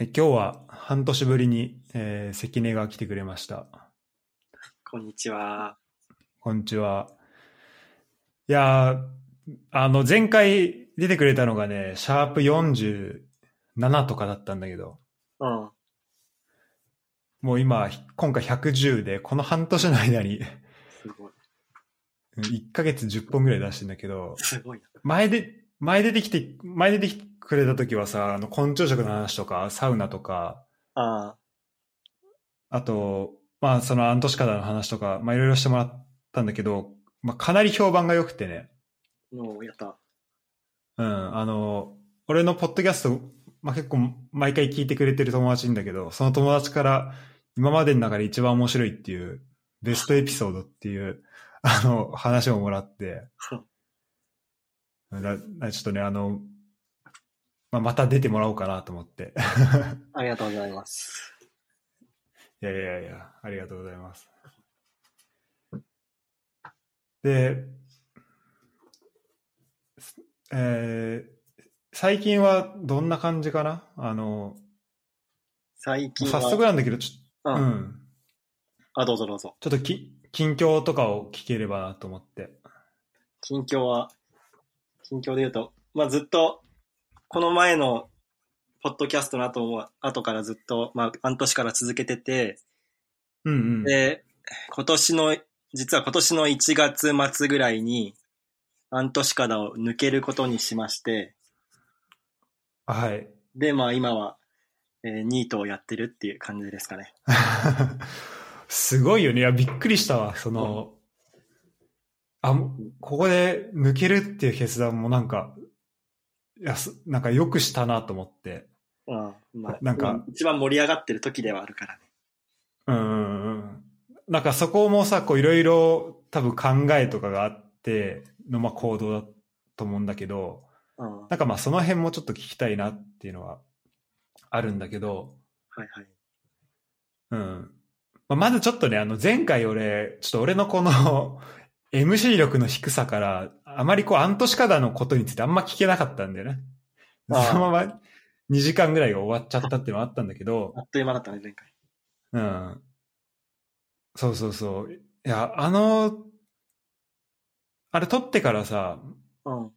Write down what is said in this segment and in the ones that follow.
え今日は半年ぶりに、えー関根が来てくれました。こんにちは。こんにちは。いやー、あの、前回出てくれたのがね、シャープ47とかだったんだけど、うん。もう今、今回110で、この半年の間に、すごい。1ヶ月10本ぐらい出してんだけど、すごいな。前で、前出てきて、前出てきてくれた時はさ、あの、昆虫食の話とか、サウナとか、ああと、まあ、そのアントシカダの話とか、まあ、いろいろしてもらったんだけど、まあ、かなり評判が良くてね。あ、もうやった。うん、あの、俺のポッドキャスト、まあ、結構毎回聞いてくれてる友達いるんだけど、その友達から今までの中で一番面白いっていう、ベストエピソードっていう、あの、話をもらって、だだちょっとね、あの、まあ、また出てもらおうかなと思って。ありがとうございます。いやいやいや、ありがとうございます。で、すえー最近はどんな感じかな？あの、最近は。早速なんだけど、ちょ,、う。うんん、あ、どうぞどうぞ。ちょっとき近況とかを聞ければなと思って。近況は、近況で言うと、まあずっと、この前の、ポッドキャストの後も、後からずっと、まあ半年から続けてて、うんうん。で、今年の、実は今年の1月末ぐらいに、半年からを抜けることにしまして、はい。で、まあ今は、えーニートをやってるっていう感じですかね。すごいよね。いや、びっくりしたわ。その、あ、ここで抜けるっていう決断もなんか、いや、すなんかよくしたなと思って。うん。まあ、なんか一番盛り上がってる時ではあるからね。うんうんうん。なんかそこもさ、こういろいろ多分考えとかがあっての、まあ行動だと思うんだけど、うん。はなんかまあその辺もちょっと聞きたいなっていうのはあるんだけど、いはい。うん。まあ、まずちょっとね、あの前回俺、ちょっと俺のこの MC 力の低さから、あまりこうアントシカダのことについてあんま聞けなかったんだよね。そのまま2時間ぐらいが終わっちゃったっていうのはあったんだけど、あっという間だったね、前回。うん。そうそうそう。いや、あの、あれ撮ってからさ、うん。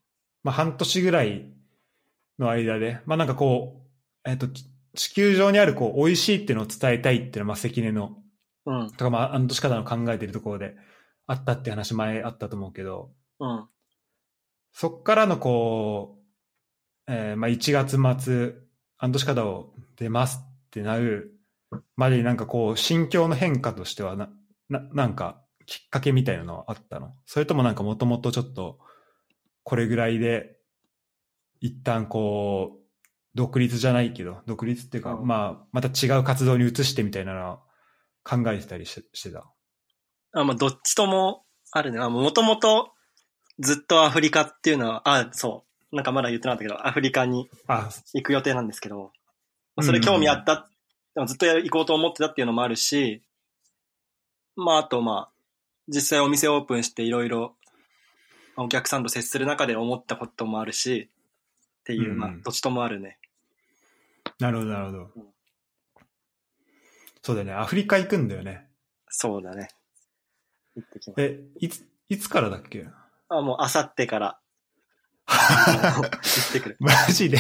まあ半年ぐらいの間で、まあなんかこう、えっと、ち地球上にあるこう、美味しいっていうのを伝えたいっていうのは、まあ関根の、うん。とかまあ半年からの考えてるところであったって話前あったと思うけど、うん。そっからのこう、えーまあ1月末、半年からを出ますってなるまでになんかこう、心境の変化としてはな、な、なんかきっかけみたいなのはあったの？それともなんかもともとちょっと、これぐらいで、一旦こう、独立じゃないけど、独立っていうか、うんまあ、また違う活動に移してみたいなのは考えてたりししてた？あ、まあ、どっちともあるね。あ、もともとずっとアフリカっていうのは、あ、そう。なんかまだ言ってなかったけど、アフリカにあ、行く予定なんですけど、まあそれ興味あった、でもずっと行こうと思ってたっていうのもあるし、まあ、あとまあ、実際お店オープンしていろいろお客さんと接する中で思ったこともあるし、っていう、うんまあ、どっちともあるね。なるほど、なるほどうん。そうだよね。アフリカ行くんだよね。そうだね。行ってきます。え、いつ、いつからだっけ？あ、もう、あさってから 行ってくる。マジで？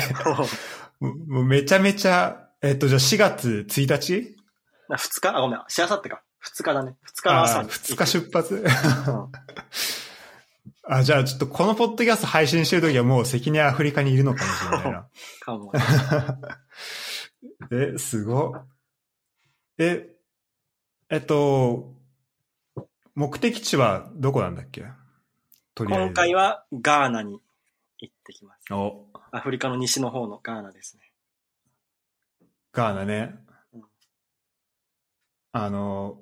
もうめちゃめちゃ、えっと、じゃあ4月1日？な2日？あ、ごめん。しあさってか。2日だね。2日の朝あに。2日出発うん あ、じゃあちょっとこのポッドキャスト配信してるときはもう関根アフリカにいるのかもしれないな。かも。え、すごっ。え、えっと、目的地はどこなんだっけ？とりあえず。今回はガーナに行ってきます。お、アフリカの西の方のガーナですね。ガーナねうん。あの、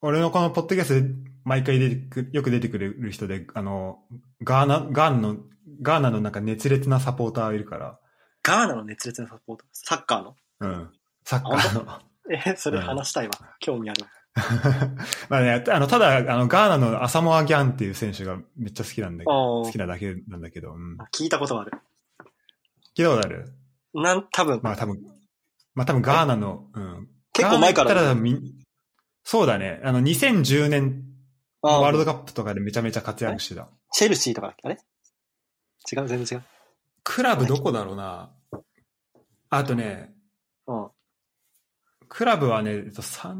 俺のこのポッドキャストで毎回出てくよく出てくれる人で、あの、ガーナ、ガーナの、ガーナのなんか熱烈なサポーターいるから、ガーナの熱烈なサポート。サッカーの？うん。サッカーの。え、それ話したいわ。興味ある。まあね、あの、ただ、あの、ガーナのアサモア・ギャンっていう選手がめっちゃ好きなんだけど、好きなだけなんだけど、うん。聞いたことある。聞いたことある？なん、多分、まあ多分、まあ多分ガーナの、うん。結構前からガーナ行ったらみそうだね。あの、2010年あワールドカップとかでめちゃめちゃ活躍してた。チェルシーとかだっけあれ違う、全然違う。クラブどこだろうな。あとね、うん。クラブはね、えっと、サ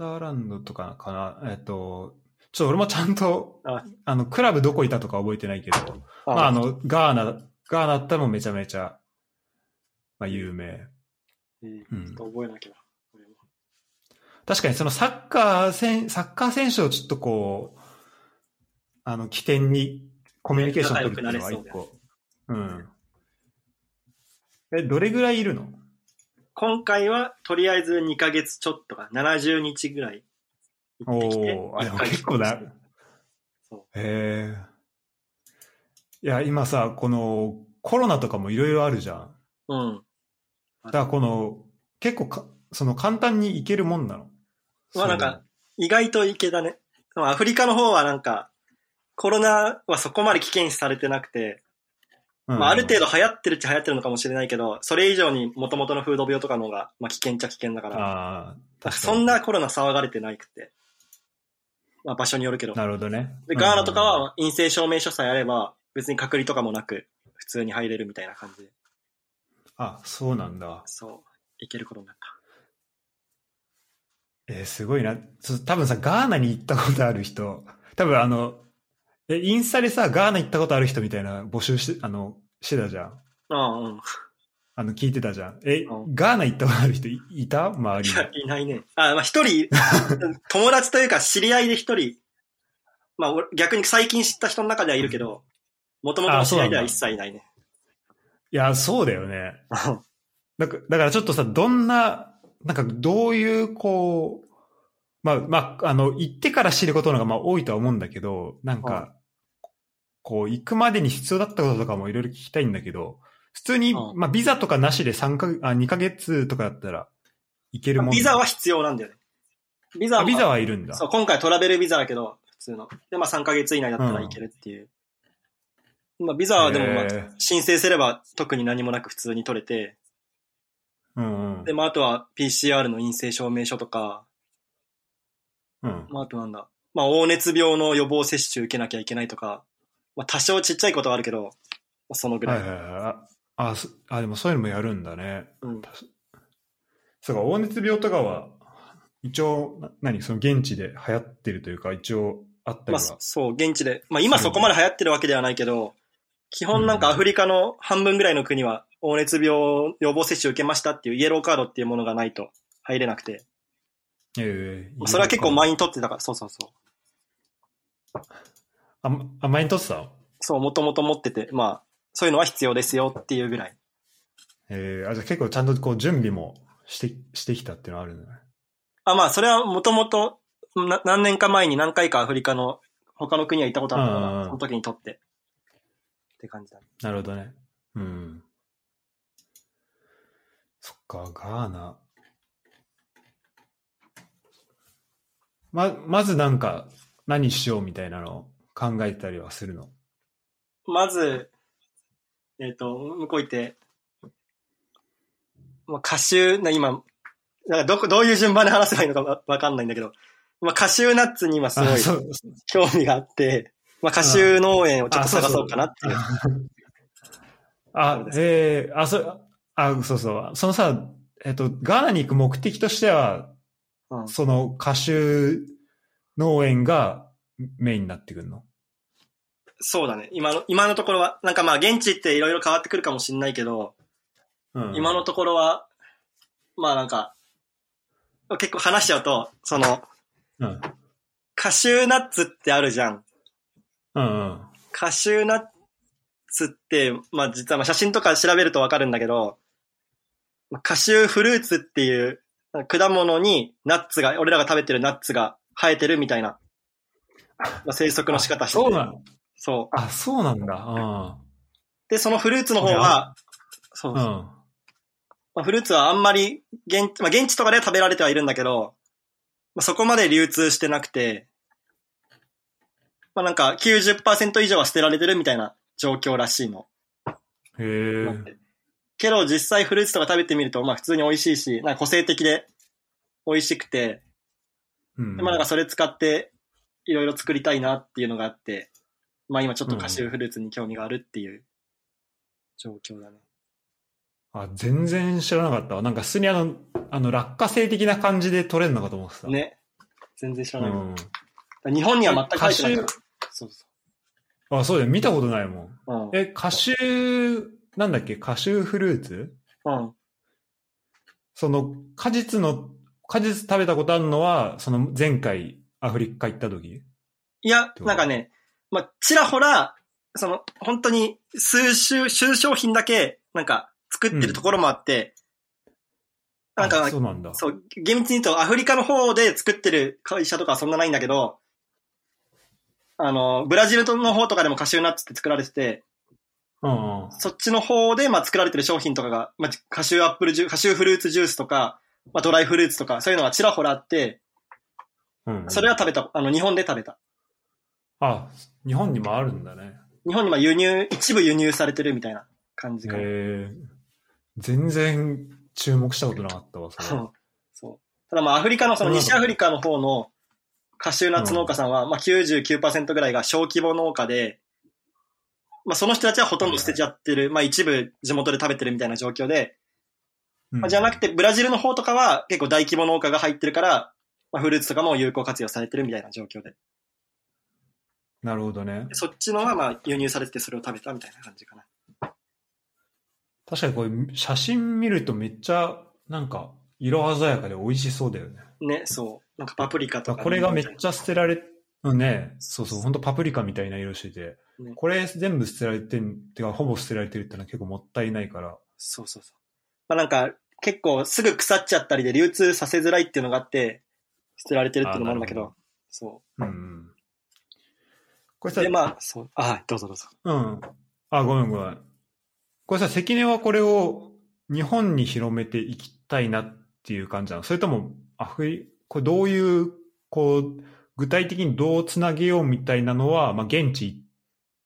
ンダーランドとかかな？えっと、ちょっと俺もちゃんと、ああの、クラブどこいたとか覚えてないけど、まあ、あの、ガーナ、ガーナだったらもうめちゃめちゃ、まあ、有名。えーうん覚えなきゃ確かにそのサッカー選、サッカー選手をちょっとこう、あの、起点にコミュニケーション取るっていうのは一個。うん。え、どれぐらいいるの？今回は、とりあえず2ヶ月ちょっとか、70日ぐらい行ってきて。おおー結構だ。へそうえ。いや、今さ、このコロナとかもいろいろあるじゃん。うん。だからこの、結構か、その簡単にいけるもんなの？まあなんか、意外といけたね。まあアフリカの方はなんか、コロナはそこまで危険視されてなくて、まあある程度。度流行ってるっちゃ流行ってるのかもしれないけど、それ以上に元々の風土病とかの方が、まあ危険っちゃ危険だから。そんなコロナ騒がれてないくて。まあ場所によるけど。なるほどね。で、ガーナとかは陰性証明書さえあれば、別に隔離とかもなく、普通に入れるみたいな感じで、あ、そうなんだ。そう、いけることになった。えーすごいな。そ多分さ、ガーナに行ったことある人、多分あの、え、インスタでさ、ガーナ行ったことある人みたいな募集して、あの、してたじゃん。ああ、うん。あの、聞いてたじゃん。え、うんガーナ行ったことある人いいた？周りに。いや、いないね。あ、まあ一人、友達というか知り合いで一人、まあ俺逆に最近知った人の中ではいるけど、もともとの知り合いでは一切いないね。いや、そうだよね。だからだからちょっとさ、どんな、なんかどういう、こう、まあ、まあ、あの、行ってから知ることの方がまあ多いとは思うんだけど、なんか、こう、行くまでに必要だったこととかもいろいろ聞きたいんだけど、普通に、うんまあ、ビザとかなしで3か、あ、2ヶ月とかだったらいけるもんビザは必要なんだよね。ビザは、あビザはいるんだ。そう、今回トラベルビザだけど、普通の。で、まあ3ヶ月以内だったらいけるっていう。まあビザはでもまあ申請すれば特に何もなく普通に取れて、うんうん。で、まああとは PCR の陰性証明書とか、うん。まああとなんだ、まあ黄熱病の予防接種受けなきゃいけないとか、まあ多少ちっちゃいことはあるけど、まあそのぐら。はいいはいはい。ああでもそういうのもやるんだね。うん。そうか、黄熱病とかは、一応、な何？その現地で流行ってるというか、一応あったりまは。あそう、現地で。まあ今そこまで流行ってるわけではないけど、基本なんかアフリカの半分ぐらいの国は、黄熱病予防接種受けましたっていうイエローカードっていうものがないと入れなくて、ええそれは結構前に取ってたから、そうそうそう。あ、あ前に取ってた？のそう、もともと持ってて、まあ、そういうのは必要ですよっていうぐらい。ええあ、じゃあ結構ちゃんとこう準備もして、してきたっていうのはあるんだね。あ、まあ、それはもともと、な何年か前に何回かアフリカの他の国は行ったことあったから、その時に取って。って感じだね。なるほどね。うん。そっか、ガーナ。ま、まずなんか、何しようみたいなのを考えたりはするの？まず、えっ、と、向こう行って、まあ、カシュー、な今、なんかどこ、どういう順番で話せばいいのかわわかんないんだけど、まあ、カシューナッツに今すごい興味があって、まあ、カシュー農園をちょっと探そうかなっていう。あ、ええあ、そ、あ、そうそう。そのさ、えっと、ガーナに行く目的としては、うんその歌手農園がメインになってくるの？そうだね。今の、今のところは、なんかまあ現地っていろいろ変わってくるかもしれないけど、うん。今のところは、まあなんか、結構話しちゃうと、その、うん。カシューナッツってあるじゃん。うんうん。カシューナッツって、まあ実はまあ写真とか調べるとわかるんだけど、まあカシューフルーツっていう果物にナッツが、俺らが食べてるナッツが生えてるみたいな、まあ、生息の仕方しててそうなんそう。あ、そうなんだ。で、そのフルーツの方は、そううん。そううん。まあ、フルーツはあんまり現、まあ、現地とかでは食べられてはいるんだけど、まあ、そこまで流通してなくて、まあなんか90%以上は捨てられてるみたいな状況らしいの。へえ。けど実際フルーツとか食べてみると、まあ普通に美味しいし、なんか個性的で美味しくて、うん。でまあなんかそれ使っていろいろ作りたいなっていうのがあって、まあ今ちょっとカシューフルーツに興味があるっていう状況だね。あ、全然知らなかったわ。なんか普通にあの、あの、落花生的な感じで取れるのかと思ってた。。ね。全然知らうない。ん。日本には全く入ってないからカ。そうそあ、そうだよ。見たことないもん。う。うん。え、カシュー、なんだっけ？カシューフルーツ？うん。その、果実の、果実食べたことあるのは、その前回アフリカ行った時？いや、なんかね、まあ、ちらほら、その、本当に数種、数商品だけ、なんか、作ってるところもあって、なんかあ、そうなんだ。そう、厳密に言うとアフリカの方で作ってる会社とかはそんなないんだけど、あの、ブラジルの方とかでもカシューナッツって作られてて、うんうん。そっちの方で、まあ、作られてる商品とかが、まあ、カシューアップルジュカシューフルーツジュースとか、まあ、ドライフルーツとか、そういうのがちらほらあって、うんうんそれは食べた、あの、日本で食べた。あ、日本にもあるんだね。日本にまあ輸入、一部輸入されてるみたいな感じかな。へえ。全然注目したことなかったわ、それ。そう。ただまあアフリカの、その西アフリカの方のカシューナッツ農家さんは、まあ99%ぐらいが小規模農家で、まあその人たちはほとんど捨てちゃってる、まあ一部地元で食べてるみたいな状況で、うんまあじゃなくてブラジルの方とかは結構大規模農家が入ってるから、まあフルーツとかも有効活用されてるみたいな状況で。なるほどね。そっちのはまあ輸入されててそれを食べたみたいな感じかな。確かにこれ写真見るとめっちゃなんか色鮮やかで美味しそうだよね。ね、そう。なんかパプリカとか、これがめっちゃ捨てられ、うんね、そうそう、本当パプリカみたいな色してて、ねこれ全部捨てられてん、てかほぼ捨てられてるってのは結構もったいないから。そうそうそう。まあなんか、結構すぐ腐っちゃったりで流通させづらいっていうのがあって、捨てられてるっていうのもあるんだけど、そうんうん。これう。さ、で、まあ、そう。あ、はい、どうぞどうぞ。うん。あ、ごめんごめん。これさ、関根はこれを日本に広めていきたいなっていう感じなの？それとも、アフリ、これどういう、こう、具体的にどうつなげようみたいなのは、まあ、現地行っ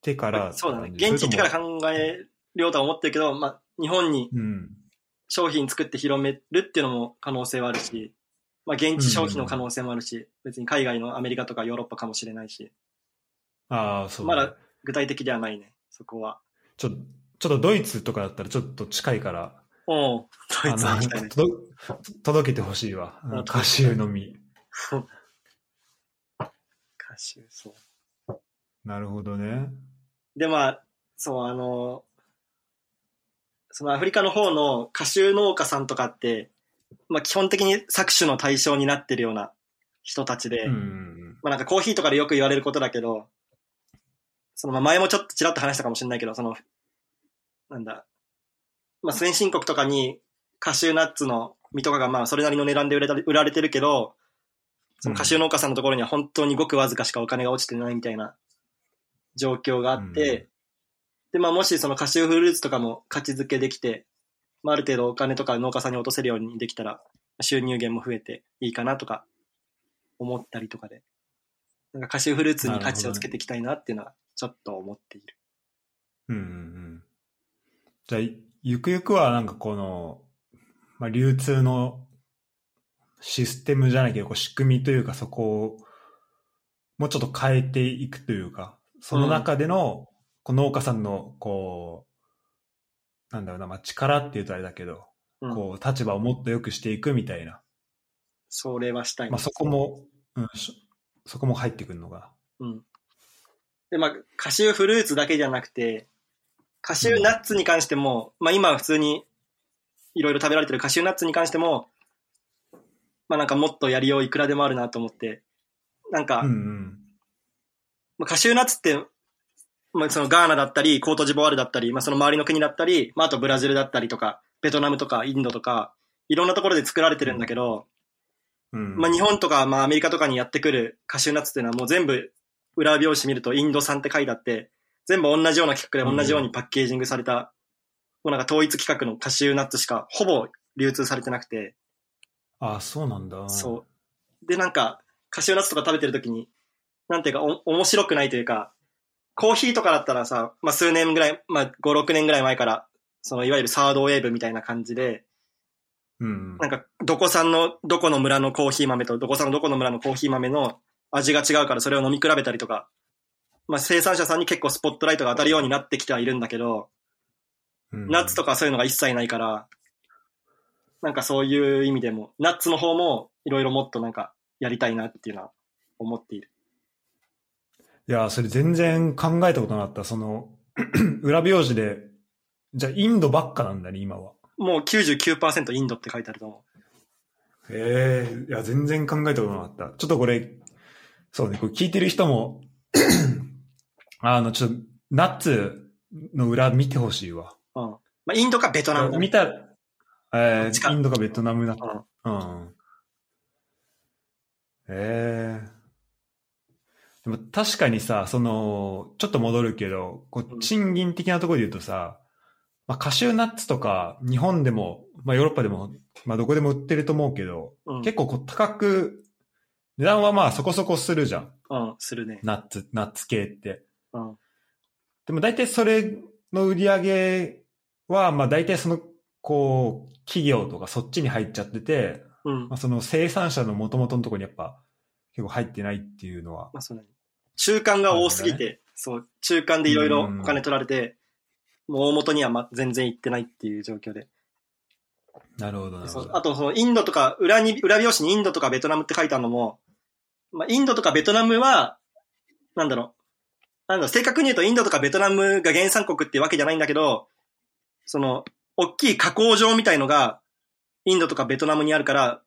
てから。そうだね。現地行ってか？らそ考えようとは思ってるけど、まあ、日本に。商品作って広めるっていうのも可能性はあるし、まあ、現地消費の可能性もあるし、別に海外のアメリカとかヨーロッパかもしれないし、ああ、そうだね、まだ具体的ではないね、そこは。ちょっと、ちょっとドイツとかだったらちょっと近いから、おうドイツあの行きたいね。届届けてほしいわ。うんカシューの実。歌手、そう。なるほどね。で、まあ、そう、あの、そのアフリカの方のカシュー農家さんとかって、まあ基本的に搾取の対象になってるような人たちで、まあなんかコーヒーとかでよく言われることだけど、そのまあ前もちょっとちらっと話したかもしれないけど、その、なんだ、まあ先進国とかにカシューナッツの実とかがまあそれなりの値段で売れた売られてるけど、そのカシュー農家さんのところには本当にごくわずかしかお金が落ちてないみたいな状況があって、うん。で、まあもしそのカシューフルーツとかも価値付けできて、まあある程度お金とか農家さんに落とせるようにできたら、収入源も増えていいかなとか思ったりとかで、なんかカシューフルーツに価値をつけていきたいなっていうのはちょっと思っている。うんうんうん。じゃあ、ゆくゆくはなんかこの、まあ、流通のシステムじゃないけど、こう仕組みというかそこをもうちょっと変えていくというか、その中での、こう農家さんの、こう、なんだろうな、まあ、力って言うとあれだけど、うん、こう、立場をもっと良くしていくみたいな。それはしたいねまあ、そこも、うん、しそこも入ってくるのが。うん。で、まあ、カシューフルーツだけじゃなくて、カシューナッツに関しても、まあ今は普通にいろいろ食べられてるカシューナッツに関しても、まあなんかもっとやりよういくらでもあるなと思って、なんか、うんうん。まあ、カシューナッツって、まあそのガーナだったり、コートジボワールだったり、まあその周りの国だったり、まああとブラジルだったりとか、ベトナムとかインドとか、いろんなところで作られてるんだけど、うん、まあ、日本とか、まあ、アメリカとかにやってくるカシューナッツっていうのはもう全部裏表紙見るとインド産って書いてあって、全部同じような企画で同じようにパッケージングされた、もうなんか統一規格のカシューナッツしかほぼ流通されてなくて、ああ、そうなんだ。そう。で、なんか、カシューナッツとか食べてる時に、なんていうかお、面白くないというか、コーヒーとかだったらさ、まあ数年ぐらい、まあ5、6年ぐらい前からそのいわゆるサードウェーブみたいな感じで、うん。なんか、どこ産の、どこの村のコーヒー豆と、どこ産のどこの村のコーヒー豆の味が違うからそれを飲み比べたりとか、まあ生産者さんに結構スポットライトが当たるようになってきてはいるんだけど、ナッツとかそういうのが一切ないから、なんかそういう意味でも、ナッツの方もいろいろもっとなんかやりたいなっていうのは思っている。いや、それ全然考えたことなかった。その、裏表示で、じゃあインドばっかなんだね、今は。もう99%インドって書いてあると思へえいや、全然考えたことなかった。ちょっとこれ、そうね、これ聞いてる人も、あの、ちょっと、ナッツの裏見てほしいわ。う。うん。まあインドかベトナムだね見た、えー、インドかベトナムだっうん。た。うん。ええでも確かにさ、その、ちょっと戻るけど、こううん賃金的なところで言うとさ、まあ、カシューナッツとか、日本でも、まあ、ヨーロッパでも、まあ、どこでも売ってると思うけど、うん。結構こう高く、値段はまあそこそこするじゃん。うん、するね。ナッツ、ナッツ系って。うん。でも大体それの売り上げは、まあ大体その、こう、企業とかそっちに入っちゃってて、うん。まあその生産者の元々のところにやっぱ結構入ってないっていうのは、まあそうだね。中間が多すぎて、そう、中間でいろいろお金取られて、もう大元にはま全然行ってないっていう状況で。なるほどあと、そのインドとか、裏に、裏表紙にインドとかベトナムって書いてあるのも、まあ、インドとかベトナムは、なんだろう。なんだろう、正確に言うとインドとかベトナムが原産国ってわけじゃないんだけど、その、大きい加工場みたいのが、インドとかベトナムにあるから、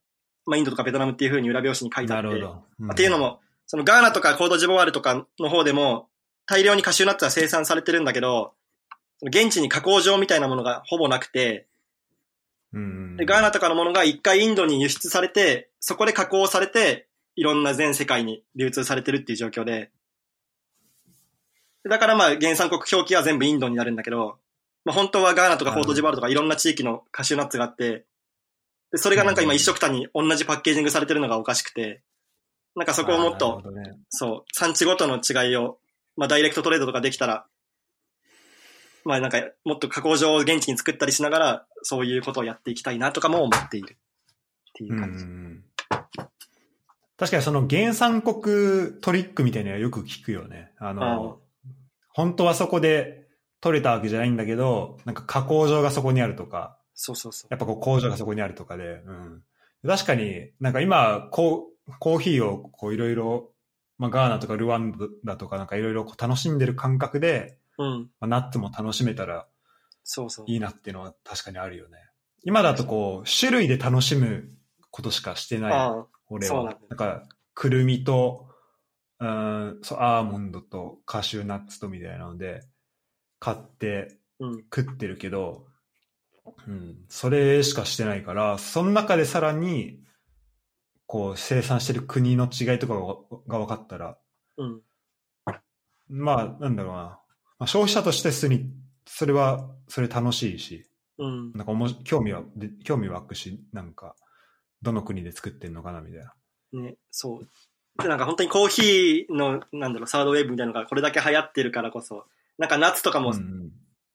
まあ、インドとかベトナムっていう風に裏表紙に書いてあって。なるほど。うんっていうのも、そのガーナとかコードジボワールとかの方でも、大量にカシューナッツは生産されてるんだけど、その現地に加工場みたいなものがほぼなくて、うんで、ガーナとかのものが一回インドに輸出されて、そこで加工されて、いろんな全世界に流通されてるっていう状況で、だからまあ原産国表記は全部インドになるんだけど、まあ本当はガーナとかコートジボワールとかいろんな地域のカシューナッツがあって、で、それがなんか今一緒くたに同じパッケージングされてるのがおかしくて、なんかそこをもっとねそう、産地ごとの違いを、まあ、ダイレクトトレードとかできたら、まあ、なんか、もっと加工場を現地に作ったりしながら、そういうことをやっていきたいなとかも思っている。っていう感じ。ん確かにその原産国トリックみたいなのはよく聞くよね。あの、本当はそこで取れたわけじゃないんだけど、なんか加工場がそこにあるとか、そうそうそう。やっぱこう工場がそこにあるとかで、うん。確かになんか今、こう、コーヒーをこういろいろ、まあガーナとかルワンダとかなんかいろいろ楽しんでる感覚で、うん。まあ、ナッツも楽しめたら。いいなっていうのは確かにあるよね。今だとこう、種類で楽しむことしかしてない。俺は。なんだなんか、くるみと、うん、そう、アーモンドとカシューナッツとみたいなので、買ってうん。食ってるけど、うん、それしかしてないから、その中でさらに、こう、生産してる国の違いとかがが分かったら、うん。まあ、なんだろうな。まあ、消費者として普通に、それは、それ楽しいし、うん。なんかおもし興味は、で興味湧くし、なんか、どの国で作ってんのかなみたいな。ね、そう。で、なんか本当にコーヒーの、なんだろう、サードウェーブみたいなのがこれだけ流行ってるからこそ、なんかナッツとかも、うんうん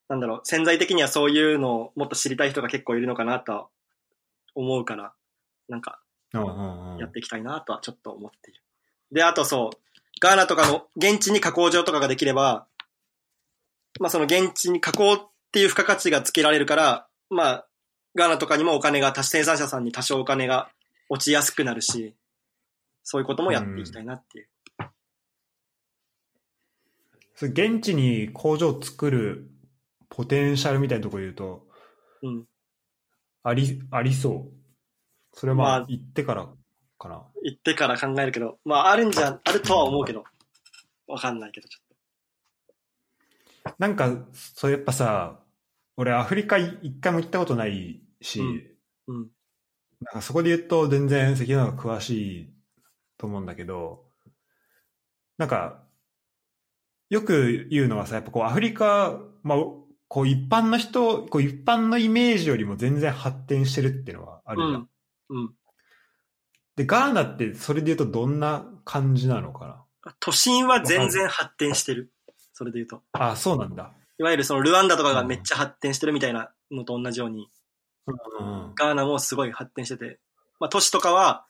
なんだろう、潜在的にはそういうのをもっと知りたい人が結構いるのかなとは思うから、なんかやっていきたいなとはちょっと思っている。で、あとそう、ガーナとかの現地に加工場とかができれば、まあその現地に加工っていう付加価値がつけられるから、まあ、ガーナとかにもお金が、多生産者さんに多少お金が落ちやすくなるし、そういうこともやっていきたいなっていう。それ現地に工場を作るポテンシャルみたいなところで言うと、うん。あり、ありそう。それはままああ行ってからかな。行ってから考えるけど、まああるんじゃ、あるとは思うけど、わかんないけど、ちょっなんか、そうやっぱさ、俺アフリカ一回も行ったことないし、うんと。うん。なんかそこで言うと全然関の方が詳しいと思うんだけど、なんか、よく言うのはさ、やっぱこうアフリカ、まあ、こう一般の人、こう一般のイメージよりも全然発展してるっていうのはあるじゃん。うん。うん。で、ガーナってそれで言うとどんな感じなのか都心は全然発展してる。それで言うと。なあ、そうなんだ。いわゆるそのルワンダとかがめっちゃ発展してるみたいなのと同じように、うん。ガーナもすごい発展してて、まあ都市とかは、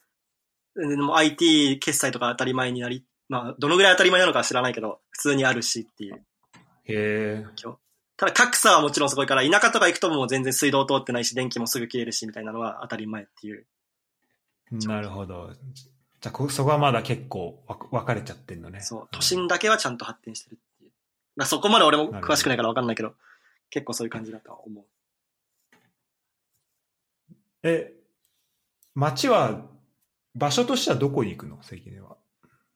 IT 決済とか当たり前になり、まあどのぐらい当たり前なのかは知らないけど、普通にあるしっていう。へえ。ただ格差はもちろんすごいから、田舎とか行くともう全然水道通ってないし、電気もすぐ消えるしみたいなのは当たり前っていう。なるほど。じゃあこ、そこはまだ結構わ分かれちゃってんのね。そう。都心だけはちゃんと発展してるっていう。まあそこまで俺も詳しくないからわかんないけど、結構そういう感じだとは思う。え、町は、場所としてはどこに行くの？関根は。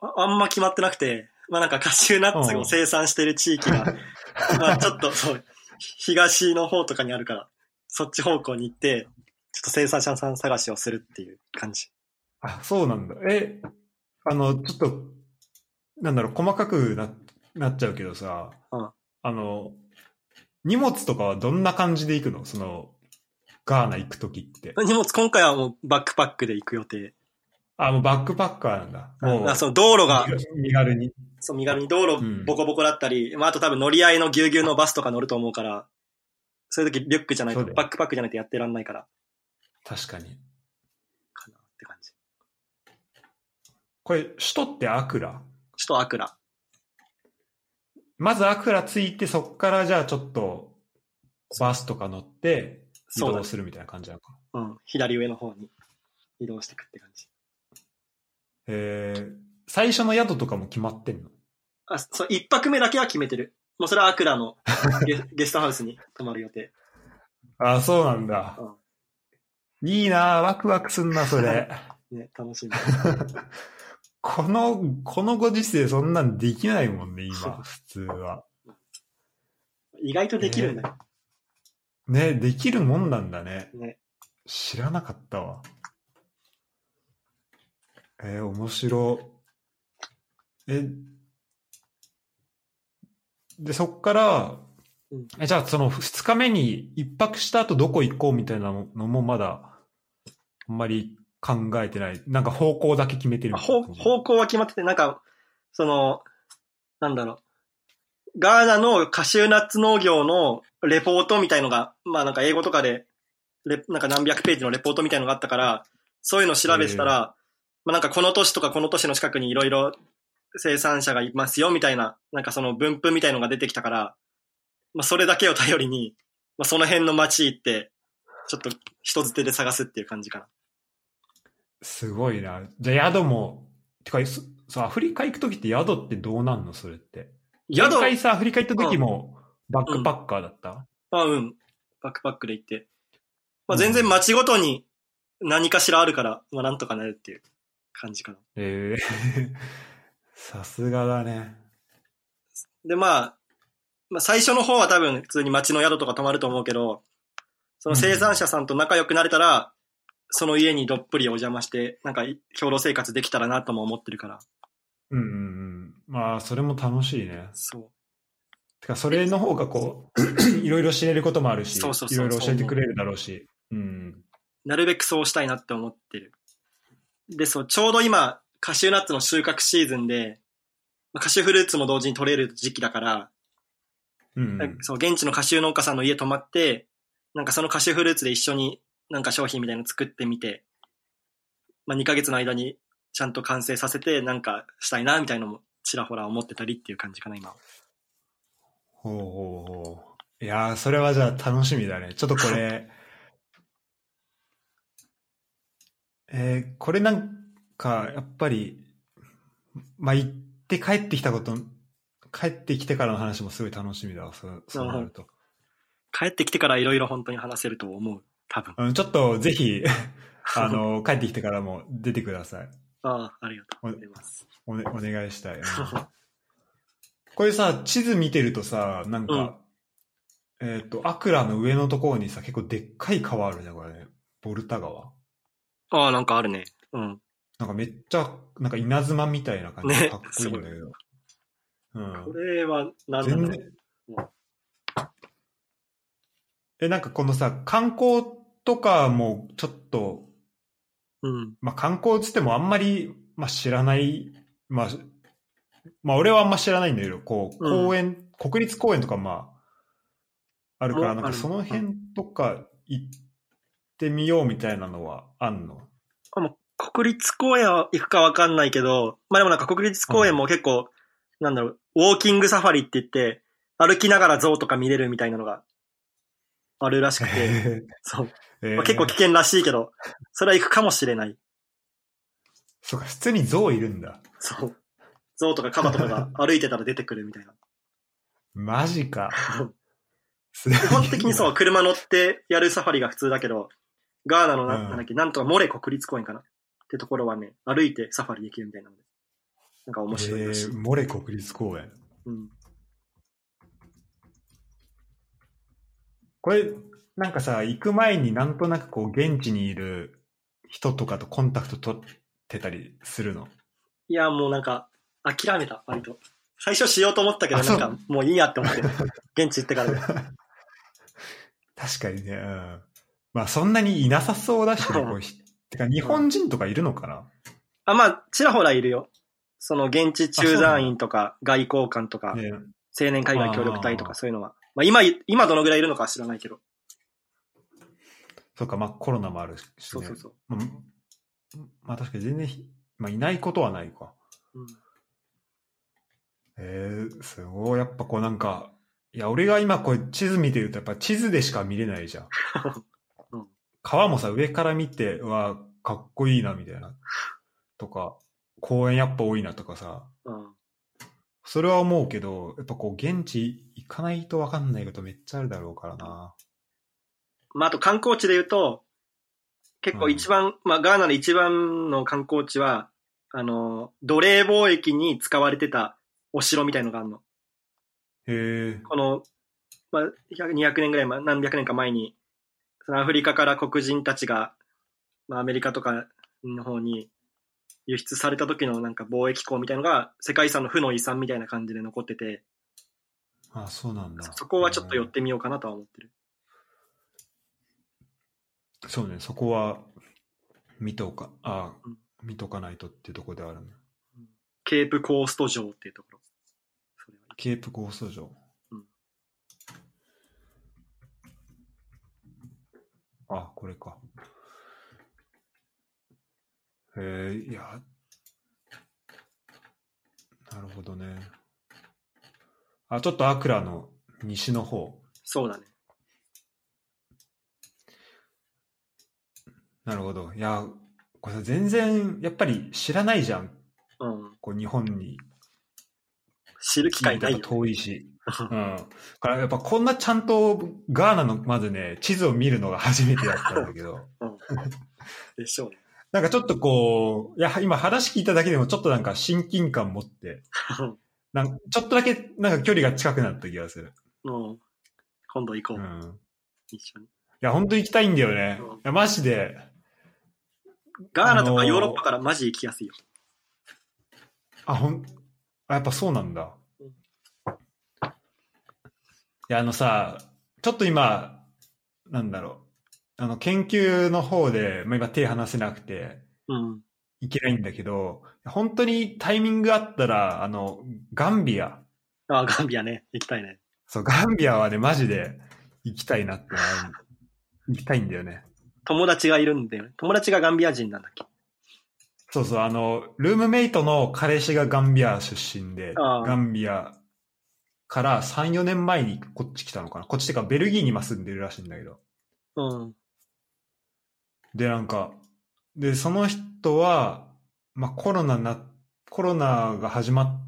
ああんま決まってなくて、まあなんかカシューナッツを生産してる地域が、まあちょっとそう、東の方とかにあるから、そっち方向に行って、ちょっと生産者さん探しをするっていう感じ。あ、そうなんだ。え、あの、ちょっと、なんだろう、細かくななっちゃうけどさ、うんあの、荷物とかはどんな感じで行くの？その、ガーナ行くときって。荷物今回はもうバックパックで行く予定。あ、もうバックパッカーなんだ。もう、あその道路が、身軽に。そう身軽に道路うんボコボコだったり、まああと多分乗り合いのぎゅうぎゅうのバスとか乗ると思うから、そういう時リュックじゃないと、バックパックじゃないとやってらんないから、確かに。かなって感じ。これ、首都ってアクラ？首都アクラ。まずアクラ着いて、そっからじゃあちょっと、バスとか乗って、移動するみたいな感じなのか。うん。左上の方に移動していくって感じ。えー、最初の宿とかも決まってんの？あ、そう、一泊目だけは決めてる。もうそれはアクラのゲ ゲストハウスに泊まる予定。あ、そうなんだ。いいなワクワクすんな、それ。ね、楽しみ。この、このご時世そんなんできないもんね、今、普通は。意外とできるんだよ。ね、できるもんなんだね。ね。知らなかったわ。えー面白。え、で、そっから、うんえじゃあその2日目に一泊した後どこ行こうみたいなのもまだ、あんまり考えてない。なんか方向だけ決めてる方方向は決まってて、なんか、その、なんだろう。ガーナのカシューナッツ農業のレポートみたいのが、まあなんか英語とかで、レなんか何百ページのレポートみたいのがあったから、そういうのを調べてたら、まあなんかこの都市とかこの都市の近くにいろいろ生産者がいますよみたいな、なんかその分布みたいのが出てきたから、まあそれだけを頼りに、まあその辺の街行って、ちょっと人づてで探すっていう感じかな。すごいな。じゃあ宿も、てか、そそうアフリカ行くときって宿ってどうなんの？それって。宿一回さ、アフリカ行った時もバックパッカーだった、まあうん。バックパックで行って。まあ全然街ごとに何かしらあるから、まあなんとかなるっていう感じかな。ええ さすがだね。でまあ、まあ最初の方は多分普通に街の宿とか泊まると思うけど、その生産者さんと仲良くなれたら、その家にどっぷりお邪魔して、なんか共同生活できたらなとも思ってるから。うんうんうん。まあ、それも楽しいね。そう。てか、それの方がこう、いろいろ知れることもあるし、いろいろ教えてくれるだろうし。うん。なるべくそうしたいなって思ってる。で、そう、ちょうど今、カシューナッツの収穫シーズンで、まあカシューフルーツも同時に取れる時期だから、うんうん、そう、現地のカシュー農家さんの家泊まって、なんかそのカシューフルーツで一緒になんか商品みたいなの作ってみて、まあ2ヶ月の間にちゃんと完成させてなんかしたいなみたいなのもちらほら思ってたりっていう感じかな、今は。ほうほうほう。いやー、それはじゃあ楽しみだね。ちょっとこれ、えーこれなんか、やっぱり、まあ、行って帰ってきたこと、帰ってきてからの話もすごい楽しみだわ、そうそうなると。帰ってきてからいろいろ本当に話せると思う。多分。うん、ちょっとぜひ、あの、帰ってきてからも出てください。ああ、ありがとうございます。お,、ね、お願いしたい。うん これさ、地図見てるとさ、なんか、えっ、と、アクラの上のところにさ、結構でっかい川あるね、これね。ボルタ川。ああ、なんかあるね。うん。なんかめっちゃ、なんか稲妻みたいな感じでねかっこいいんだけど。うん。これは何だろう。全然。え、なんかこのさ、観光とかもちょっと、うん。まあ観光つってもあんまり、まあ知らない、まあ、まあ俺はあんま知らないんだけど、こう、うん公園、国立公園とかまあ、あるから、なんかその辺とか行ってみようみたいなのはあんの？あもう国立公園は行くかわかんないけど、まあでもなんか国立公園も結構、なんだろう、ウォーキングサファリって言って、歩きながら象とか見れるみたいなのがあるらしくて、そう。えーまあ結構危険らしいけど、それは行くかもしれない。そうか、普通に象いるんだ。そう。象とかカバとかが歩いてたら出てくるみたいな。マジか。基 基本的にそう、車乗ってやるサファリが普通だけど、ガーナのな,、うんなんだっけ、なんとかモレ国立公園かな？ってところはね、歩いてサファリできるみたいなので、なんか面白いらしい。えー、モレ国立公園。うん。これ、なんかさ、行く前になんとなくこう、現地にいる人とかとコンタクト取ってたりするの？いや、もうなんか、諦めた、割と。最初しようと思ったけど、なんか、もういいやって思って、現地行ってからで。確かにね、うん。まあ、そんなにいなさそうだしてか、日本人とかいるのかな、あ、まあ、ちらほらいるよ。その、現地駐在員とか、外交官とか、ね青年海外協力隊とか、そういうのは。まあ、今、今どのぐらいいるのかは知らないけど。そうか、まあコロナもあるし、ね。そうそうそう。まあ、まあ確かに全然ひ、まあいないことはないか。うんえー、すごい。やっぱこうなんか、いや、俺が今こう地図見てるとやっぱ地図でしか見れないじゃん。うん川もさ、上から見て、うわ、かっこいいな、みたいな。とか、公園やっぱ多いなとかさ。うん。それは思うけど、やっぱこう現地行かないとわかんないことめっちゃあるだろうからな。まあ、あと観光地で言うと、結構一番、まあ、ガーナの一番の観光地は、あの、奴隷貿易に使われてたお城みたいのがあるの。へえ。この、まあ、100 200年ぐらい前、何百年か前に、アフリカから黒人たちが、まあ、アメリカとかの方に輸出された時のなんか貿易港みたいのが、世界遺産の負の遺産みたいな感じで残ってて、あ、そうなんだ。そこはちょっと寄ってみようかなとは思ってる。そうね、そこは見とか、あうん見とかないとっていうところではあるね。ケープコースト城っていうところ。ケープゴースト城。うんあ、これか。へえ、いや、なるほどね。あ、ちょっとアクラの西の方。そうだね。なるほど。いや、これさ全然、やっぱり知らないじゃん。うん。こう日本に知る機会ない遠いし。うん。だからやっぱこんなちゃんとガーナのまずね、地図を見るのが初めてだったんだけど、うん。でしょうね。なんかちょっとこう、いや、今話聞いただけでもちょっとなんか親近感持って、なんかちょっとだけなんか距離が近くなった気がする。うん。今度行こう。うん。い一緒に。や、本当行きたいんだよね。うんいや、マジで。ガーナとあのーかヨーロッパからマジ行きやすいよ。あ、ほん、あ、やっぱそうなんだ。うんいや、あのさ、ちょっと今、なんだろう。あの、研究の方で、まあ、今手離せなくて、うん。いけないんだけど、本当にタイミングあったら、あの、ガンビア。あ、ガンビアね。行きたいね。そう、ガンビアはね、マジで行きたいなってなる行きたいんだよね。友達がいるんだよね。友達がガンビア人なんだっけ？そうそう、あの、ルームメイトの彼氏がガンビア出身で、ああガンビアから3、4年前にこっち来たのかな。こっちってかベルギーに今住んでるらしいんだけど。うん。で、なんか、で、その人は、まあコロナな、コロナが始まっ、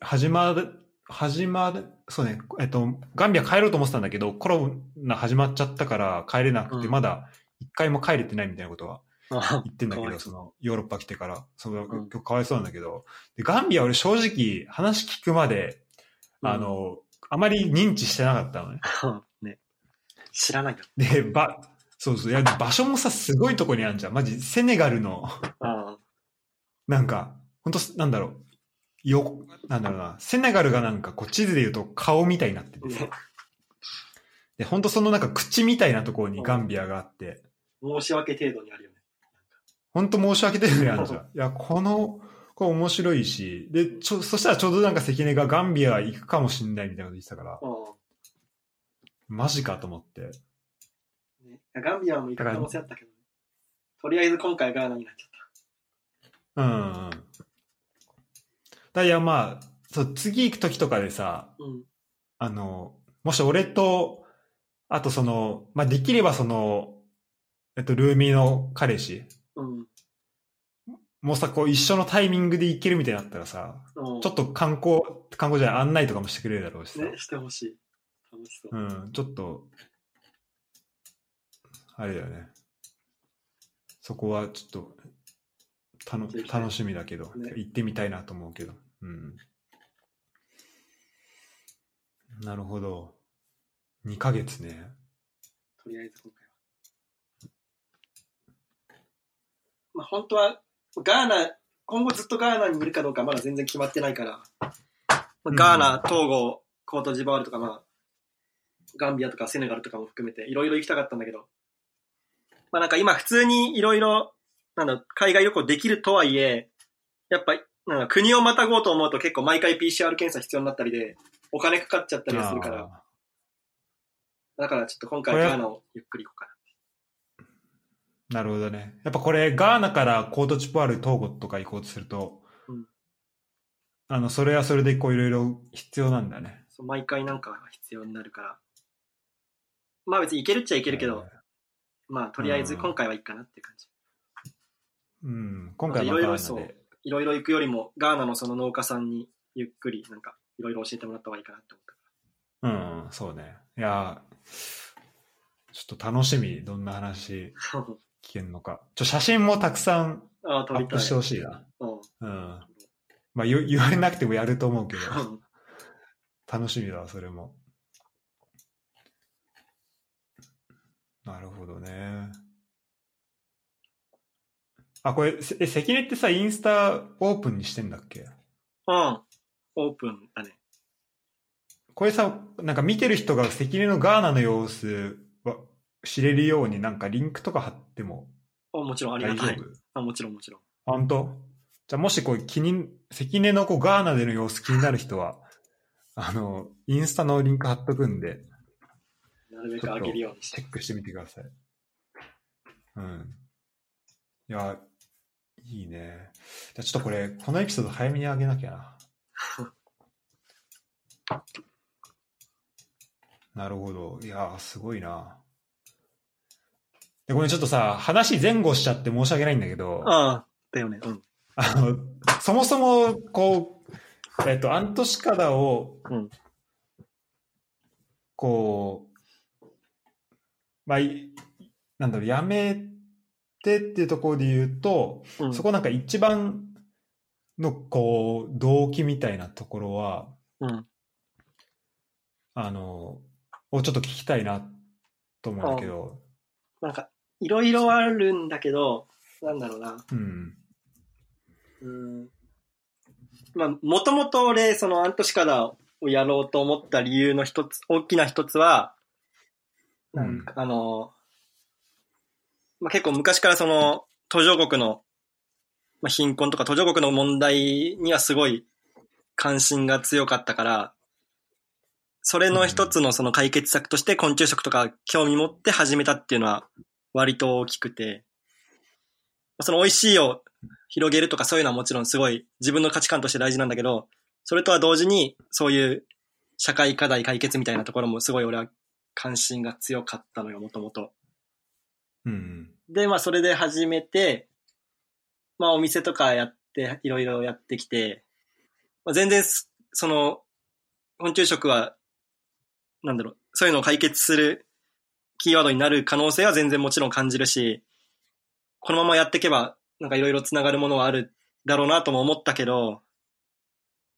始まる、始まる、そうね、えっと、ガンビア帰ろうと思ってたんだけど、コロナ始まっちゃったから帰れなくて、うんまだ一回も帰れてないみたいなことはあ言ってんだけど、その、ヨーロッパ来てから、その、うんかわいそうなんだけど、で、ガンビア俺正直話聞くまで、あ、の、あまり認知してなかったのね。う んね。知らないよ。で、ば、そうそう、いや、で場所もさ、すごいとこにあるじゃん。マジ、セネガルの、あなんか、本当なんだろう、よ、なんだろうな、セネガルがなんか、こう、地図で言うと顔みたいになってて、ねで、本当そのなんか口みたいなところにガンビアがあって、申し訳程度にあるよね。本当申し訳ないあるじゃん。いや、この、これ面白いし、で、ちょ、そしたらちょうどなんか関根がガンビア行くかもしんないみたいなこと言ってたから、うん。マジかと思って。ねガンビアも行く可能性あったけど、ね、とりあえず今回ガーナになっちゃっうんうんうん。だいや、まあ、そう、次行く時とかでさ、た。うん。あの、もし俺と、あとその、まあ、できればその、えっと、ルーミーの彼氏うん。もうさ、こう一緒のタイミングで行けるみたいになったらさ、うん、ちょっと観光、観光じゃない案内とかもしてくれるだろうしさ。ね、してほしい。楽しそう。うん、ちょっと、あれだよね。そこはちょっと、たの楽しみだけど、ね行ってみたいなと思うけど。うん。なるほど。2ヶ月ね。とりあえず今回は。まあ本当は、ガーナ、今後ずっとガーナにいるかどうかまだ全然決まってないから、まあうん。ガーナ、トーゴ、コートジボワールとか、まあ、ガンビアとかセネガルとかも含めていろいろ行きたかったんだけど、まあなんか今普通にいろいろ、なんだ、海外旅行できるとはいえ、やっぱ、なんか国をまたごうと思うと結構毎回 PCR 検査必要になったりで、お金かかっちゃったりはするから、あだからちょっと今回ガーナをゆっくり行こうかな。ーなるほどね。やっぱこれ、ガーナからコートジボワール、トーゴとか行こうとすると、うんあの、それはそれでこういろいろ必要なんだね。そう毎回なんか必要になるから。まあ別に行けるっちゃいけるけど、まあとりあえず今回はいいかなっていう感じ。うん、今回はまあいろいろそう。いろいろ行くよりもガーナのその農家さんにゆっくりなんかいろいろ教えてもらった方がいいかなって思っうん、そうね。いや、ちょっと楽しみ、どんな話た。聞けんのか。ちょ、写真もたくさん。アップしてほしいな。うんうん。まあ言、言われなくてもやると思うけど、うん楽しみだわ、それも。なるほどね。あ、これ、せえ、関根ってさ、インスタオープンにしてんだっけ？うん。オープンだね。これさ、なんか見てる人が関根のガーナの様子は知れるようになんかリンクとか貼ってもあもちろんあり大丈夫？がたい。あもちろんもちろん。本当？じゃあもしこう気に、関根のこうガーナでの様子気になる人は、あの、インスタのリンク貼っとくんで、なるべく上げるようにして。チェックしてみてください。うん。いや、いいね。じゃあちょっとこれ、このエピソード早めに上げなきゃな。なるほど。いや、すごいな。で、ごめん、ちょっとさ、話前後しちゃって申し訳ないんだけど、ああ、だよね。うん。あの、そもそも、こう、えっと、アントシカダを、うんこう、まあ、いなんだろう、やめてっていうところで言うと、うん、そこなんか一番の、こう、動機みたいなところは、うん。あの、をちょっと聞きたいなと思うんだけど、なんか、いろいろあるんだけど、なんだろうな。うん。うん。まあ、もともと俺、そのアントシカダをやろうと思った理由の一つ、大きな一つは、なんか、あの、まあ、結構昔からその、途上国の、まあ、貧困とか途上国の問題にはすごい関心が強かったから、それの一つのその解決策として昆虫食とか興味持って始めたっていうのは割と大きくて、その美味しいを広げるとかそういうのはもちろんすごい自分の価値観として大事なんだけど、それとは同時にそういう社会課題解決みたいなところもすごい俺は関心が強かったのよ、もともと。うん。で、まあそれで始めて、まあお店とかやって、いろいろやってきて、まあ、全然す、その、昆虫食は、なんだろう、そういうのを解決するキーワードになる可能性は全然もちろん感じるし、このままやっていけば、なんかいろいろ繋がるものはあるだろうなとも思ったけど、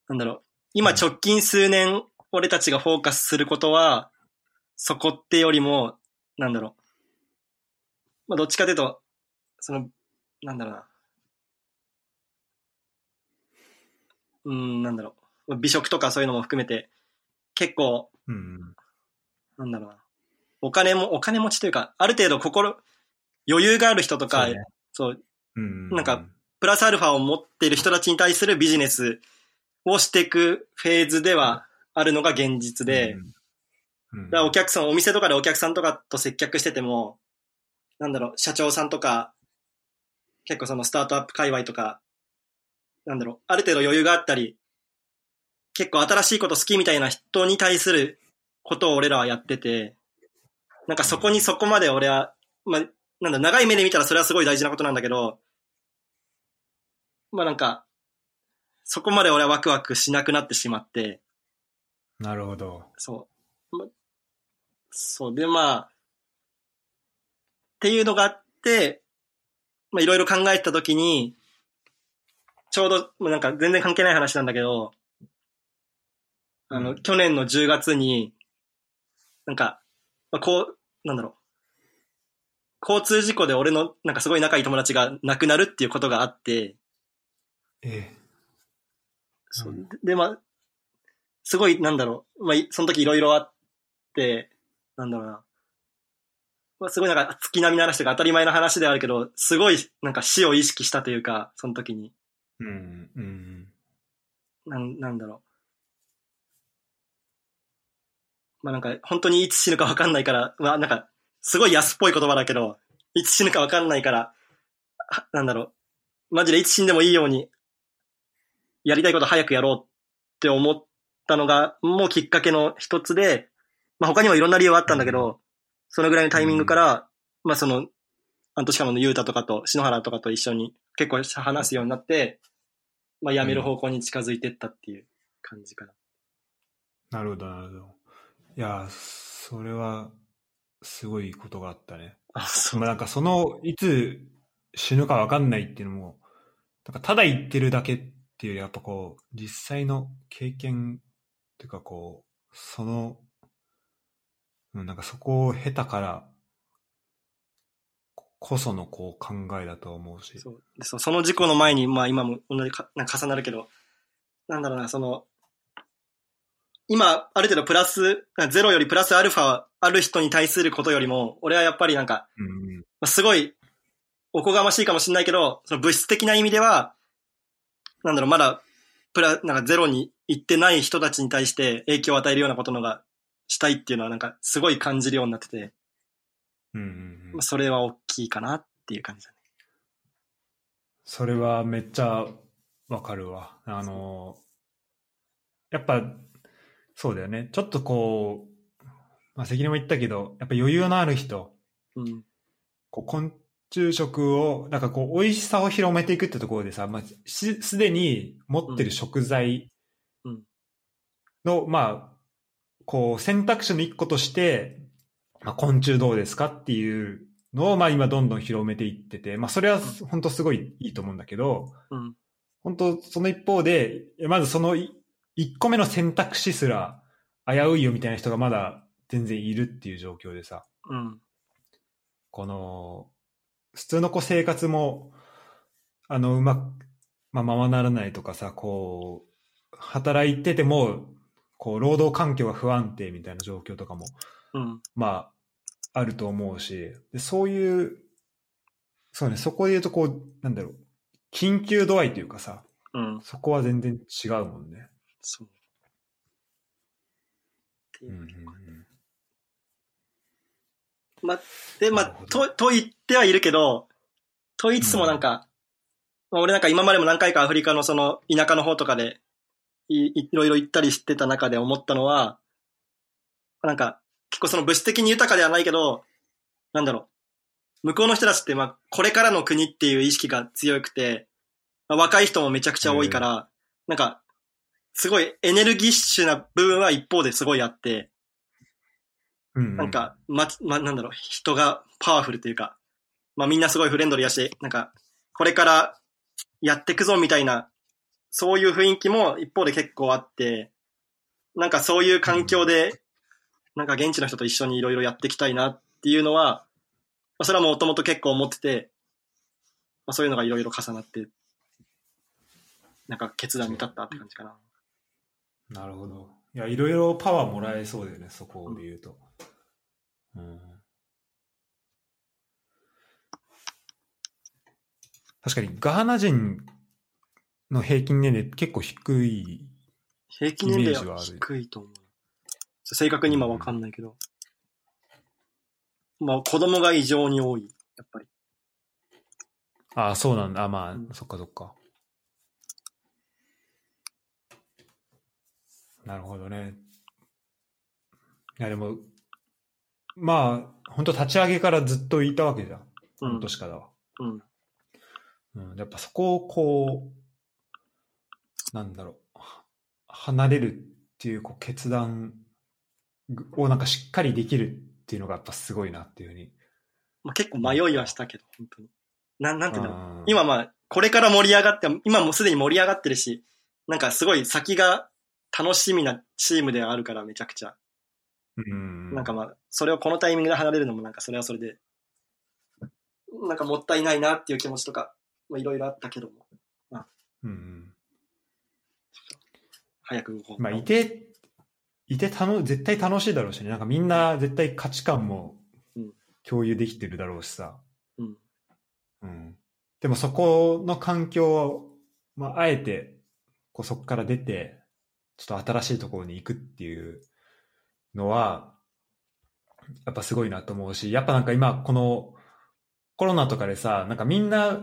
なんだろう、今直近数年、俺たちがフォーカスすることは、そこってよりも、なんだろう、まあ、どっちかというと、その、なんだろうな。うん、なんだろう。美食とかそういうのも含めて、結構、うん。なんだろうな。お金も、お金持ちというか、ある程度心、余裕がある人とか、そうね。そう、うん。なんか、プラスアルファを持っている人たちに対するビジネスをしていくフェーズではあるのが現実で、うん。うん。だからお客さん、お店とかでお客さんとかと接客してても、なんだろう、社長さんとか、結構そのスタートアップ界隈とか、なんだろう、ある程度余裕があったり、結構新しいこと好きみたいな人に対することを俺らはやってて、なんかそこにそこまで俺は、まあ、なんだ、長い目で見たらそれはすごい大事なことなんだけど、まあなんか、そこまで俺はワクワクしなくなってしまって、なるほど。そう。ま、そう。で、まあ、っていうのがあって、まあ、いろいろ考えてたときに、ちょうど、もうなんか全然関係ない話なんだけど、あの、うん去年の10月に、なんか、まあ、こう、なんだろう。交通事故で俺のなんかすごい仲いい友達が亡くなるっていうことがあって、えそううんで、まあ、すごい、なんだろう、まあ、いその時いろいろあって、なんだろうな。まあ、すごいなんか月並みの話とか当たり前の話ではあるけど、すごいなんか死を意識したというか、その時に。えうん、うん。なん、なんだろう。まあなんか、本当にいつ死ぬかわかんないから、まあなんか、すごい安っぽい言葉だけど、いつ死ぬかわかんないから、あなんだろう。マジでいつ死んでもいいように、やりたいこと早くやろうって思ったのが、もうきっかけの一つで、まあ他にもいろんな理由はあったんだけど、そのぐらいのタイミングから、まあその、アントシカモのユータとかと、篠原とかと一緒に結構話すようになって、まあ辞める方向に近づいてったっていう感じかな。なるほど、なるほど。いや、それは、すごいことがあったね。あ、そまあなんかその、いつ死ぬかわかんないっていうのも、なんかただ言ってるだけっていうより、やっぱこう、実際の経験っていうかこう、その、うんなんかそこを経たからこそのこう考えだと思うし。そうでそうその事故の前に、まあ今も同じかなんか重なるけど、なんだろうな、その、今、ある程度プラス、ゼロよりプラスアルファある人に対することよりも、俺はやっぱりなんか、うんまあすごい、おこがましいかもしれないけど、その物質的な意味では、なんだろう、まだ、プラ、なんかゼロに行ってない人たちに対して影響を与えるようなことのがしたいっていうのはなんかすごい感じるようになってて、うんうんうんまあそれは大きいかなっていう感じだね。それはめっちゃわかるわ。あの、やっぱ、そうだよね。ちょっとこう、まあ、関根も言ったけど、やっぱ余裕のある人、うん。こう昆虫食を、なんかこう、美味しさを広めていくってところでさ、まあ、しすでに持ってる食材うんの、まあ、こう、選択肢の一個として、まあ、昆虫どうですかっていうのを、まあ、今どんどん広めていってて、まあ、それは本当すごいいいと思うんだけど、うん。本当その一方で、まずそのい一個目の選択肢すら危ういよみたいな人がまだ全然いるっていう状況でさ、うん。この、普通のこう生活も、あの、うまく、まあ、ままならないとかさ、こう、働いてても、こう、労働環境が不安定みたいな状況とかも、うん。まあ、あると思うし、でそういう、そうね、そこで言うとこう、なんだろう、緊急度合いというかさ、うん。そこは全然違うもんね。そう。っていううんうんまあ、で、まあと、と言ってはいるけど、と言いつつもなんか、まあ俺なんか今までも何回かアフリカのその田舎の方とかでいいいろいろ行ったりしてた中で思ったのは、なんか結構その物質的に豊かではないけど、なんだろう、向こうの人たちってまあこれからの国っていう意識が強くて、まあ、若い人もめちゃくちゃ多いから、なんか、すごいエネルギッシュな部分は一方ですごいあって、うんうんなんか、ま、ま、なんだろう、人がパワフルというか、まあみんなすごいフレンドリーやし、なんか、これからやってくぞみたいな、そういう雰囲気も一方で結構あって、なんかそういう環境で、なんか現地の人と一緒にいろいろやっていきたいなっていうのは、まあそれはもともと結構思ってて、まあそういうのがいろいろ重なって、なんか決断に至ったって感じかな。なるほど。いや、いろいろパワーもらえそうだよね、そこで言うと。うん、確かに、ガーナ人の平均年齢結構低い。平均年齢はイメージはある低いと思う。正確に今わかんないけど。まあ子供が異常に多い、やっぱり。ああ、そうなんだ。あまあ、うんそっかそっか。なるほどね。いや、でも、まあ、本当立ち上げからずっといたわけじゃん。うん半。年からは。うん。うん、やっぱそこをこう、なんだろう、は離れるっていうこう決断をなんかしっかりできるっていうのがやっぱすごいなっていうふうに。まあ、結構迷いはしたけど、本当に。なん、なんていうんだろ今まあ、これから盛り上がって、今もうすでに盛り上がってるし、なんかすごい先が楽しみなチームではあるからめちゃくちゃ。うん、なんかまあ、それをこのタイミングで離れるのもなんかそれはそれで、なんかもったいないなっていう気持ちとか、まあいろいろあったけども、うんうん、早く動こう。まあ、いて、いて楽絶対楽しいだろうしね、なんかみんな絶対価値観もうん共有できてるだろうしさ。うん。うん、でもそこの環境を、まあ、あえてこうそこから出てちょっと新しいところに行くっていうのはやっぱすごいなと思うしやっぱなんか今このコロナとかでさなんかみんな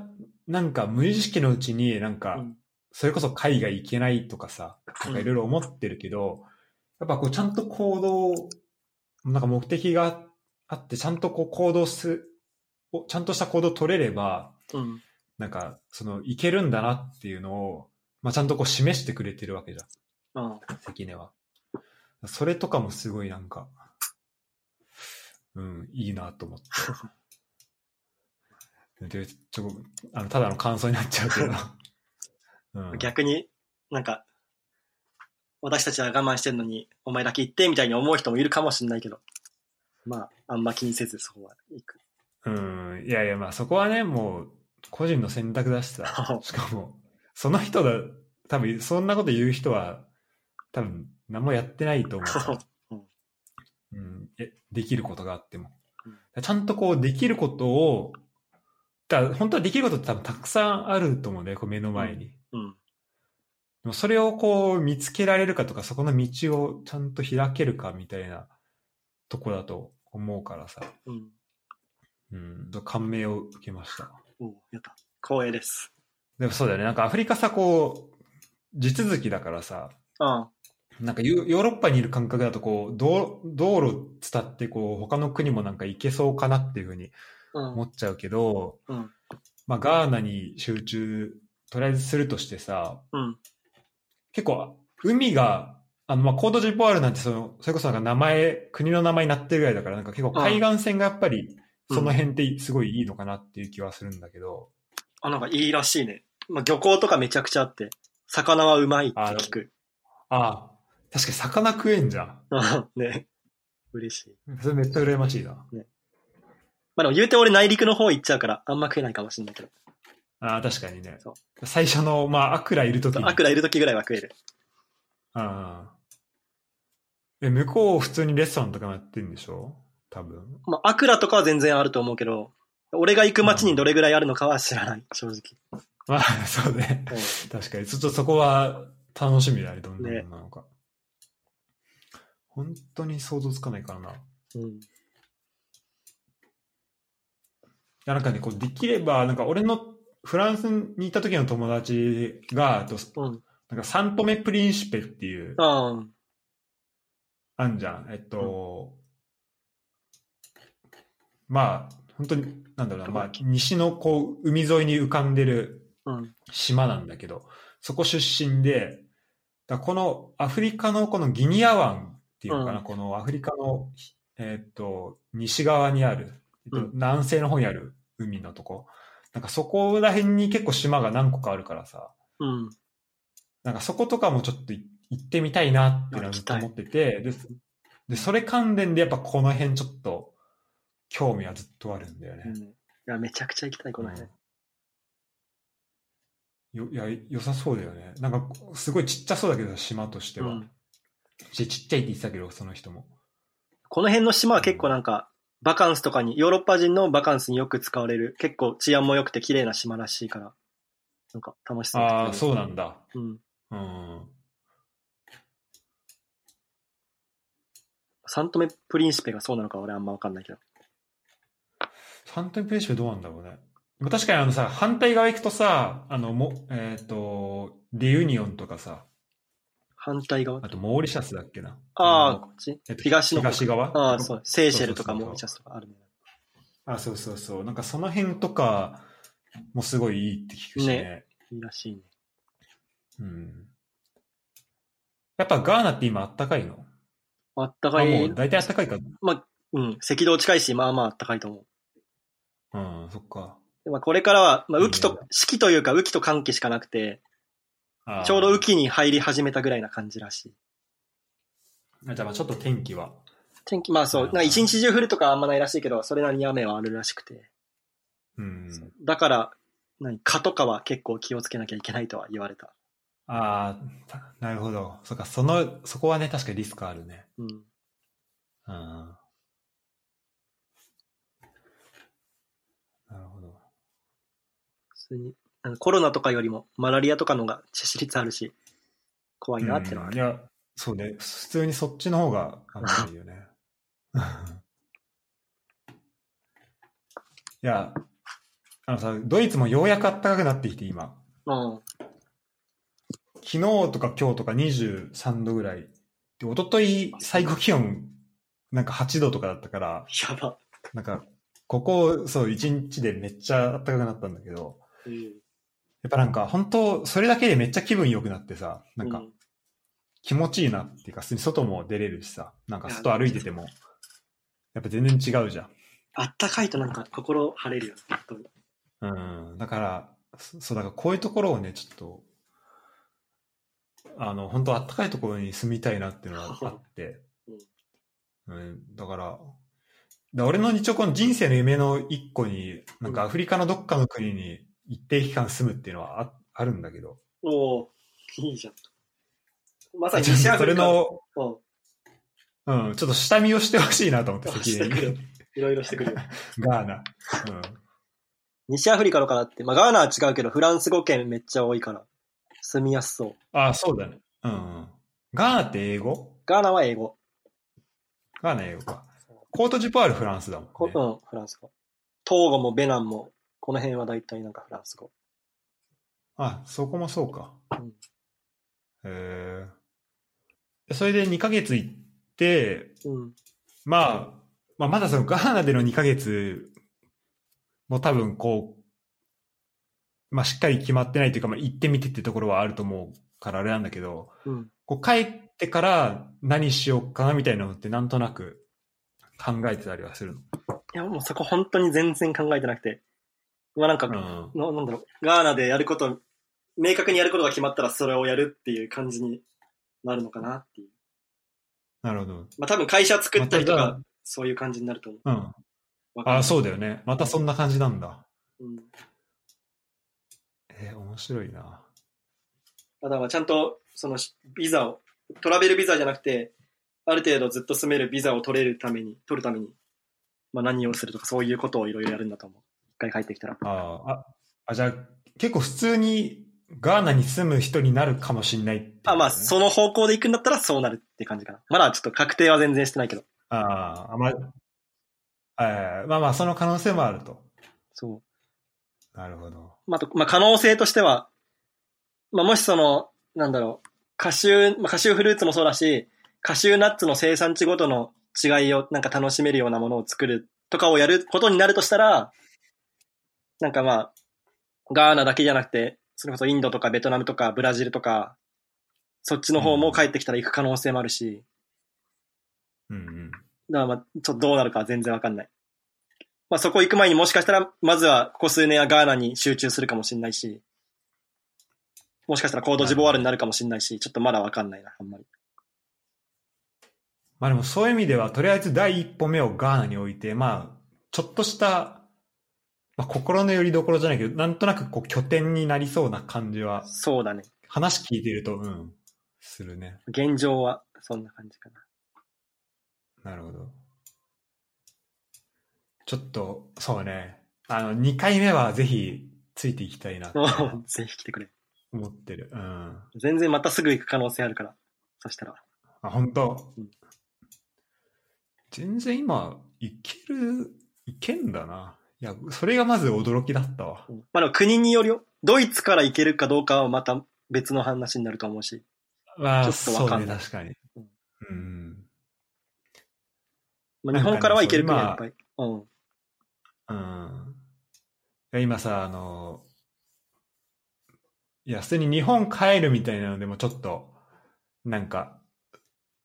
なんか無意識のうちになんかうんそれこそ海外行けないとかさなんかいろいろ思ってるけど、やっぱこうちゃんと行動なんか目的があってちゃんとこう行動すをちゃんとした行動を取れればうん。なんか、その、いけるんだなっていうのを、まあ、ちゃんとこう示してくれてるわけじゃん。関根は。それとかもすごいなんか、うん、いいなと思って。で、ちょ、あの、ただの感想になっちゃうけど。うん、逆になんか、私たちは我慢してんのに、お前だけ行ってみたいに思う人もいるかもしれないけど、まあ、あんま気にせずそこは行く。うん、いやいや、まあそこはね、もう、個人の選択だしさ、しかも、その人だ、多分、そんなこと言う人は、多分、何もやってないと思う。うん、えできることがあってもうん。ちゃんとこう、できることを、だ本当はできることって多分たくさんあると思うんだよ、こう目の前に。うん。でもそれをこう、見つけられるかとか、そこの道をちゃんと開けるかみたいなとこだと思うからさ。うん。うん、感銘を受けました。おうやった。光栄です。でもそうだよね。なんかアフリカさ、こう、地続きだからさ、うん。なんかヨヨーロッパにいる感覚だと、こう、道道路伝って、こう、他の国もなんか行けそうかなっていうふうにうん。思っちゃうけど、うん。まあ、ガーナに集中、とりあえずするとしてさ、うん。結構、海が、あの、まあ、コードジポワールなんてその、それこそなんか名前、国の名前になってるぐらいだから、なんか結構海岸線がやっぱり、その辺ってすごいいいのかなっていう気はするんだけど、あ、なんかいいらしいね。まあ、漁港とかめちゃくちゃあって、魚はうまいって聞く。ああ、確かに魚食えんじゃん。う んね。嬉しい。それめっちゃ羨ましいな。まあでも言うて俺内陸の方行っちゃうから、あんま食えないかもしれないけど。ああ、確かにねそ。最初の、まあ、アクラいるときに。アクラいる時ぐらいは食える。ああ。え、向こう普通にレストランとかもやってるんでしょ？多分。まあ、アクラとかは全然あると思うけど、俺が行く街にどれぐらいあるのかは知らない、正直。まあ、そうね。うん確かに。ちょっとそこは楽しみだね。どんなものなのか。本当に想像つかないからな。いうん。や、なんかね、こう、できれば、なんか俺のフランスにいた時の友達が、とうん。なんかサントメプリンシペっていう、ああんじゃん。えっと、まあ、本当に、なんだろうな、まあ、西のこう、海沿いに浮かんでる。島なんだけど、そこ出身で、だこのアフリカのこのギニア湾っていうのかな、うんこのアフリカの、えっと、西側にある、えっとうん南西の方にある海のとこ、なんかそこら辺に結構島が何個かあるからさ、うん。なんかそことかもちょっとい行ってみたいなっていうのはずっと思ってて、で、でそれ関連でやっぱこの辺ちょっと興味はずっとあるんだよね。うん。いや、めちゃくちゃ行きたい、この辺。よいや、良さそうだよね。なんか、すごいちっちゃそうだけど、島としては。うんちちっちゃいって言ってたけど、その人も。この辺の島は結構なんか、バカンスとかに、ヨーロッパ人のバカンスによく使われる、結構治安も良くて綺麗な島らしいから、なんか楽しそうだああ、そうなんだ。うん。うん。サントメプリンシペがそうなのか俺あんまわかんないけど。サントメプリンシペどうなんだろうね。まあ確かにあのさ、反対側行くとさ、あの、も、えっ、と、デユニオンとかさ、反対側あとモーリシャスだっけな。ああ、のこっちえっと東の方東側？ああ、そう。セーシェルとかモーリシャスとかあるね。あ、そうそうそう。なんかその辺とかもすごいいいって聞くしね。ねいいらしいね。うん。やっぱガーナって今あったかいの？あったあ、かい。もう大体あったかいか。うん。赤道近いし、まあまああったかいと思う。うん、そっか。でまあこれからは、まあ雨季と、四季というか雨季と寒気しかなくて、ちょうど雨季に入り始めたぐらいな感じらしい。あじゃあまあちょっと天気は。天気、まあそう、なんか一日中降るとかあんまないらしいけど、それなりに雨はあるらしくて。うん。だから、何、蚊とかは結構気をつけなきゃいけないとは言われた。ああ、なるほど。そっか、その、そこはね、確かにリスクあるね。うん。うん。なるほど。普通に、コロナとかよりもマラリアとかの方が致死率あるし、怖いなってのは。うんいや、そうね。普通にそっちの方が危ないよね。いや、あのさ、ドイツもようやく暖かくなってきて、今。うん。昨日とか今日とか23度ぐらい。で、一昨日最高気温なんか8度とかだったから、やば。なんか、ここ、そう、1日でめっちゃ暖かくなったんだけど、うん。やっぱなんか、本当それだけでめっちゃ気分良くなってさ、なんかう、気持ちいいなっていうか、普通に外も出れるしさ、なんか外歩いてても、やっぱ全然違うじゃん。あったかいとなんか心晴れるよね。本当にうん。だから、そそう、だからこういうところをね、ちょっと、あの、本当あったかいところに住みたいなっていうのはあって、うん、だから、だ俺の一応この人生の夢の一個に、なんかアフリカのどっかの国に一定期間住むっていうのはああるんだけど、おおいいじゃん。まさにちょっとそ西アフリカれの、うん。うん、ちょっと下見をしてほしいなと思って、あ関根してくるに。いろいろしてくるよ。ガーナ。うん。西アフリカとかだって、まあガーナは違うけど、フランス語圏めっちゃ多いから、住みやすそう。あ、そうだね。うんうん。ガーナって英語？ガーナは英語。ガーナ英語か。コートジボワールフランスだもんね。こうん、フランス語。トーゴもベナンも、この辺は大体なんかフランス語。あ、そこもそうか。うんへえ。それで2ヶ月行って、うん。まあ、まあ、まだそのガーナでの2ヶ月も多分こう、まあしっかり決まってないというか、まあ行ってみてってところはあると思うからあれなんだけど、うん。こう帰ってから何しようかなみたいなのってなんとなく考えてたりはするの？いや、もうそこ本当に全然考えてなくて。まあなんか、うん。ななんだろう、ガーナでやること、明確にやることが決まったらそれをやるっていう感じになるのかなっていう。なるほど。まあ多分会社作ったりとか、そういう感じになると思う。うん。わかんないあ、そうだよね。またそんな感じなんだ。うん。えー面白いな。だからちゃんと、そのビザを、トラベルビザじゃなくて、ある程度ずっと住めるビザを取れるために、取るために、まあ何をするとかそういうことをいろいろやるんだと思う。一回帰ってきたら。あーあ、あ、じゃあ結構普通にガーナに住む人になるかもしれないね、あ、まあその方向で行くんだったらそうなるって感じかな。まだちょっと確定は全然してないけど。ああ、まあ、えーまあまあ、その可能性もあると。そう。なるほど。まあ、あと、まあ、可能性としては、まあ、もしその、なんだろう、カシュー、まあ、カシューフルーツもそうだし、カシューナッツの生産地ごとの違いをなんか楽しめるようなものを作るとかをやることになるとしたら、なんかまあ、ガーナだけじゃなくて、それこそインドとかベトナムとかブラジルとか、そっちの方も帰ってきたら行く可能性もあるし、うんうん。だからまあ、ちょっとどうなるかは全然わかんない。まあそこ行く前にもしかしたら、まずはここ数年はガーナに集中するかもしれないし、もしかしたらコードジボワールになるかもしれないし、ちょっとまだわかんないな、あんまり。まあでもそういう意味では、とりあえず第一歩目をガーナに置いて、まあ、ちょっとした、まあ、心の拠り所じゃないけど、なんとなくこう拠点になりそうな感じは、そうだね。話聞いてると、うん、するね。現状はそんな感じかなるほど。ちょっと、そうね。あの、2回目はぜひついていきたいなぜひ来てくれ。思ってる。うん。全然またすぐ行く可能性あるから。そしたら。あ、本当、うん全然今、いける、いけんだな。いや、それがまず驚きだったわ。うんまあでも国によるよ。ドイツから行けるかどうかはまた別の話になると思うし。まあ、ちょっとわかんないそうね、確かに。うんうん。まあ、日本からは行ける国はいっぱい。うん。うん。いや今さ、あの、いや、普通に日本帰るみたいなのでもちょっと、なんか、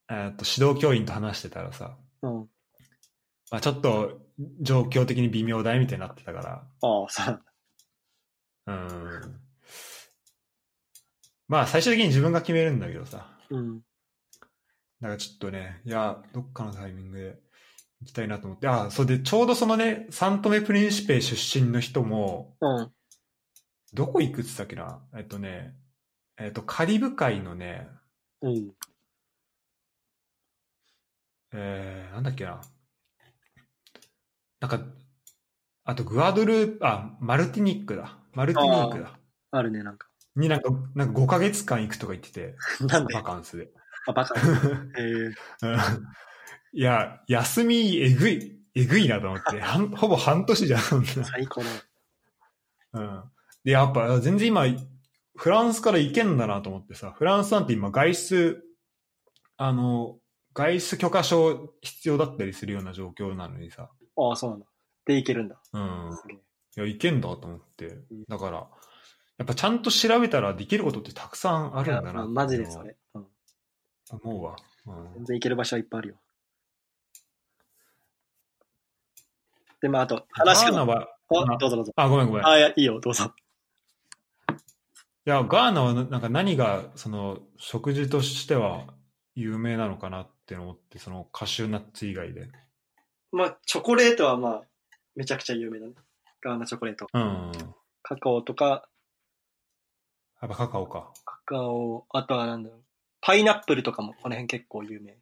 えっと、指導教員と話してたらさ、うん。まあ、ちょっと状況的に微妙だねみたいになってたから、ああ、そう。うん。まあ、最終的に自分が決めるんだけどさ、うん。だからちょっとね、いや、どっかのタイミングで行きたいなと思って、あ、そうで、ちょうどそのね、サントメプリンシペ出身の人も、うん。どこ行くって言ったっけな？えっとね、えっと、カリブ海のね、うん。えー、なんだっけな？なんか、あとグアドルあ、マルティニックだ。マルティニックだ。あるね、なんか。になんか、なんか5ヶ月間行くとか言ってて、なんでバカンスで。あ、バカ。へえ。うんいや、休みえぐい、えぐいなと思って、はんほぼ半年じゃん。最高だ。うん。で、やっぱ全然今、フランスから行けんだなと思ってさ、フランスなんて今外出、あの、外出許可証必要だったりするような状況なのにさ、ああ、そうなんだ。で、行けるんだ。うん。いや、行けんだと思ってうん。だから、やっぱちゃんと調べたらできることってたくさんあるんだな。マジでそ。れ。うん。思うわ。うん全然行ける場所はいっぱいあるよ。で、まあ、あと、話が。ガーナは、あ、どうぞどうぞ。あ、ごめんごめん。いあ、いや、いいよ、どうぞ。や、ガーナはななんか何が、その、食事としては有名なのかなって思って、そのカシューナッツ以外で。まあ、チョコレートはまあ、めちゃくちゃ有名だね。ガーナチョコレート。うん。カカオとか、やっぱカカオか。カカオ、あとはなんだろう。パイナップルとかもこの辺結構有名。え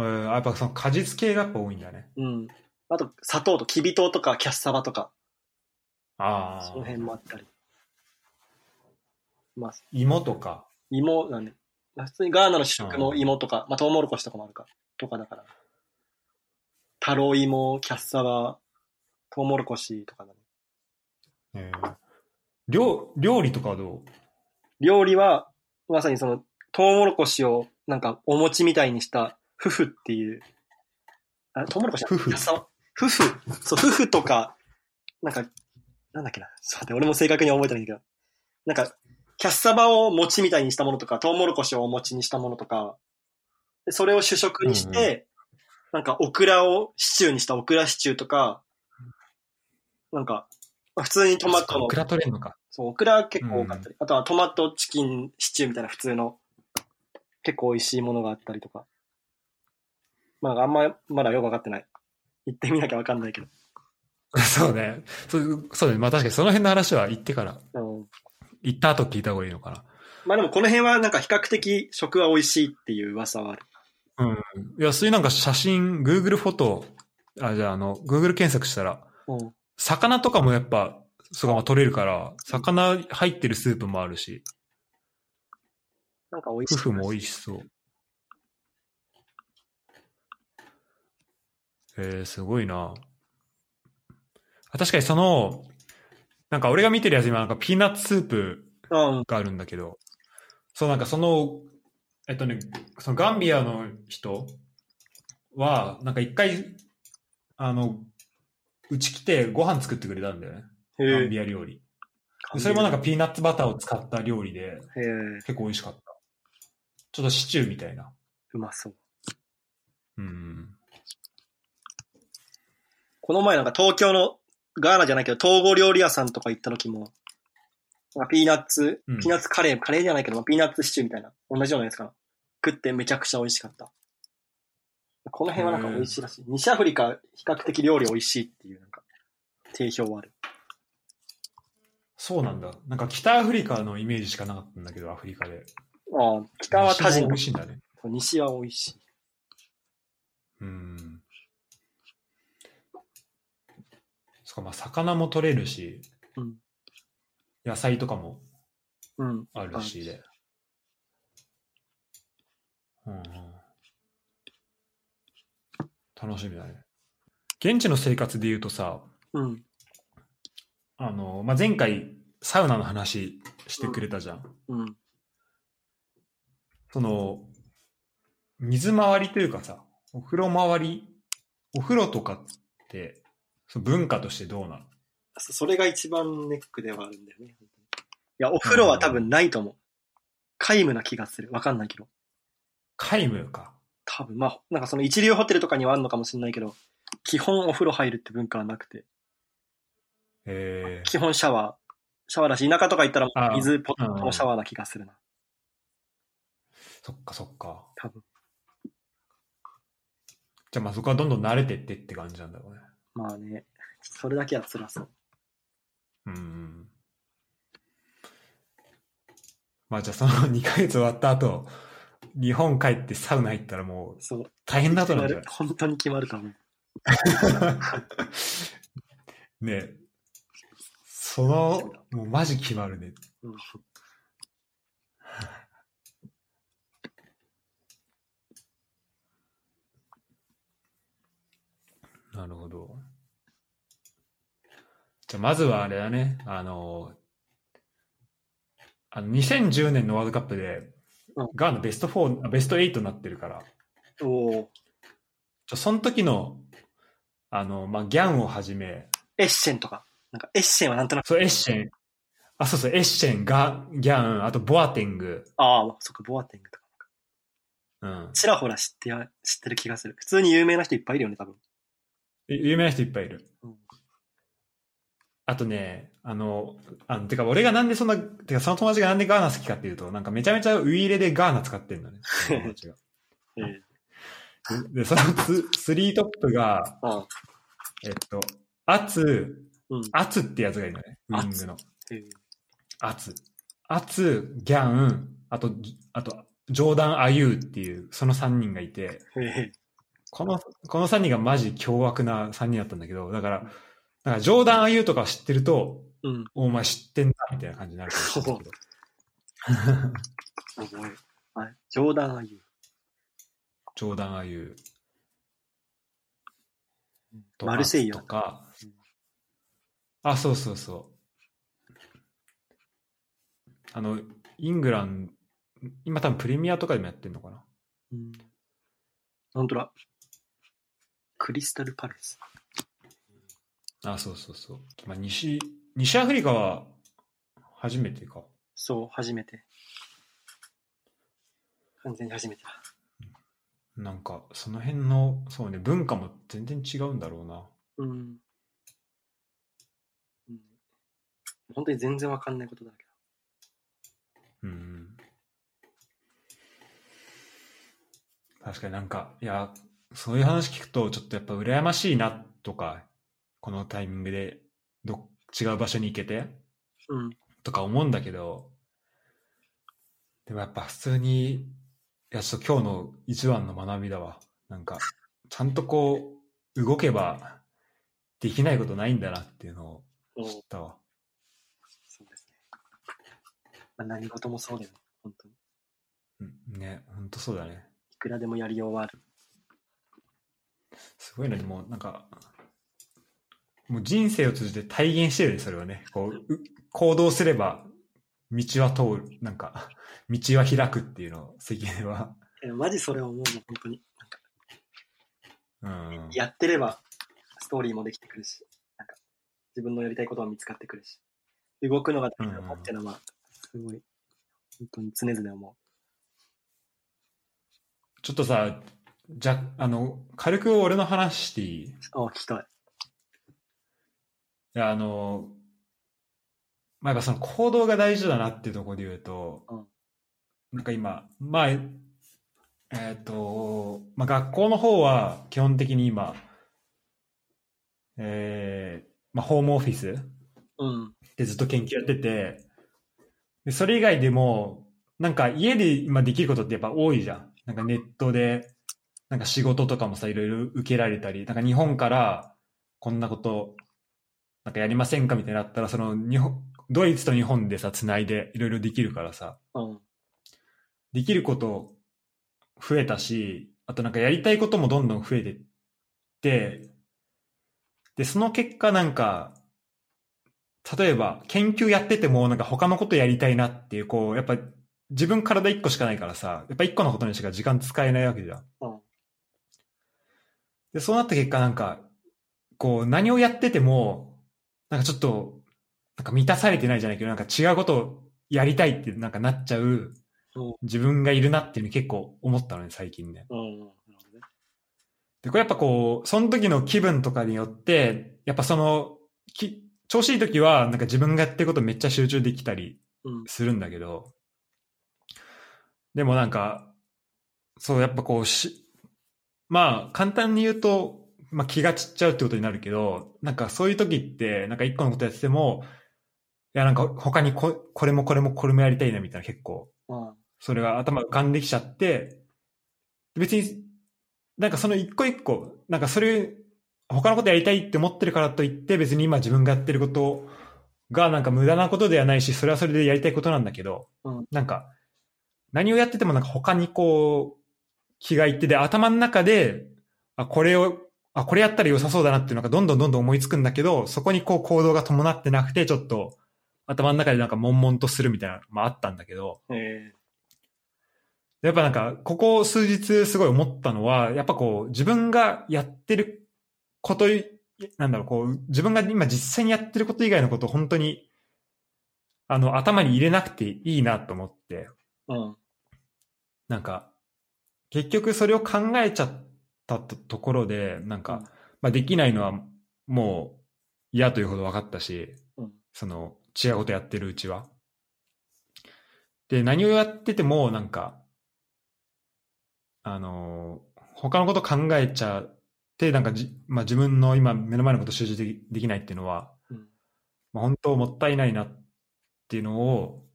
ー、やっぱその果実系がやっぱ多いんだね。うん。あと、砂糖ときび糖とかキャッサバとか、ああ。その辺もあったり。まあ、芋とか。芋なんで、まあ普通にガーナの主食の芋とか、まあ、トウモロコシとかもあるか、とかだから。タロイモ、キャッサバ、トウモロコシとかだね。えー、料料理とかはどう？料理は、まさにその、トウモロコシをなんかお餅みたいにした、フフっていう、あ、トウモロコシフフキャッサバ？フフ。そう、フフとか、なんか、なんだっけな。ちょっと待って、俺も正確には覚えてないけど。なんか、キャッサバを餅みたいにしたものとか、トウモロコシをお餅にしたものとか、でそれを主食にして、うんなんか、オクラをシチューにしたオクラシチューとか、なんか、まあ普通にトマトのオクラ取れんのか。そう、オクラ結構多かったり、あとはトマトチキンシチューみたいな普通の結構美味しいものがあったりとか。まあ、あんま、まだよくわかってない。行ってみなきゃわかんないけど。そうね。そうそうね。まあ確かにその辺の話は行ってから、うん行った後聞いた方がいいのかな。まあでもこの辺はなんか比較的食は美味しいっていう噂はある。うん。いや、そういうなんか写真、Google フォト、あ、じゃああの、Google 検索したら、うん。魚とかもやっぱ、そこが取れるから、魚入ってるスープもあるし、なんか美味しい。フフも美味しそう。えー、すごいなあ確かにその、なんか俺が見てるやつ今なんかピーナッツスープうん。があるんだけど、そうなんかその、えっとね、そのガンビアの人は、なんか一回、あの、うち来てご飯作ってくれたんだよね。ガン。ビア料理。でそれもなんかピーナッツバターを使った料理で。結構美味しかった。ちょっとシチューみたいな。うまそう。うん。この前なんか東京のガーナじゃないけど、統合料理屋さんとか行った時も、ピーナッツ、うんピーナッツカレー、カレーじゃないけど、まあピーナッツシチューみたいな、同じようなやつかな。食ってめちゃくちゃ美味しかった。この辺はなんか美味しいらしい。西アフリカ、比較的料理美味しいっていう、なんか、定評はある。そうなんだ。なんか北アフリカのイメージしかなかったんだけど、アフリカで。ああ、北はタジン西も美味しいんだね。西は美味しい。うん。そっか、まあ魚も取れるし、うん野菜とかもうん。あるしで。うんうん、楽しみだね。現地の生活で言うとさ、うん。あの、まあ、前回サウナの話してくれたじゃん。うん。その、水回りというかさ、お風呂回り、お風呂とかって、その文化としてどうなの？そそれが一番ネックではあるんだよね。いや、お風呂は多分ないと思う。皆無な気がする。わかんないけど。皆無か。多分、まあ、なんかその一流ホテルとかにはあるのかもしれないけど、基本お風呂入るって文化はなくて、え基本シャワー。シャワーだし、田舎とか行ったら水ポットシャワーな気がするな。そっかそっか。多分。じゃあまあそこはどんどん慣れてってって感じなんだろうね。まあね、それだけは辛そう。うんうん。まあじゃあその2ヶ月終わった後、日本帰ってサウナ行ったらもうそう。大変なことなんじゃ決まる。本当に決まると思う。な いねえその、もうマジ決まるね。うん なるほど。じゃあまずはあれだね、あの、あの2010年のワールドカップで、うんガーナベスト4、あベスト8になってるから、おお。じゃあその時の、あの、まあ、ギャンをはじめ、エッシェンとか。なんかエッシェンはなんとなく、そう、エッシェン、あ、そうそう、エッシェン、ガ、ギャン、あとボアテング、ああ、そっか、ボアテングとか。うん。ちらほら知ってや、知ってる気がする。普通に有名な人いっぱいいるよね、多分。え有名な人いっぱいいる。うんあとね、あの、あの、てか俺がなんでそんな、てかその友達がなんでガーナ好きかっていうと、なんかめちゃめちゃウイイレでガーナ使ってんだね。その友達が ええで、そのススリートップが、ああえっと、アツ、うん。アツってやつがいるのね、ウイングの。ええアツ。アツ、ギャン、あと、あと、ジョーダン・アユーっていう、その3人がいて、ええこの、この3人がマジ凶悪な3人だったんだけど、だから、だからジョーダン・アユーとか知ってると、うん。お前知ってんな、みたいな感じになるかもしれないけど。ジョーダン・アユジョーダン・アユマルセイユとかうん、あ、そうそうそう。あの、イングランド、今多分プレミアとかでもやってんのかな。うん。本当だ。クリスタル・パレス。あ、そうそうそう。まあ、西、西アフリカは初めてか。そう、初めて。完全に初めてだ。なんか、その辺の、そうね、文化も全然違うんだろうな。うん。うん。本当に全然わかんないことだけうん。確かになんか、いや、そういう話聞くと、ちょっとやっぱ羨ましいなとか、このタイミングでど違う場所に行けてど。うん。とか思うんだけど、でもやっぱ普通に、いや、ちょっと今日の一番の学びだわ。なんか、ちゃんとこう、動けばできないことないんだなっていうのをお知ったわ。そうですね。まあ、何事もそうだよね。本当に。うん、ね、ほんとそうだね。いくらでもやりようはある。すごいね、でもなんか、もう人生を通じて体現してるね、それをね。こう、う行動すれば、道は通る、なんか、道は開くっていうのを、関根は。えマジそれを思うの、本当に。なんかうん。やってれば、ストーリーもできてくるし、なんか、自分のやりたいことも見つかってくるし、動くのが大事だなっていうのは、すごい、本当に常々思ちょっとさ、じゃ、あの、軽く俺の話していい？あ、聞きたい。や、あの、まあ、やっぱその行動が大事だなっていうところで言うと、うんなんか今、まあ、えっ、と、まあ、学校の方は基本的に今、えーまあ、ホームオフィスうん。でずっと研究やってて、でそれ以外でも、なんか家で今できることってやっぱ多いじゃん。なんかネットで、なんか仕事とかもさ、いろいろ受けられたり、なんか日本からこんなこと、なんかやりませんかみたいになったら、その日本、ドイツと日本でさ、つないでいろいろできるからさ、うん。できること増えたし、あとなんかやりたいこともどんどん増えてって、で、その結果なんか、例えば研究やっててもなんか他のことやりたいなっていう、こう、やっぱ自分体一個しかないからさ、やっぱ一個のことにしか時間使えないわけじゃん。うんで、そうなった結果なんか、こう、何をやってても、なんかちょっと、なんか満たされてないじゃないけど、なんか違うことをやりたいってなんかなっちゃううん自分がいるなっていうの結構思ったのね、最近ね。で、これやっぱこう、その時の気分とかによって、やっぱその、き調子いい時は、なんか自分がやってることめっちゃ集中できたりうん。するんだけど、でもなんか、そう、やっぱこうし、まあ、簡単に言うと、まあ気が散っちゃうってことになるけど、なんかそういう時って、なんか一個のことやってても、いやなんか他にここれもこれもこれもやりたいなみたいな結構、うん。それが頭浮かんできちゃって、別に、なんかその一個一個、なんかそれ、他のことやりたいって思ってるからといって、別に今自分がやってることがなんか無駄なことではないし、それはそれでやりたいことなんだけど、うんなんか、何をやっててもなんか他にこう、気がいってで、頭の中で、あ、これを、あ、これやったら良さそうだなっていうのがどんどんどんどん思いつくんだけど、そこにこう行動が伴ってなくて、ちょっと頭の中でなんか悶々とするみたいなのもあったんだけど、えやっぱなんか、ここ数日すごい思ったのは、やっぱこう、自分がやってること、なんだろう、こう、自分が今実際にやってること以外のことを本当に、あの、頭に入れなくていいなと思って、ーうん。なんか、結局それを考えちゃったとところで、なんか、まあできないのはもう嫌というほど分かったし、うんその、違うことやってるうちは。で、何をやってても、なんか、あのー他のこと考えちゃって、なんかじ、まあ自分の今目の前のこと集中できできないっていうのは、うんまあ本当もったいないなっていうのを、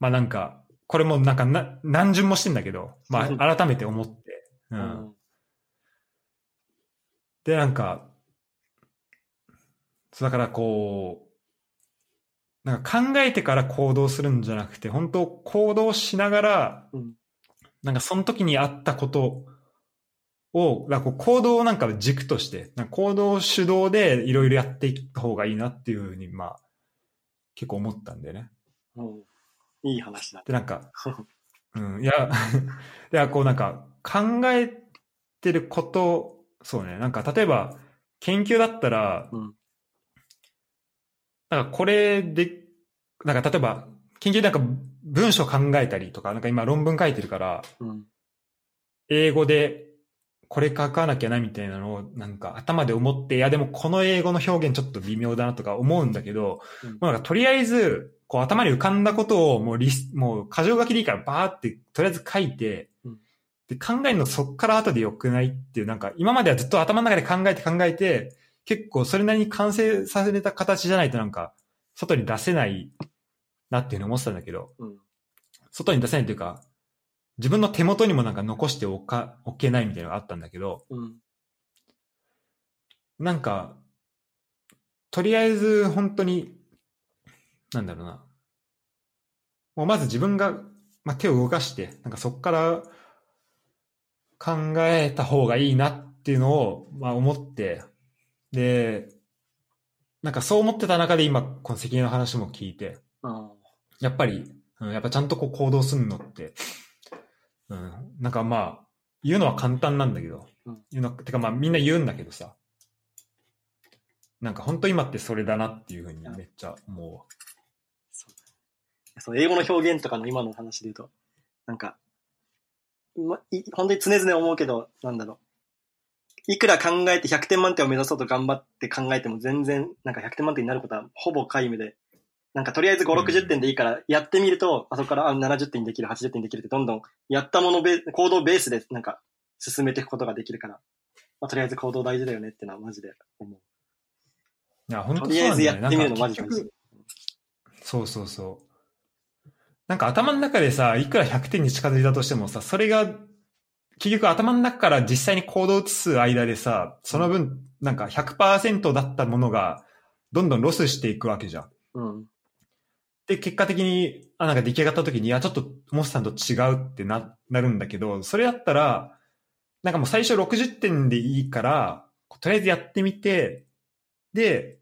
まあなんか、これもなんかな何巡もしてんだけど、まあ改めて思って、う。うんん。で、なんか、だからこう、なんか考えてから行動するんじゃなくて、本当行動しながら、うんなんかその時にあったことを、だからこう行動をなんか軸として、なんか行動主導でいろいろやっていった方がいいなっていうふうに、まあ、結構思ったんだよね。うん。いい話だ。で、なんか、うん、いや、いや、こうなんか、考えてること、そうね、なんか例えば、研究だったら、うん。なんかこれで、なんか例えば、研究でなんか文章考えたりとか、なんか今論文書いてるから、うん。英語でこれ書かなきゃなみたいなのをなんか頭で思って、いやでもこの英語の表現ちょっと微妙だなとか思うんだけど、うん。もうなんかとりあえず、こう頭に浮かんだことをもうリス、もう箇条書きでいいからバーってとりあえず書いて、うんで考えるのそっから後でよくないっていう、なんか今まではずっと頭の中で考えて考えて、結構それなりに完成させた形じゃないとなんか、外に出せないなっていうのを思ってたんだけど、うん。外に出せないというか、自分の手元にもなんか残しておか、おけないみたいなのがあったんだけど、うん。なんか、とりあえず本当に、なんだろうな。もうまず自分が、まあ、手を動かして、なんかそこから考えた方がいいなっていうのを、まあ、思って、で、なんかそう思ってた中で今、この責任の話も聞いて、あやっぱり、うん、やっぱちゃんとこう行動するのって、うん、なんかまあ、言うのは簡単なんだけど、うん。言うの、てかまあみんな言うんだけどさ、なんか本当今ってそれだなっていうふうにめっちゃ思うわ。そう。そう英語の表現とかの今の話で言うと、なんか、ま、い本当に常々思うけど、なんだろう。いくら考えて100点満点を目指そうと頑張って考えても全然、なんか100点満点になることはほぼ皆無で、なんかとりあえず5、60点でいいからやってみると、あそこからあ70点にできる、80点にできるってどんどんやったものベ行動ベースでなんか進めていくことができるから、まあ、とりあえず行動大事だよねってのはマジで思う。いや、本当とりあえ。ずやってみるのマジ大事局。そうそうそう。なんか頭の中でさ、いくら100点に近づいたとしてもさ、それが、結局頭の中から実際に行動を移す間でさ、その分、なんか100%だったものが、どんどんロスしていくわけじゃん。うん。で、結果的に、あ、なんか出来上がった時に、いや、ちょっと、モスさんと違うってな、なるんだけど、それだったら、なんかもう最初60点でいいから、とりあえずやってみて、で、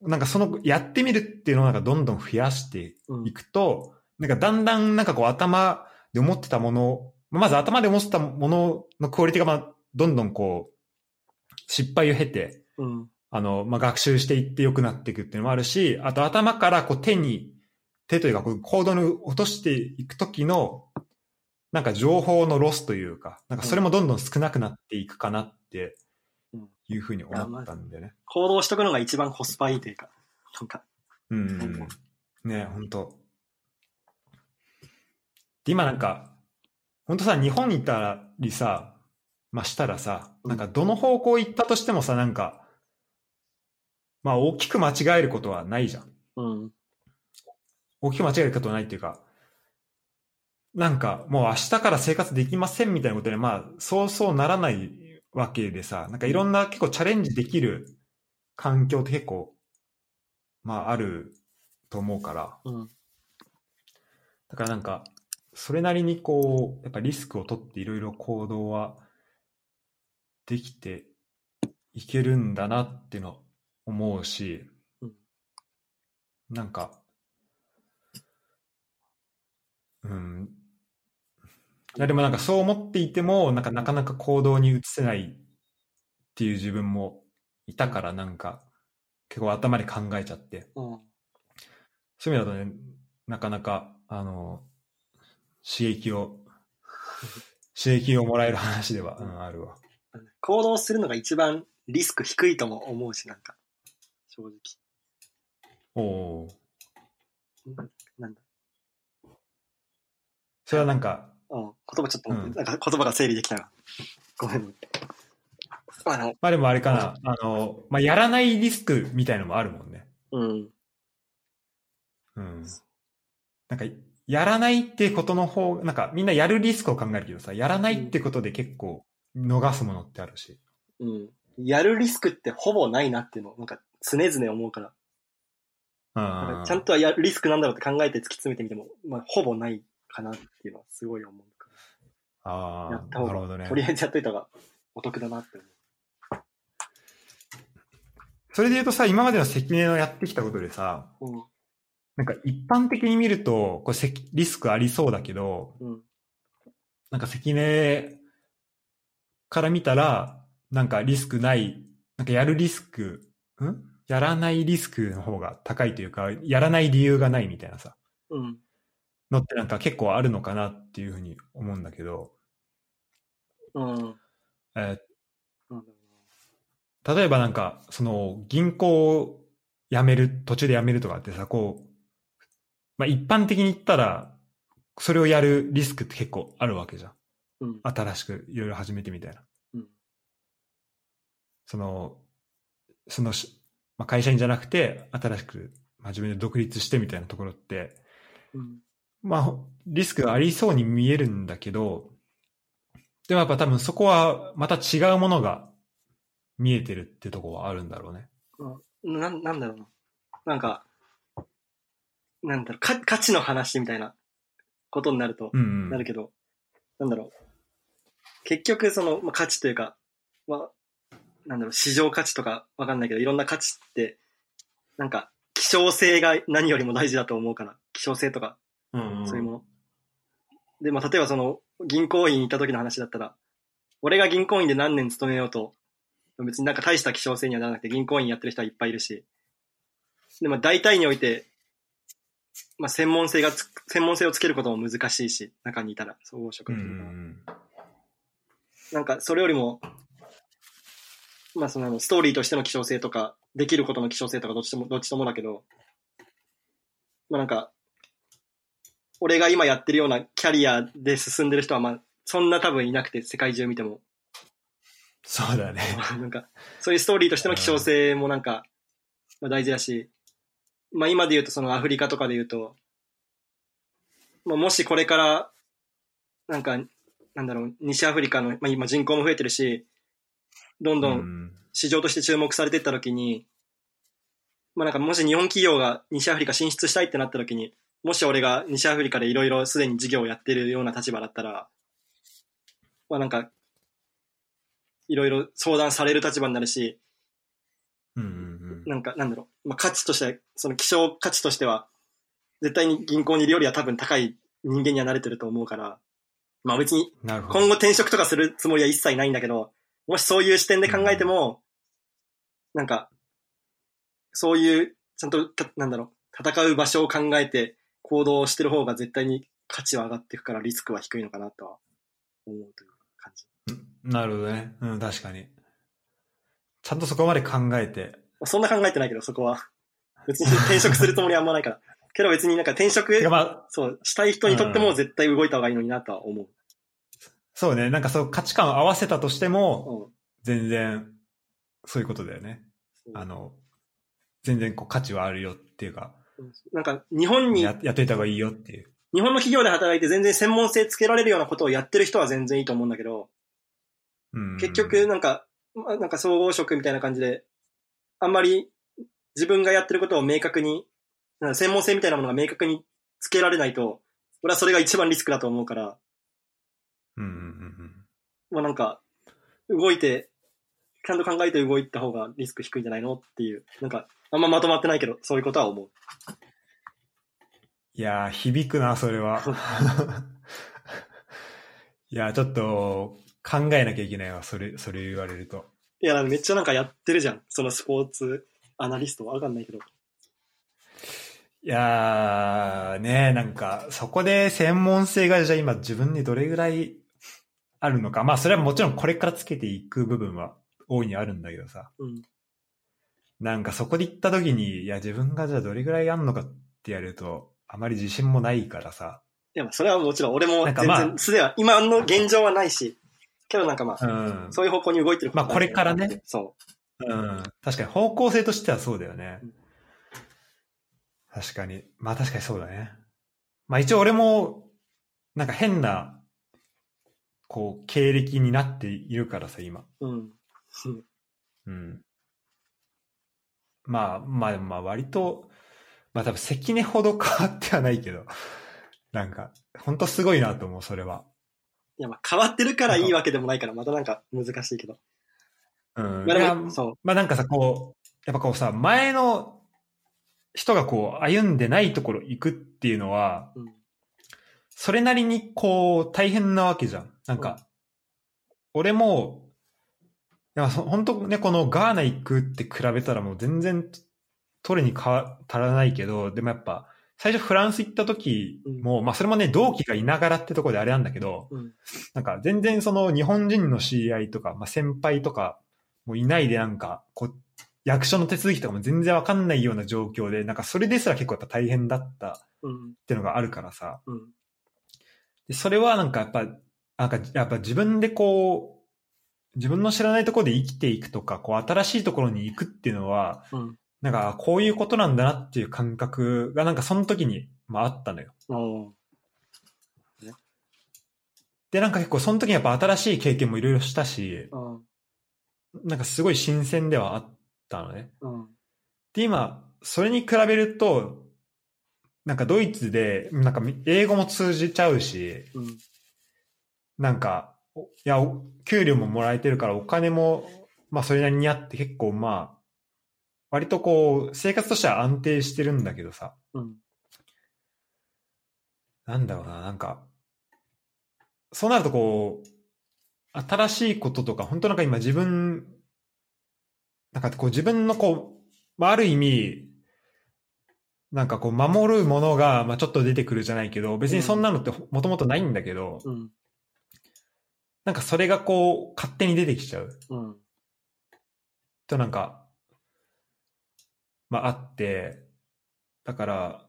なんかその、やってみるっていうのをなんかどんどん増やしていくと、なんかだんだんなんかこう頭で思ってたもの、まず頭で思ってたもののクオリティがまあどんどんこう、失敗を経て、うん。あの、まあ、学習していって良くなっていくっていうのもあるし、あと頭からこう手に、手というかこうコードに落としていくときの、なんか情報のロスというか、なんかそれもどんどん少なくなっていくかなっていうふうに思ったんでね。行動しとくのが一番コスパいいというか、なんか、うんうんうん。ね本当で、今なんか、本当さ、日本にいたりさ、まあ、したらさ、なんかどの方向行ったとしてもさ、なんか、まあ大きく間違えることはないじゃん。うん。大きく間違えることはないっていうか、なんかもう明日から生活できませんみたいなことで、まあそうそうならないわけでさ、なんかいろんな結構チャレンジできる環境って結構、まああると思うから、うん。だからなんか、それなりにこう、やっぱリスクを取っていろいろ行動はできていけるんだなっていうのは思うし、うんなんか、うん。いやでもなんかそう思っていても、なんかなかなか行動に移せないっていう自分もいたからなんか、結構頭で考えちゃって。うん。そういう意味だとね、なかなか、あの、刺激を、刺激をもらえる話では、うん、あるわ。行動するのが一番リスク低いとも思うし、なんか、正直。おおなんだ。それはなんか、うん。言葉ちょっとうんなんか言葉が整理できたな。ごめん。あの、まあでもあれかな、あの、まあやらないリスクみたいのもあるもんね。うん。うん。なんか、やらないってことの方、なんかみんなやるリスクを考えるけどさ、やらないってことで結構逃すものってあるし。うん。やるリスクってほぼないなっていうのを、なんか常々思うから。うんかちゃんとはやるリスクなんだろうって考えて突き詰めてみても、まあ、ほぼないかなっていうのはすごい思うから。ああ、やった方が、なるほどねと。りあえずやっといた方がお得だなって思それで言うとさ、今までの関根のやってきたことでさ、う。うん。なんか一般的に見ると、これせきリスクありそうだけど、うん。なんか関根から見たら、なんかリスクない、なんかやるリスク、ん？やらないリスクの方が高いというか、やらない理由がないみたいなさ、うん。のってなんか結構あるのかなっていうふうに思うんだけど、うん。えうん。ー例えばなんか、その銀行を辞める、途中で辞めるとかってさ、こう、まあ一般的に言ったら、それをやるリスクって結構あるわけじゃん。うん。新しくいろいろ始めてみたいな。うん。その、そのし、まあ、会社員じゃなくて、新しく、まあ、自分で独立してみたいなところって、うん。まあ、リスクがありそうに見えるんだけど、でもやっぱ多分そこはまた違うものが見えてるってとこはあるんだろうね。うん。なん、なんだろうな。なんか、なんだろう、か価値の話みたいなことになると、うん、うん。なるけど、なんだろう。結局、その、まあ、価値というか、まあ、なんだろう、市場価値とかわかんないけど、いろんな価値って、なんか、希少性が何よりも大事だと思うから、希少性とか、うんうんそういうもの。で、まあ、例えばその、銀行員に行った時の話だったら、俺が銀行員で何年勤めようと、別になんか大した希少性にはならなくて、銀行員やってる人はいっぱいいるし、で、まあ、大体において、まあ、専門性がつ、専門性をつけることも難しいし、中にいたら、総合職のは。んなんか、それよりも、まあ、その、ストーリーとしての希少性とか、できることの希少性とか、どっちとも、どっちともだけど、まあ、なんか、俺が今やってるようなキャリアで進んでる人は、まあ、そんな多分いなくて、世界中見ても。そうだね。なんか、そういうストーリーとしての希少性もなんか、まあ、大事だし、まあ、今で言うと、そのアフリカとかで言うと、まあ、もしこれから、なんか、なんだろう、西アフリカの、まあ、今人口も増えてるし、どんどうん。ん市場として注目されていったときに、まあなんかもし日本企業が西アフリカ進出したいってなったときに、もし俺が西アフリカでいろいろすでに事業をやってるような立場だったら、まあなんか、いろいろ相談される立場になるし、なんか、なんだろう、まあ、価値としては、その希少価値としては、絶対に銀行にいるよりは多分高い人間には慣れてると思うから、まあ別に。今後転職とかするつもりは一切ないんだけど、もしそういう視点で考えても、なんか、そういう、ちゃんと、たなんだろう、戦う場所を考えて行動してる方が絶対に価値は上がっていくからリスクは低いのかなとは思うという感じ。なるほどね。うん、確かに。ちゃんとそこまで考えて。まあそんな考えてないけど、そこは。別に転職するつもりはあんまないから。けど別になんか転職まあ、そう、したい人にとっても絶対動いた方がいいのになとは思う。そうね。なんかそう価値観を合わせたとしても、うん全然、そういうことだよね。あの、全然こう価値はあるよっていうか、なんか日本に、ややっといた方がいいよっていう。日本の企業で働いて全然専門性つけられるようなことをやってる人は全然いいと思うんだけど、うん。結局なんか、まあなんか総合職みたいな感じで、あんまり自分がやってることを明確に、専門性みたいなものが明確につけられないと、俺はそれが一番リスクだと思うから、うんうんうんうん。まあなんか、動いて、ちゃんと考えて動いた方がリスク低いんじゃないのっていう、なんか、あんままとまってないけど、そういうことは思う。いやー、響くな、それは。いやー、ちょっと考えなきゃいけないわ、それ、それ言われると。いや、めっちゃなんかやってるじゃん。そのスポーツアナリストわかんないけど。いやー、ねなんか、そこで専門性がじゃあ今自分にどれぐらいあるのか。まあ、それはもちろんこれからつけていく部分は大いにあるんだけどさ。うん。なんかそこで行った時に、いや、自分がじゃあどれぐらいあんのかってやると、あまり自信もないからさ。いや、まあそれはもちろん俺も全然、すでは、今の現状はないし、けどなんかまあ、うん。そういう方向に動いてるまあこれからね。そうん。確かに方向性としてはそうだよねうん。確かに。まあ確かにそうだね。まあ一応俺も、なんか変な、こう、経歴になっているからさ、今。う。うん。うん。まあ、まあ、まあ割と、まあ多分関根ほど変わってはないけど、なんか、本当すごいなと思う、それは。いや、まあ変わってるからいいわけでもないから、またなんか難しいけど。うん。まあそまあなんかさ、こう、やっぱこうさ、前の人がこう、歩んでないところ行くっていうのは、う。うん。それなりにこう、大変なわけじゃん。なんか、俺も、いや、そ本当ね、このガーナ行くって比べたらもう全然取るにか足らないけど、でもやっぱ、最初フランス行った時も、まあそれもね、同期がいながらってところであれなんだけど、うん。なんか全然その日本人の知り合いとか、まあ先輩とかもいないでなんか、こう、役所の手続きとかも全然わかんないような状況で、なんかそれですら結構やっぱ大変だったっうん。ていうのがあるからさ、うん。でそれはなんかやっぱ、なんかやっぱ自分でこう、自分の知らないところで生きていくとか、こう新しいところに行くっていうのは、うん。なんかこういうことなんだなっていう感覚がなんかその時に、まああったのよ。で、なんか結構その時にやっぱ新しい経験もいろいろしたし、うん。なんかすごい新鮮ではあったのね。うん。で、今、それに比べると、なんかドイツで、なんか英語も通じちゃうし、うん。なんか、おいや、お給料ももらえてるからお金も、まあそれなりにあって結構まあ、割とこう、生活としては安定してるんだけどさ、うん。なんだろうな、なんか、そうなるとこう、新しいこととか、本当なんか今自分、なんかこう自分のこう、まあある意味、なんかこう守るものが、まあちょっと出てくるじゃないけど、別にそんなのってもともとないんだけど、うん。なんかそれがこう、勝手に出てきちゃう。うん。となんか、まああって、だから、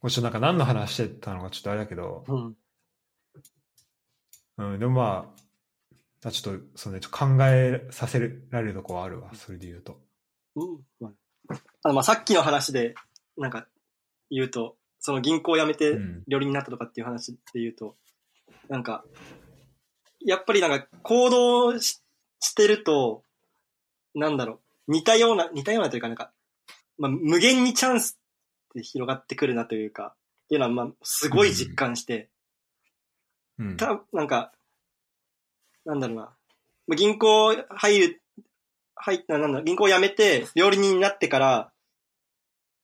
これちょっとなんか何の話してたのかちょっとあれだけど、うん。うん、でもまあ、ちょっと、そうね、ちょっと考えさせられるとこはあるわ、それで言うと。うん。まああの、まあ、さっきの話で、なんか、言うと、その銀行を辞めてうん、料理になったとかっていう話で言うと、なんか、やっぱりなんか、行動ししてると、なんだろう、似たような、似たようなというかなんか、まあ、無限にチャンスって広がってくるなというか、っていうのは、まあ、すごい実感して、うん。た、なんか、なんだろうな。まあ銀行入る、入った、なんだ、銀行辞めて、料理人になってから、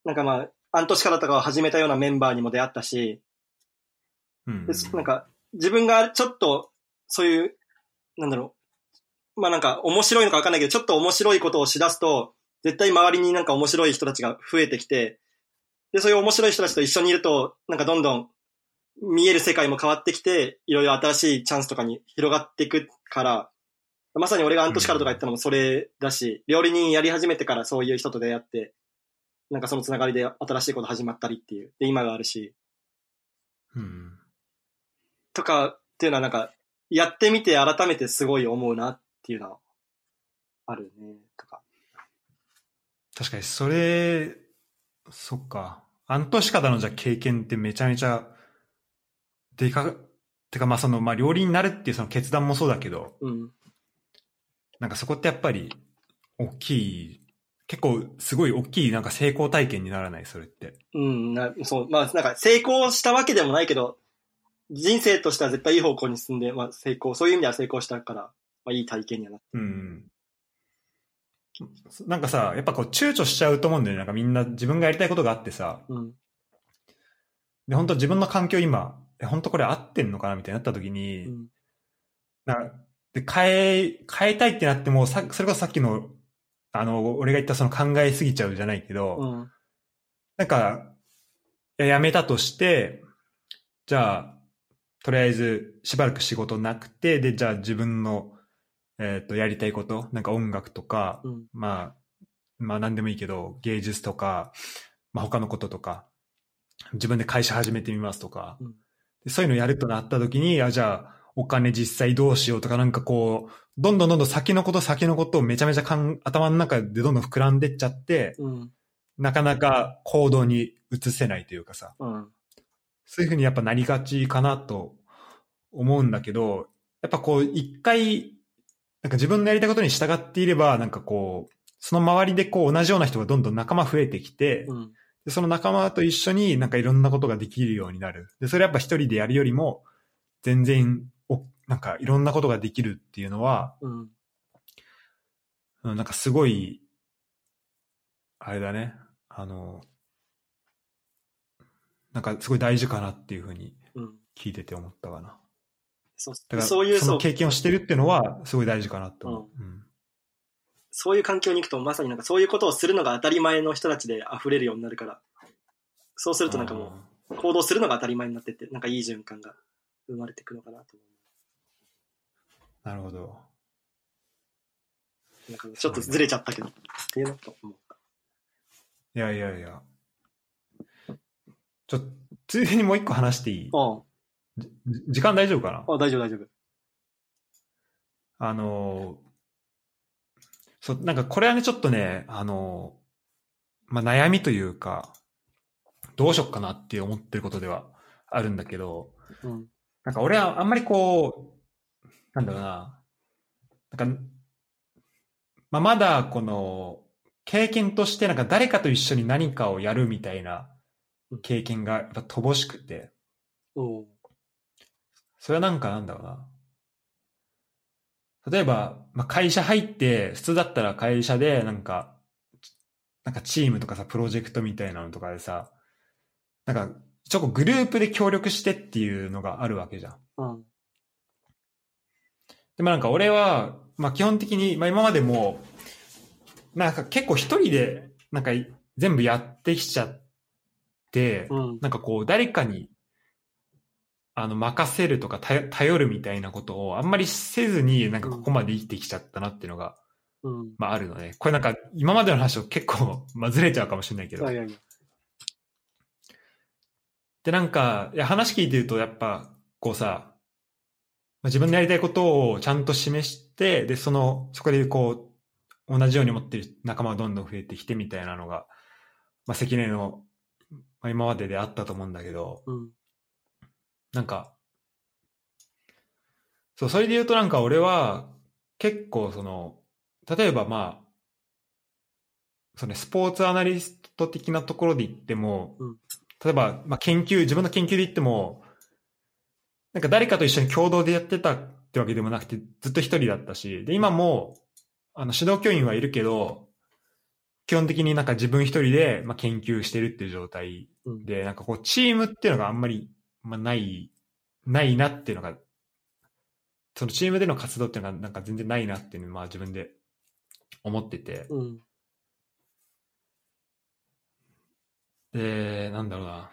なんかまあ、半年からとかを始めたようなメンバーにも出会ったし、うんでなんか、自分がちょっと、そういう、なんだろう。まあなんか、面白いのかわかんないけど、ちょっと面白いことをしだすと、絶対周りになんか面白い人たちが増えてきて、で、そういう面白い人たちと一緒にいると、なんかどんどん見える世界も変わってきて、いろいろ新しいチャンスとかに広がっていくから、まさに俺が半年からとか言ったのもそれだし、料理人やり始めてからそういう人と出会って、なんかそのつながりで新しいこと始まったりっていう。で、今があるし、うん。とかっていうのはなんか、やってみて改めてすごい思うなっていうのは、あるね、とか。確かに、それ、そっか。半年からのじゃあ経験ってめちゃめちゃ、でか、てかまあその、まあ料理になるっていうその決断もそうだけど、うん。なんかそこってやっぱり、大きい、結構すごい大きいなんか成功体験にならない？それって。うん、なそう、まあなんか成功したわけでもないけど、人生としては絶対いい方向に進んで、まあ成功、そういう意味では成功したから、まあいい体験にはなって。うん。なんかさ、やっぱこう躊躇しちゃうと思うんだよね。なんかみんな自分がやりたいことがあってさ、うん。で、本当自分の環境今、え本当これ合ってんのかなみたいになった時に、うん。なで変え、変えたいってなっても、さそれこそさっきの、あの、俺が言ったその考えすぎちゃうじゃないけど、うん。なんか、やめたとして、じゃあ、とりあえずしばらく仕事なくて、で、じゃあ自分の、えっ、と、やりたいこと、なんか音楽とか、うん。まあ、まあ何でもいいけど、芸術とか、まあ他のこととか、自分で会社始めてみますとか、うんでそういうのやるとなった時に、あ、じゃあ、お金実際どうしようとか、なんかこう、どんどんどんどん先のこと先のことをめちゃめちゃかん頭の中でどんどん膨らんでっちゃって、うん。なかなか行動に移せないというかさ、うん。そういうふうにやっぱなりがちかなと思うんだけど、やっぱこう一回、なんか自分のやりたいことに従っていれば、なんかこう、その周りでこう同じような人がどんどん仲間増えてきて、うん。でその仲間と一緒になんかいろんなことができるようになる。で、それやっぱ一人でやるよりも、全然お、なんかいろんなことができるっていうのは、うん。うんなんかすごい、あれだね、あの、なんかすごい大事かなっていうふうにうん。聞いてて思ったかな。そうだからそういう、その、経験をしてるっていうのはすごい大事かなと思う。うんそういう環境に行くと、まさになんかそういうことをするのが当たり前の人たちで溢れるようになるから、そうするとなんかもう、行動するのが当たり前になってって、なんかいい循環が生まれていくのかなと思あーなるほど。う。なんかちょっとずれちゃったけど、っていうのと思った。いやいやいや。ちょ、ついでにもう一個話していい？あじ時間大丈夫かな？あ、あ大丈夫大丈夫。あのーそう、なんかこれはね、ちょっとね、あのーまあ、悩みというか、どうしよっかなって思ってることではあるんだけど、うん。なんか俺はあんまりこう、なんだろうな、なんか、まあ、まだこの、経験としてなんか誰かと一緒に何かをやるみたいな経験がやっぱ乏しくて、おうそれはなんかなんだろうな。例えば、まあ、会社入って、普通だったら会社でなんか、なんかチームとかさ、プロジェクトみたいなのとかでさ、なんか、ちょっとグループで協力してっていうのがあるわけじゃん。うん。でもなんか俺は、まあ基本的に、まあ今までも、なんか結構一人で、なんか全部やってきちゃって、うん。なんかこう誰かに、あの任せるとか頼頼るみたいなことをあんまりせずになんかここまで生きてきちゃったなっていうのが、うん。まああるのね。これなんか今までの話と結構、まあずれちゃうかもしれないけどい。やいや。でなんか、いや話聞いてるとやっぱこうさ、まあ自分のやりたいことをちゃんと示して、で、その、そこでこう、同じように思ってる仲間がどんどん増えてきてみたいなのが、まあ関根の、まあ、今までであったと思うんだけど、うん。なんか、そう、それで言うとなんか俺は結構その、例えばまあ、そのスポーツアナリスト的なところで言っても、うん。例えば、まあ、研究、自分の研究で言っても、なんか誰かと一緒に共同でやってたってわけでもなくて、ずっと一人だったし、で、今も、あの、指導教員はいるけど、基本的になんか自分一人で、まあ、研究してるっていう状態うん。で、なんかこう、チームっていうのがあんまり、まあ、ない、ないなっていうのが、そのチームでの活動っていうのがなんか全然ないなっていうのを、まあ自分で思ってて、うん。で、なんだろうな。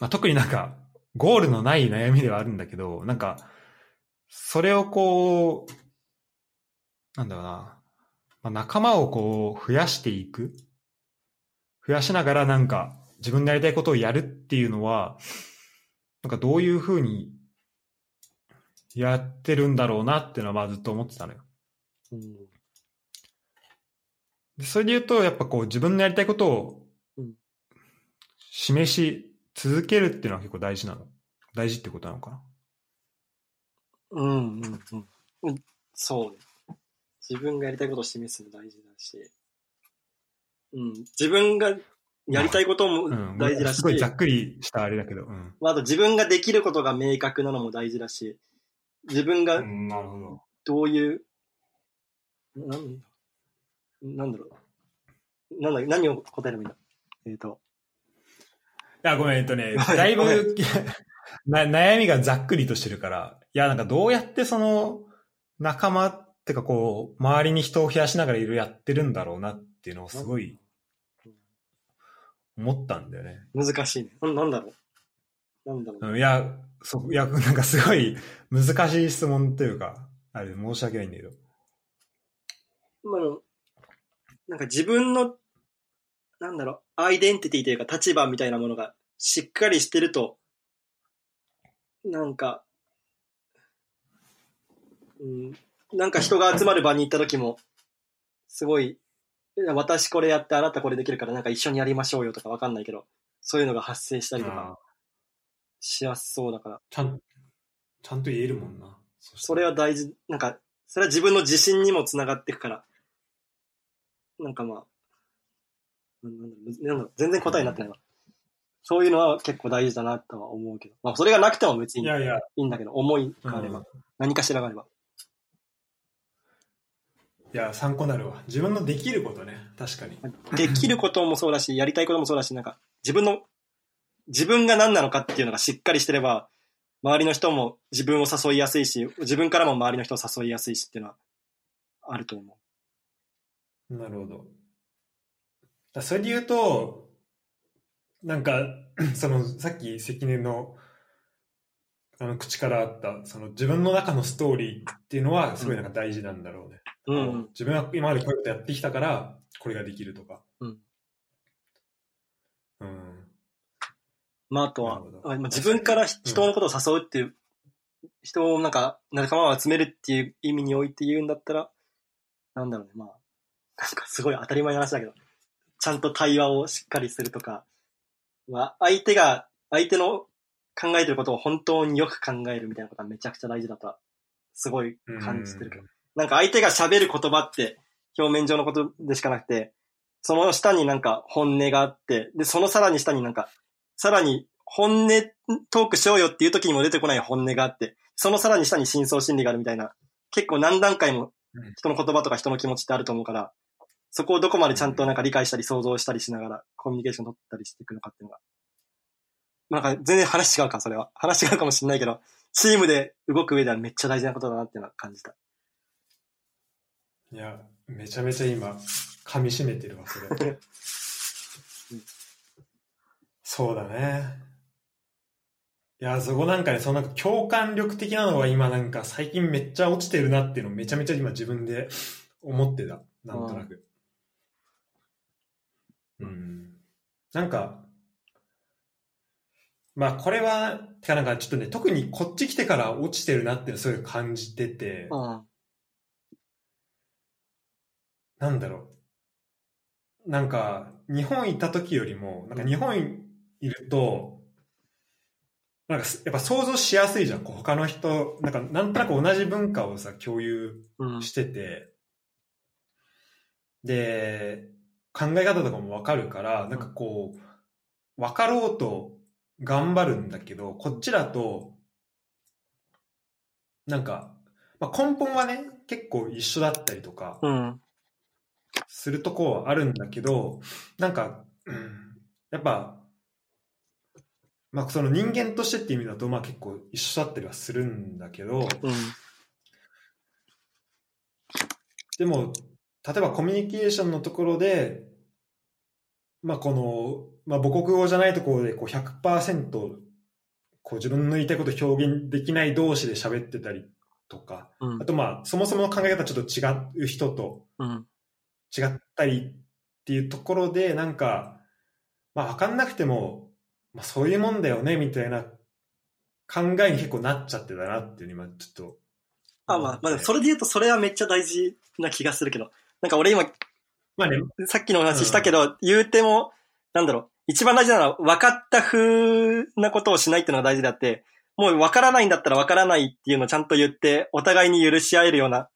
まあ、特になんか、ゴールのない悩みではあるんだけど、なんか、それをこう、なんだろうな。まあ、仲間をこう、増やしていく。増やしながらなんか、自分のやりたいことをやるっていうのは、なんかどういうふうにやってるんだろうなっていうのはまあずっと思ってたのよ。うん。でそれで言うと、やっぱこう自分のやりたいことをうん示し続けるっていうのは結構大事なの。大事ってことなのかな。うんうんうんうん。そうね。自分がやりたいことを示すの大事だし、うん。自分がやりたいこともうん。大事だし、すごいざっくりしたあれだけど。うん。まあ、あと自分ができることが明確なのも大事だし、自分がなるほど。どういう、なんなんだろう。なんだ何を答えればいいんだえっ、と、いや、ごめん、えっとね、だいぶ な悩みがざっくりとしてるから、いや、なんかどうやってその仲間ってかこう、周りに人を増やしながらいろいろやってるんだろうなっていうのをすごい思ったんだよね。難しいね。ななんだろう？なんだろう。うん、いや、そ、いや、なんかすごい難しい質問というか、あれ申し訳ないんだけど。まの、なんか自分の、なんだろう、アイデンティティというか立場みたいなものがしっかりしてると、なんか、うん、なんか人が集まる場に行った時も、すごい、私これやってあなたこれできるからなんか一緒にやりましょうよとかわかんないけど、そういうのが発生したりとかあしやすそうだから、ちゃん、ちゃんと言えるもんな。それは大事、なんか、それは自分の自信にもつながっていくから、なんかまあ、なんだろうなんだろう全然答えになってないわ。そういうのは結構大事だなとは思うけど、まあそれがなくても別にいいや。いや、いんだけど、思いがあれば、うん。何かしらがあれば。いや、参考になるわ。自分のできることね。確かに。できることもそうだし、やりたいこともそうだし、なんか自分の、自分が何なのかっていうのがしっかりしてれば、周りの人も自分を誘いやすいし、自分からも周りの人を誘いやすいしっていうのはあると思なるほど。だそれで言うと、なんか、その、さっき関根の、あの、口からあった、その、自分の中のストーリーっていうのは、すごいなんか大事なんだろうね。う。うん。自分は今までこういうことやってきたから、これができるとか。うん。うん。まあ、あとはあまあ自分から人のことを誘うっていう、人をなんか仲間を集めるっていう意味において言うんだったら、なんだろうね、まあ、なんかすごい当たり前の話だけど、ちゃんと対話をしっかりするとか、まあ、相手が、相手の考えてることを本当によく考えるみたいなことはめちゃくちゃ大事だとは、すごい感じてるけど。なんか相手が喋る言葉って表面上のことでしかなくて、その下になんか本音があって、で、そのさらに下になんか、さらに本音トークしようよっていう時にも出てこない本音があって、そのさらに下に深層心理があるみたいな、結構何段階も人の言葉とか人の気持ちってあると思うから、そこをどこまでちゃんとなんか理解したり想像したりしながらコミュニケーション取ったりしていくのかっていうのが。なんか全然話違うか、それは。話違うかもしれないけど、チームで動く上ではめっちゃ大事なことだなっていうのは感じた。いや、めちゃめちゃ今、噛み締めてるわ、それ。そうだね。いや、そこなんかね、そのなんか共感力的なのは今なんか最近めっちゃ落ちてるなっていうのをめちゃめちゃ今自分で思ってた。なんとなく。うん。なんか、まあこれは、てかなんかちょっとね、特にこっち来てから落ちてるなっていうのをすごい感じてて、うん。なんだろう。なんか、日本行った時よりも、なんか日本いると、なんかすやっぱ想像しやすいじゃん。こう他の人、なんかなんとなく同じ文化をさ、共有うん。してて、で、考え方とかもわかるから、なんかこう、わかろうと頑張るんだけど、こっちだと、なんか、まあ、根本はね、結構一緒だったりとか、うん。するとこはあるんだけど、なんか、うんやっぱ、まあその人間としてっていう意味だと、まあ結構一緒だったりはするんだけど、うん。でも、例えばコミュニケーションのところで、まあこの、まあ母国語じゃないところでこう100%こう自分の言いたいことを表現できない同士で喋ってたりとか、うんあ。とまあそもそもの考え方ちょっと違う人とうん。違ったりっていうところで、なんか、まあ分かんなくても、まあそういうもんだよね、みたいな考えに結構なっちゃってたなっていうの今ちょっと。あ、まあ、まあ、それで言うとそれはめっちゃ大事な気がするけど、なんか俺今、まあね、さっきの話したけど、言うても、なんだろう、一番大事なのは分かった風なことをしないっていうのが大事であって、もう分からないんだったら分からないっていうのをちゃんと言って、お互いに許し合えるような、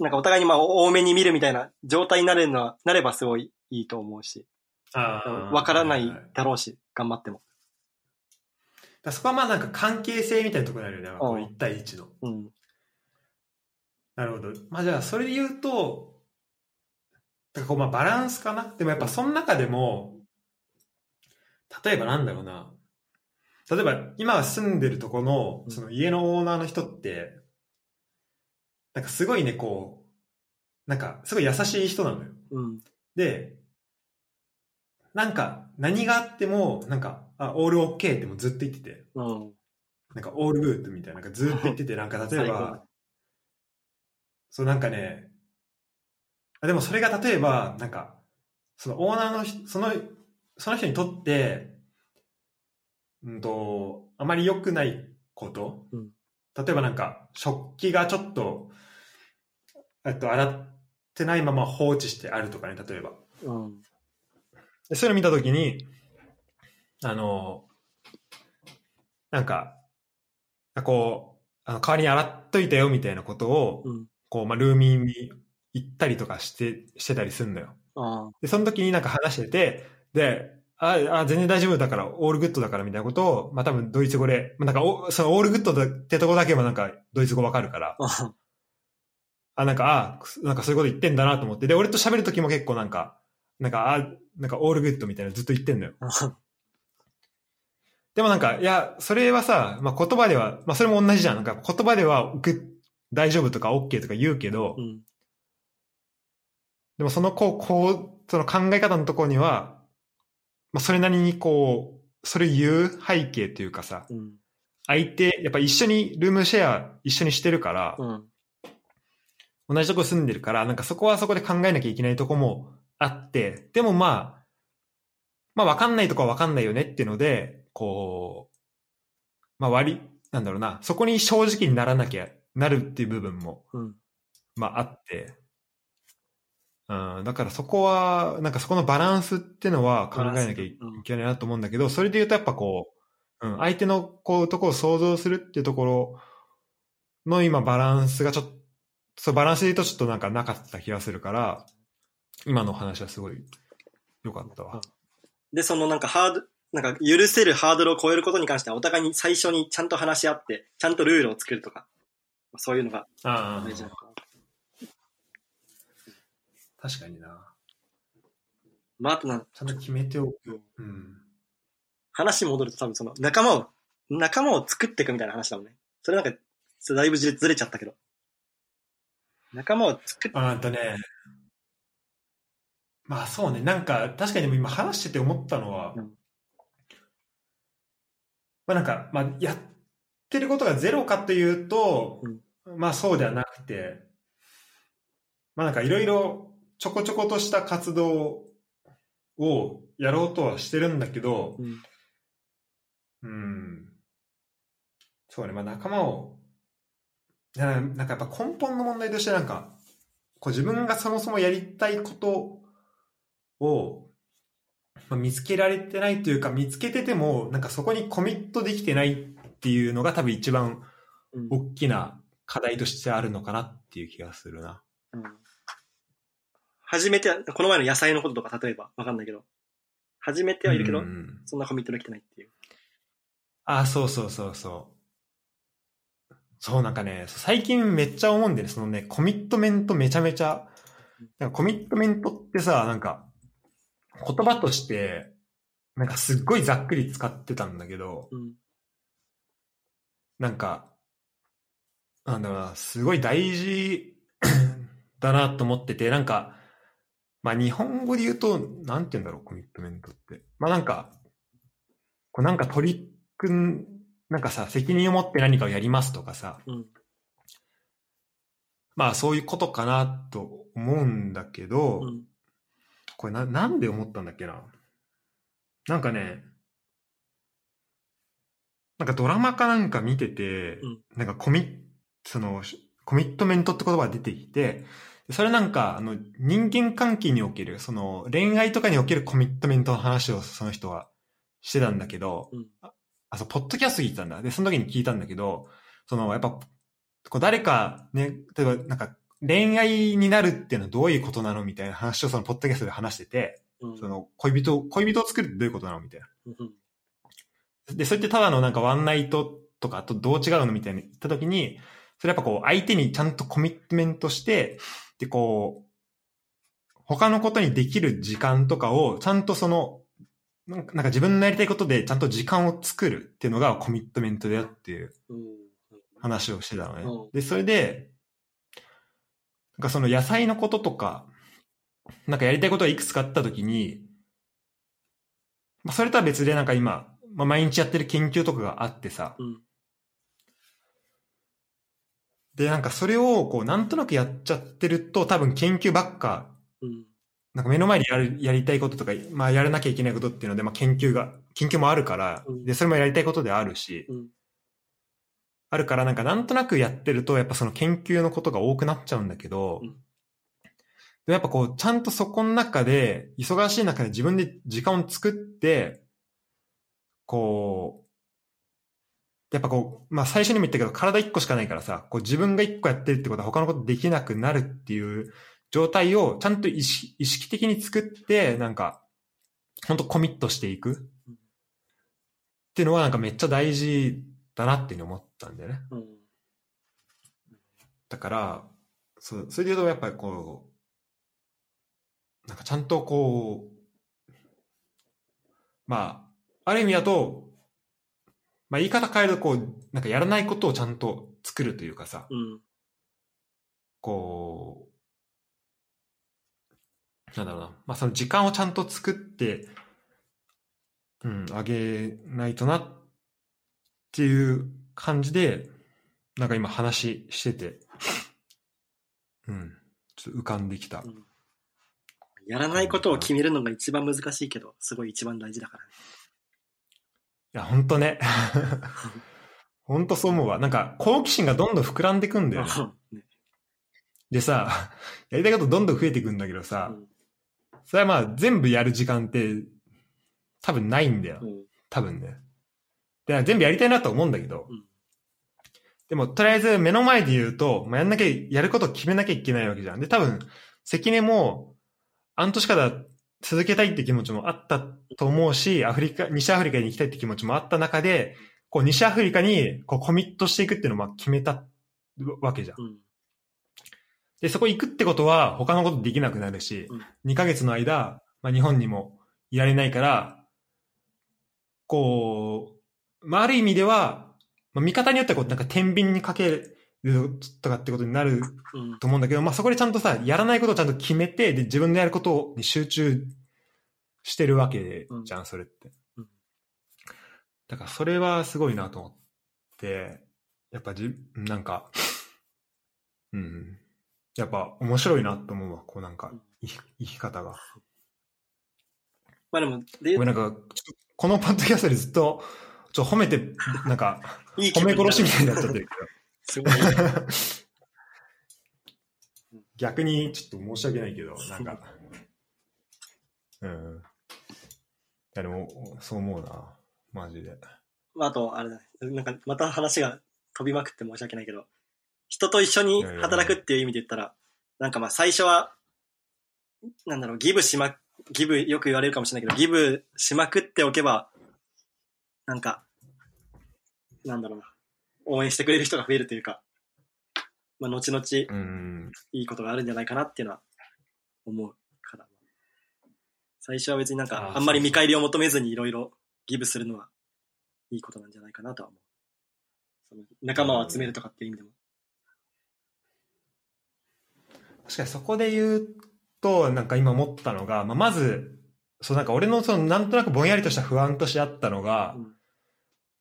なんかお互いにまあ多めに見るみたいな状態になれるのは、なればすごいいいと思うし、あー分からないだろうし、頑張っても。だそこはまあなんか関係性みたいなところにあるよね、こううん1対1の。うん。なるほど。まあじゃあそれで言うと、だからこうまあバランスかな。でもやっぱその中でも、例えばなんだろうな。例えば今住んでるとこのうんその家のオーナーの人って、なんかすごいね、こう、なんかすごい優しい人なのよ。うん。で、なんか何があっても、なんか、あ、オールオッケーってもうずっと言ってて、うん。なんかオールグッドみたいな、なんかずっと言ってて、なんか例えば、そうなんかね、あでもそれが例えば、なんか、そのオーナーの人、その、その人にとって、うんと、あまり良くないこと、うん例えばなんか、食器がちょっと、えっと、洗ってないまま放置してあるとかね、例えば。うん。でそういうの見たときに、あの、なんか、あこう、あの代わりに洗っといたよみたいなことを、うん。こう、まあ、 roomie に言ったりとかして、してたりすんのよ。あで、その時になんか話してて、で、あ、あ、全然大丈夫だから、 all good だからみたいなことを、まあ、多分ドイツ語で、まあ、なんかお、その all good だってとこだけはなんかドイツ語わかるから、あ。あ、なんか、あ、なんかそういうこと言ってんだなと思って、で、俺と喋る時も結構なんか、なんか、あ、なんかオールグッドみたいなのずっと言ってんのよ。でもなんか、いや、それはさ、まあ、言葉では、まあ、それも同じじゃん。なんか言葉では、グ大丈夫とか OK とか言うけど、うん。でもそのこう、こう、その考え方のところには、まあ、それなりにこう、それ言う背景というかさ、うん。相手、やっぱ一緒にルームシェア一緒にしてるから、うん。同じとこ住んでるから、なんかそこはそこで考えなきゃいけないとこもあって、でもまあ、まあ分かんないとこは分かんないよねっていうので、こう、まあ割り、なんだろうな、そこに正直にならなきゃなるっていう部分も、うん。まああって、うん、だからそこは、なんかそこのバランスっていうのは考えなきゃいけないなと思うんだけど、それで言うとやっぱこう、うん、相手のこうところを想像するっていうところの今バランスがちょっと、そうバランスで言うとちょっとなんかなかった気がするから、今のお話はすごい良かったわ。で、そのなんかハード、なんか許せるハードルを超えることに関してはお互いに最初にちゃんと話し合って、ちゃんとルールを作るとか、そういうのがあ大事なのかな。確かにな。まあ、あとな、ちゃんと決めておく。うん。話戻ると多分その仲間を、仲間を作っていくみたいな話だもんね。それなんか、それだいぶずれちゃったけど。仲間を作っあーとね、まあそうね、なんか確かにでも今話してて思ったのは、うん。まあなんか、まあやってることがゼロかというと、まあそうではなくて、まあなんかいろいろちょこちょことした活動をやろうとはしてるんだけど、うん。うん、そうね、まあ仲間を、ななんかやっぱ根本の問題としてなんか、こう自分がそもそもやりたいことを、まあ、見つけられてないというか、見つけてても、なんかそこにコミットできてないっていうのが多分一番うん大きな課題としてあるのかなっていう気がするな。うん初めては、この前の野菜のこととか例えばわかんないけど、初めてはいるけど、うんうんそんなコミットできてないっていう。あ、そうそうそうそう。そうなんかね、最近めっちゃ思うんでね、そのね、コミットメントめちゃめちゃ、なんかコミットメントってさ、なんか、言葉として、なんかすっごいざっくり使ってたんだけど、うん。なんか、なんだろうな、すごい大事 だなと思ってて、なんか、まあ日本語で言うと、なんて言うんだろう、コミットメントって。まあなんか、こうなんか取り組ん、なんかさ、責任を持って何かをやりますとかさ、うん。まあそういうことかなと思うんだけど、うん。これな、なんで思ったんだっけな。なんかね、なんかドラマかなんか見てて、うんなんかコミッ、その、コミットメントって言葉が出てきて、それなんか、あの、人間関係における、その、恋愛とかにおけるコミットメントの話をその人はしてたんだけど、うんあ、あそう、ポッドキャスト聞いてたんだ。で、その時に聞いたんだけど、その、やっぱ、こう誰かね、例えばなんか、恋愛になるっていうのはどういうことなのみたいな話をそのポッドキャストで話してて、うん。その恋人を、恋人を作るってどういうことなのみたいな。うん。で、それってただのなんかワンナイトとかとどう違うのみたいに言ったときに、それやっぱこう相手にちゃんとコミットメントして、で、こう、他のことにできる時間とかをちゃんとその、なんかなんか自分のやりたいことでちゃんと時間を作るっていうのがコミットメントだよっていううん。話をしてたのねうん。で、それで、なんかその野菜のこととか、なんかやりたいことがいくつかあったときに、まあそれとは別でなんか今、まあ毎日やってる研究とかがあってさ、うん。で、なんかそれをこうなんとなくやっちゃってると多分研究ばっか、うん。なんか目の前でやる、やりたいこととか、まあやらなきゃいけないことっていうので、まあ研究が、研究もあるからうん、で、それもやりたいことであるし、うん。あるからなんかなんとなくやってるとやっぱその研究のことが多くなっちゃうんだけど、うんでやっぱこうちゃんとそこの中で忙しい中で自分で時間を作ってこうやっぱこうまあ最初にも言ったけど体一個しかないからさこう自分が一個やってるってことは他のことできなくなるっていう状態をちゃんと意識意識的に作ってなんか本当コミットしていくっていうのはなんかめっちゃ大事だなっていう思ったんだよね。うん。だから、そう、それで言うとやっぱりこう、なんかちゃんとこう、まあ、ある意味だと、まあ言い方変えるとこう、なんかやらないことをちゃんと作るというかさ、うん。こう、なんだろうな、まあその時間をちゃんと作って、うん、あげないとなっていう感じで、なんか今話してて、うん、ちょっと浮かんできた。うんやらないことを決めるのが一番難しいけど、すごい一番大事だからね。いや、ほんとね。ほんとそう思うわ。なんか、好奇心がどんどん膨らんでいくんだよね。ねでさ、やりたいことどんどん増えていくんだけどさ、うんそれはまあ全部やる時間って多分ないんだよう。ん多分ね。で、全部やりたいなと思うんだけど、うんでもとりあえず目の前で言うと、まあ、やんなきゃ、やることを決めなきゃいけないわけじゃん。で、多分、関根も、半年から続けたいって気持ちもあったと思うし、アフリカ、西アフリカに行きたいって気持ちもあった中で、こう、西アフリカに、こう、コミットしていくっていうのをまあ決めたわけじゃん。うん。で、そこ行くってことは、他のことできなくなるし、うん2ヶ月の間、まあ、日本にもいられないから、こう、まあ、ある意味では、まあ、見方によってはこう、なんか天秤にかけるとかってことになるうん。と思うんだけど、まあ、そこでちゃんとさ、やらないことをちゃんと決めて、で、自分でやることに集中してるわけじゃん、それってうん。だから、それはすごいなと思って、やっぱじ、なんか、うん。やっぱ面白いなと思うわ、こうなんか、生き生き方が。まあでも、でなんか、このポッドキャストでずっと、ちょ褒めて、なんか、いい気褒め殺しみたいになっちゃってるすごい。けど。逆にちょっと申し訳ないけど、なんか、うん。いやでも、そう思うな、マジで。まああと、あれだね。なんか、また話が飛びまくって申し訳ないけど、人と一緒に働くっていう意味で言ったら、なんかまあ最初は、なんだろう、ギブしま、ギブよく言われるかもしれないけど、ギブしまくっておけば、なんか、なんだろうな。応援してくれる人が増えるというか、まあ、後々うん。いいことがあるんじゃないかなっていうのは思うから。最初は別になんあか、ーあんまり見返りを求めずにいろいろギブするのはいいことなんじゃないかなとは思う。その仲間を集めるとかっていう意味でも。確かにそこで言うと、なんか今思ったのが、まあ、まず、そうなんか俺のそのなんとなくぼんやりとした不安としてあったのが、うん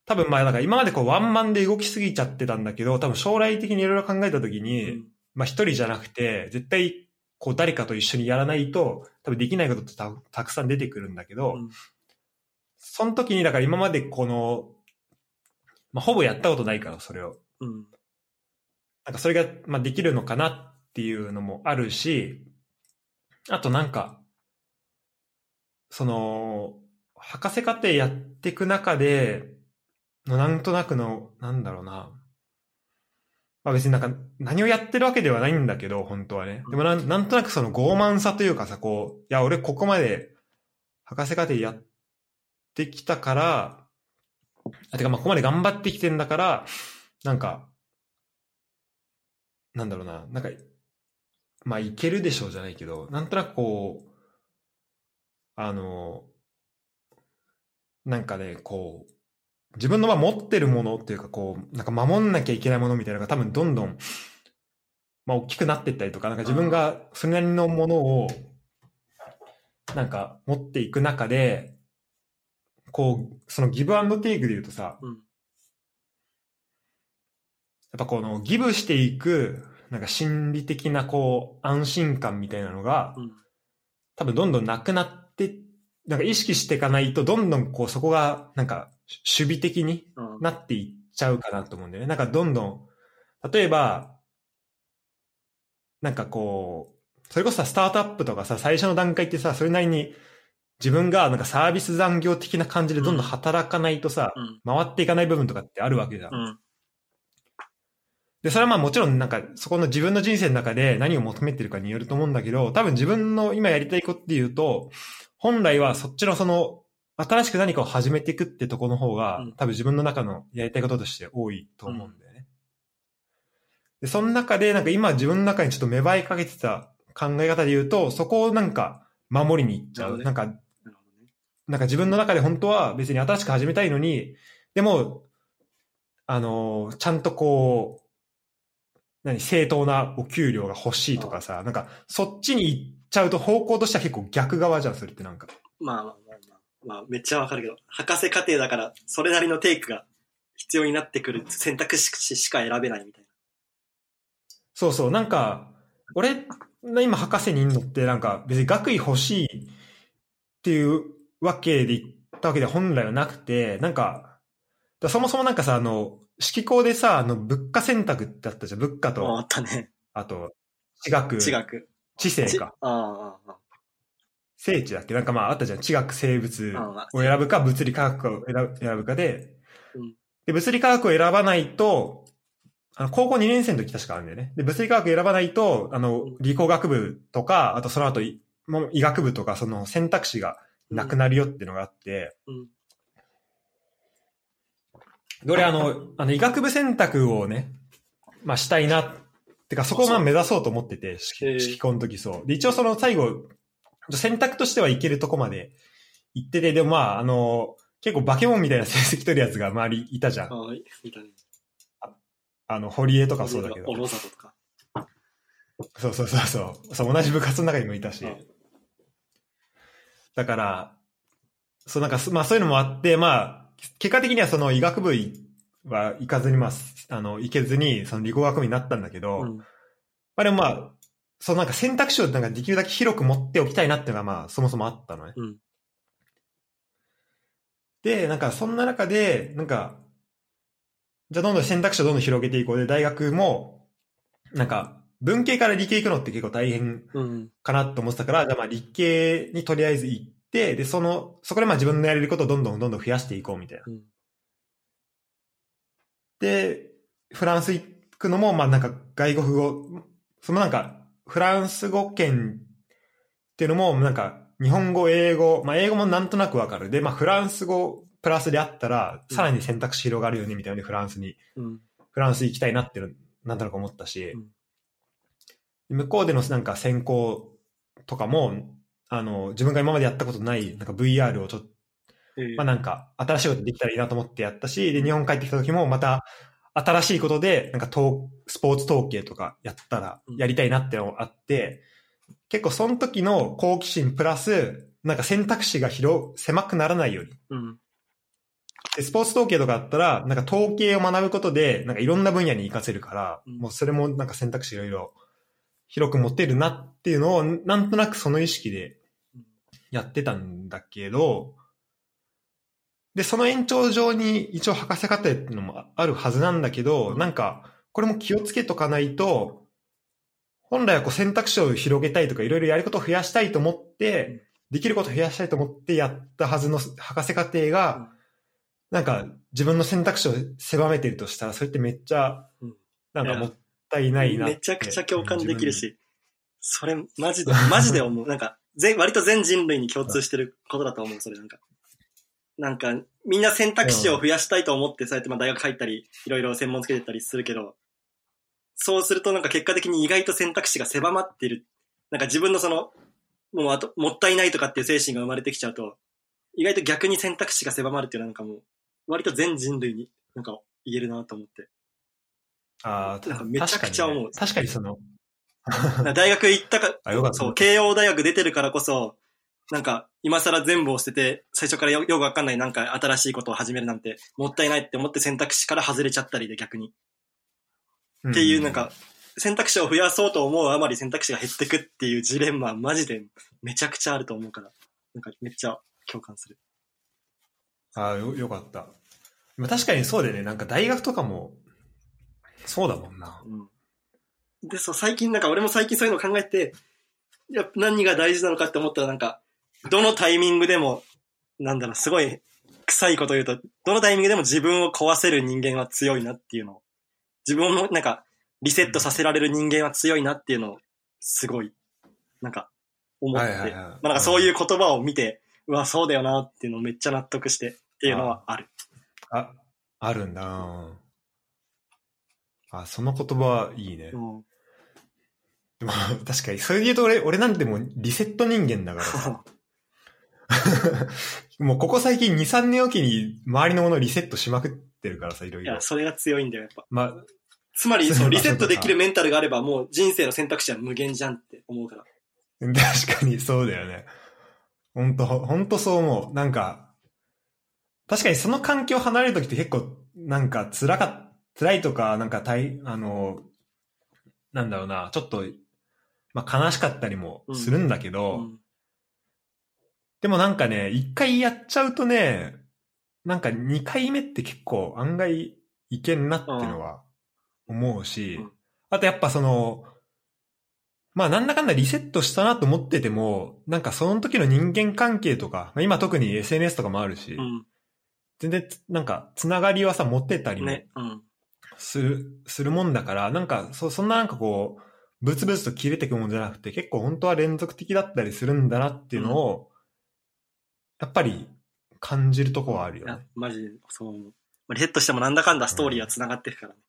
多分まあなんか今までこうワンマンで動きすぎちゃってたんだけど、多分将来的にいろいろ考えたときに、うんまあ一人じゃなくて、絶対こう誰かと一緒にやらないと、多分できないことってたたくさん出てくるんだけど、うんその時にだから今までこの、まあほぼやったことないからそれを。うん。なんかそれが、まあ、できるのかなっていうのもあるし、あとなんか、その、博士課程やっていく中で、のなんとなくの、なんだろうな。まあ別になんか何をやってるわけではないんだけど、本当はね。でもなんなんとなくその傲慢さというかさ、こう、いや、俺ここまで博士課程やってきたから、あ、てかまあここまで頑張ってきてんだから、なんか、なんだろうな、なんか、まあ、いけるでしょうじゃないけど、なんとなくこう、あの、なんかね、こう、自分のまあ持ってるものっていうか、こう、なんか守んなきゃいけないものみたいなのが多分どんどん、まあ、大きくなっていったりとか、なんか自分がそれなりのものを、なんか持っていく中で、こう、そのギブアンドテイクで言うとさ、うん。やっぱこのギブしていく、なんか心理的なこう安心感みたいなのが、うん。多分どんどんなくなって、なんか意識していかないと、どんどんこうそこがなんか守備的にうん。なっていっちゃうかなと思うんだよね。なんかどんどん、例えば、なんかこう、それこそさ、スタートアップとかさ、最初の段階ってさ、それなりに自分がなんかサービス残業的な感じでどんどん働かないとさ、うん。回っていかない部分とかってあるわけじゃん。うん。で、それはまあもちろんなんかそこの自分の人生の中で何を求めてるかによると思うんだけど、多分自分の今やりたいことっていうと、本来はそっちのその、新しく何かを始めていくってとこの方が、うん多分自分の中のやりたいこととして多いと思うんだよね。で、その中でなんか今自分の中にちょっと芽生えかけてた考え方で言うと、そこをなんか守りに行っちゃう。なんかな。なんか自分の中で本当は別に新しく始めたいのに、でも、あのーちゃんとこう、何、正当なお給料が欲しいとかさ、なんかそっちに行っちゃうと方向としては結構逆側じゃん、それってなんか。まあまあまあまあ。まあ、めっちゃわかるけど、博士課程だから、それなりのテイクが必要になってくる選択肢しか選べないみたいなそうそう、なんか、俺、今博士にいんのってなんか別に学位欲しいっていうわけで言ったわけで本来はなくて、なんか、そもそもなんかさ、あの、式校でさ、あの、物価選択ってあったじゃん。物価な。あったね。あと、地学、地学。ち知性か。ああ、聖地だっけ？なんかまああったじゃん。地学、生物を選ぶか、物理科学を選ぶかで、うんで、物理科学を選ばないと、あの、高校2年生の時確かあるんだよね。で、物理科学選ばないと、あのうん、理工学部とか、あとその後い、もう医学部とか、その選択肢がなくなるよっていうのがあって、うん。で俺あの、あの、医学部選択をね、まあしたいな、ってかそこをまあ目指そうと思ってて、式式校の時そう。で、一応その最後、選択としてはいけるとこまで行ってて、でもまあ、あの、結構化け物みたいな成績取るやつが周りいたじゃん。ああ、みたいあの、堀江とな。かそうだけど小。野里とか。そうそうそうそう。そう、同じ部活の中にもいたし。だから、そうなんかす、まあそういうのもあって、まあ、結果的にはその医学部は行かずに、まあ、あの、行けずに、その理工学部になったんだけど、うん。まあでもまあ、そのなんか選択肢をなんかできるだけ広く持っておきたいなっていうのがまあそもそもあったのね。うんで、なんかそんな中で、なんか、じゃあどんどん選択肢をどんどん広げていこうで、大学も、なんか、文系から理系行くのって結構大変うん。かなと思ってたから、じゃあまあ理系にとりあえず行って、で、その、そこでまあ自分のやれることをどんどんどんどん増やしていこうみたいな。うん。で、フランス行くのも、まあなんか外国語、そのなんか、フランス語圏っていうのも、なんか、日本語、英語、まあ英語もなんとなくわかる。で、まあフランス語プラスであったら、うんさらに選択肢広がるよね、みたいなね、フランスにうん。フランス行きたいなっていうのなんとなく思ったし、うん向こうでのなんか専攻とかも、あの、自分が今までやったことない、なんか VR をちょっと、えーまあなんか、新しいことできたらいいなと思ってやったし、で、日本帰ってきた時もまた、新しいことで、なんか、統スポーツ統計とかやったらうん、やりたいなってのがあって、結構その時の好奇心プラス、なんか選択肢が広、狭くならないように。うん。で、スポーツ統計とかあったら、なんか統計を学ぶことで、なんかいろんな分野に活かせるから、うんもうそれもなんか選択肢いろいろ広く持てるなっていうのを、なんとなくその意識でやってたんだけど、で、その延長上に一応博士課程っていうのもあるはずなんだけど、うん。なんか、これも気をつけとかないと、本来はこう選択肢を広げたいとか、いろいろやることを増やしたいと思って、うん。できることを増やしたいと思ってやったはずの博士課程が、うん。なんか自分の選択肢を狭めてるとしたら、それってめっちゃうん、なんかもったいないな。めちゃくちゃ共感できるうん。し、それ、マジで、マジで思う。なんか、全割と全人類に共通してることだと思う、それなんか。なんか、みんな選択肢を増やしたいと思って、そうやってまあ大学入ったり、いろいろ専門つけてったりするけど、そうするとなんか結果的に意外と選択肢が狭まってる。なんか自分のその、もうあと、もったいないとかっていう精神が生まれてきちゃうと、意外と逆に選択肢が狭まるっていうのはなんかもう、割と全人類になんか言えるなと思って。ああ、なんかめちゃくちゃ思う確かにね確かにその、大学行ったか、あ、よかった。そう、慶応大学出てるからこそ、なんか、今更全部を捨てて、最初からよよくわかんないなんか新しいことを始めるなんて、もったいないって思って選択肢から外れちゃったりで逆に。っっていうなんか、、選択肢を増やそうと思うあまり選択肢が減ってくっていうジレンマ、マジでめちゃくちゃあると思うから、なんかめっちゃ共感する。ああ、よ、よかった。まあ確かにそうだよね。なんか大学とかも、そうだもんな。うん。で、そう、最近なんか俺も最近そういうのを考えて、いや、何が大事なのかって思ったらなんか、どのタイミングでも、なんだろう、すごい臭いこと言うと、どのタイミングでも自分を壊せる人間は強いなっていうのを、自分をなんか、リセットさせられる人間は強いなっていうのを、すごい、なんか、思って、まあなんかそういう言葉を見て、うわ、そうだよなっていうのをめっちゃ納得してっていうのはある。あ、あるんだなあ、その言葉はいいね。うんでも確かに、それで言うと俺、俺なんてもうリセット人間だからさ。もうここ最近2、3年おきに周りのものをリセットしまくってるからさ、いろいろいや、。それが強いんだよ、やっぱ。まあ、つまり、そうそう、リセットできるメンタルがあれば、もう人生の選択肢は無限じゃんって思うから。確かにそうだよね。本当本当そう思う。なんか、確かにその環境離れるときって結構、なんか辛かっ、辛いとか、なんか大、あの、なんだろうな、ちょっと、まあ悲しかったりもするんだけど、うんでもなんかね、一回やっちゃうとね、なんか二回目って結構案外いけんなってのは思うし、うんあとやっぱその、まあなんだかんだリセットしたなと思ってても、なんかその時の人間関係とか、まあ、今特に SNS とかもあるし、うん。全然つなんかつながりはさ持ってたりもね。うん。する、するもんだから、なんかそ、そんななんかこう、ブツブツと切れていくもんじゃなくて、結構本当は連続的だったりするんだなっていうのを、やっぱり感じるとこはあるよね。、マジでそう思う。まあリセットしてもなんだかんだストーリーは繋がってるからね。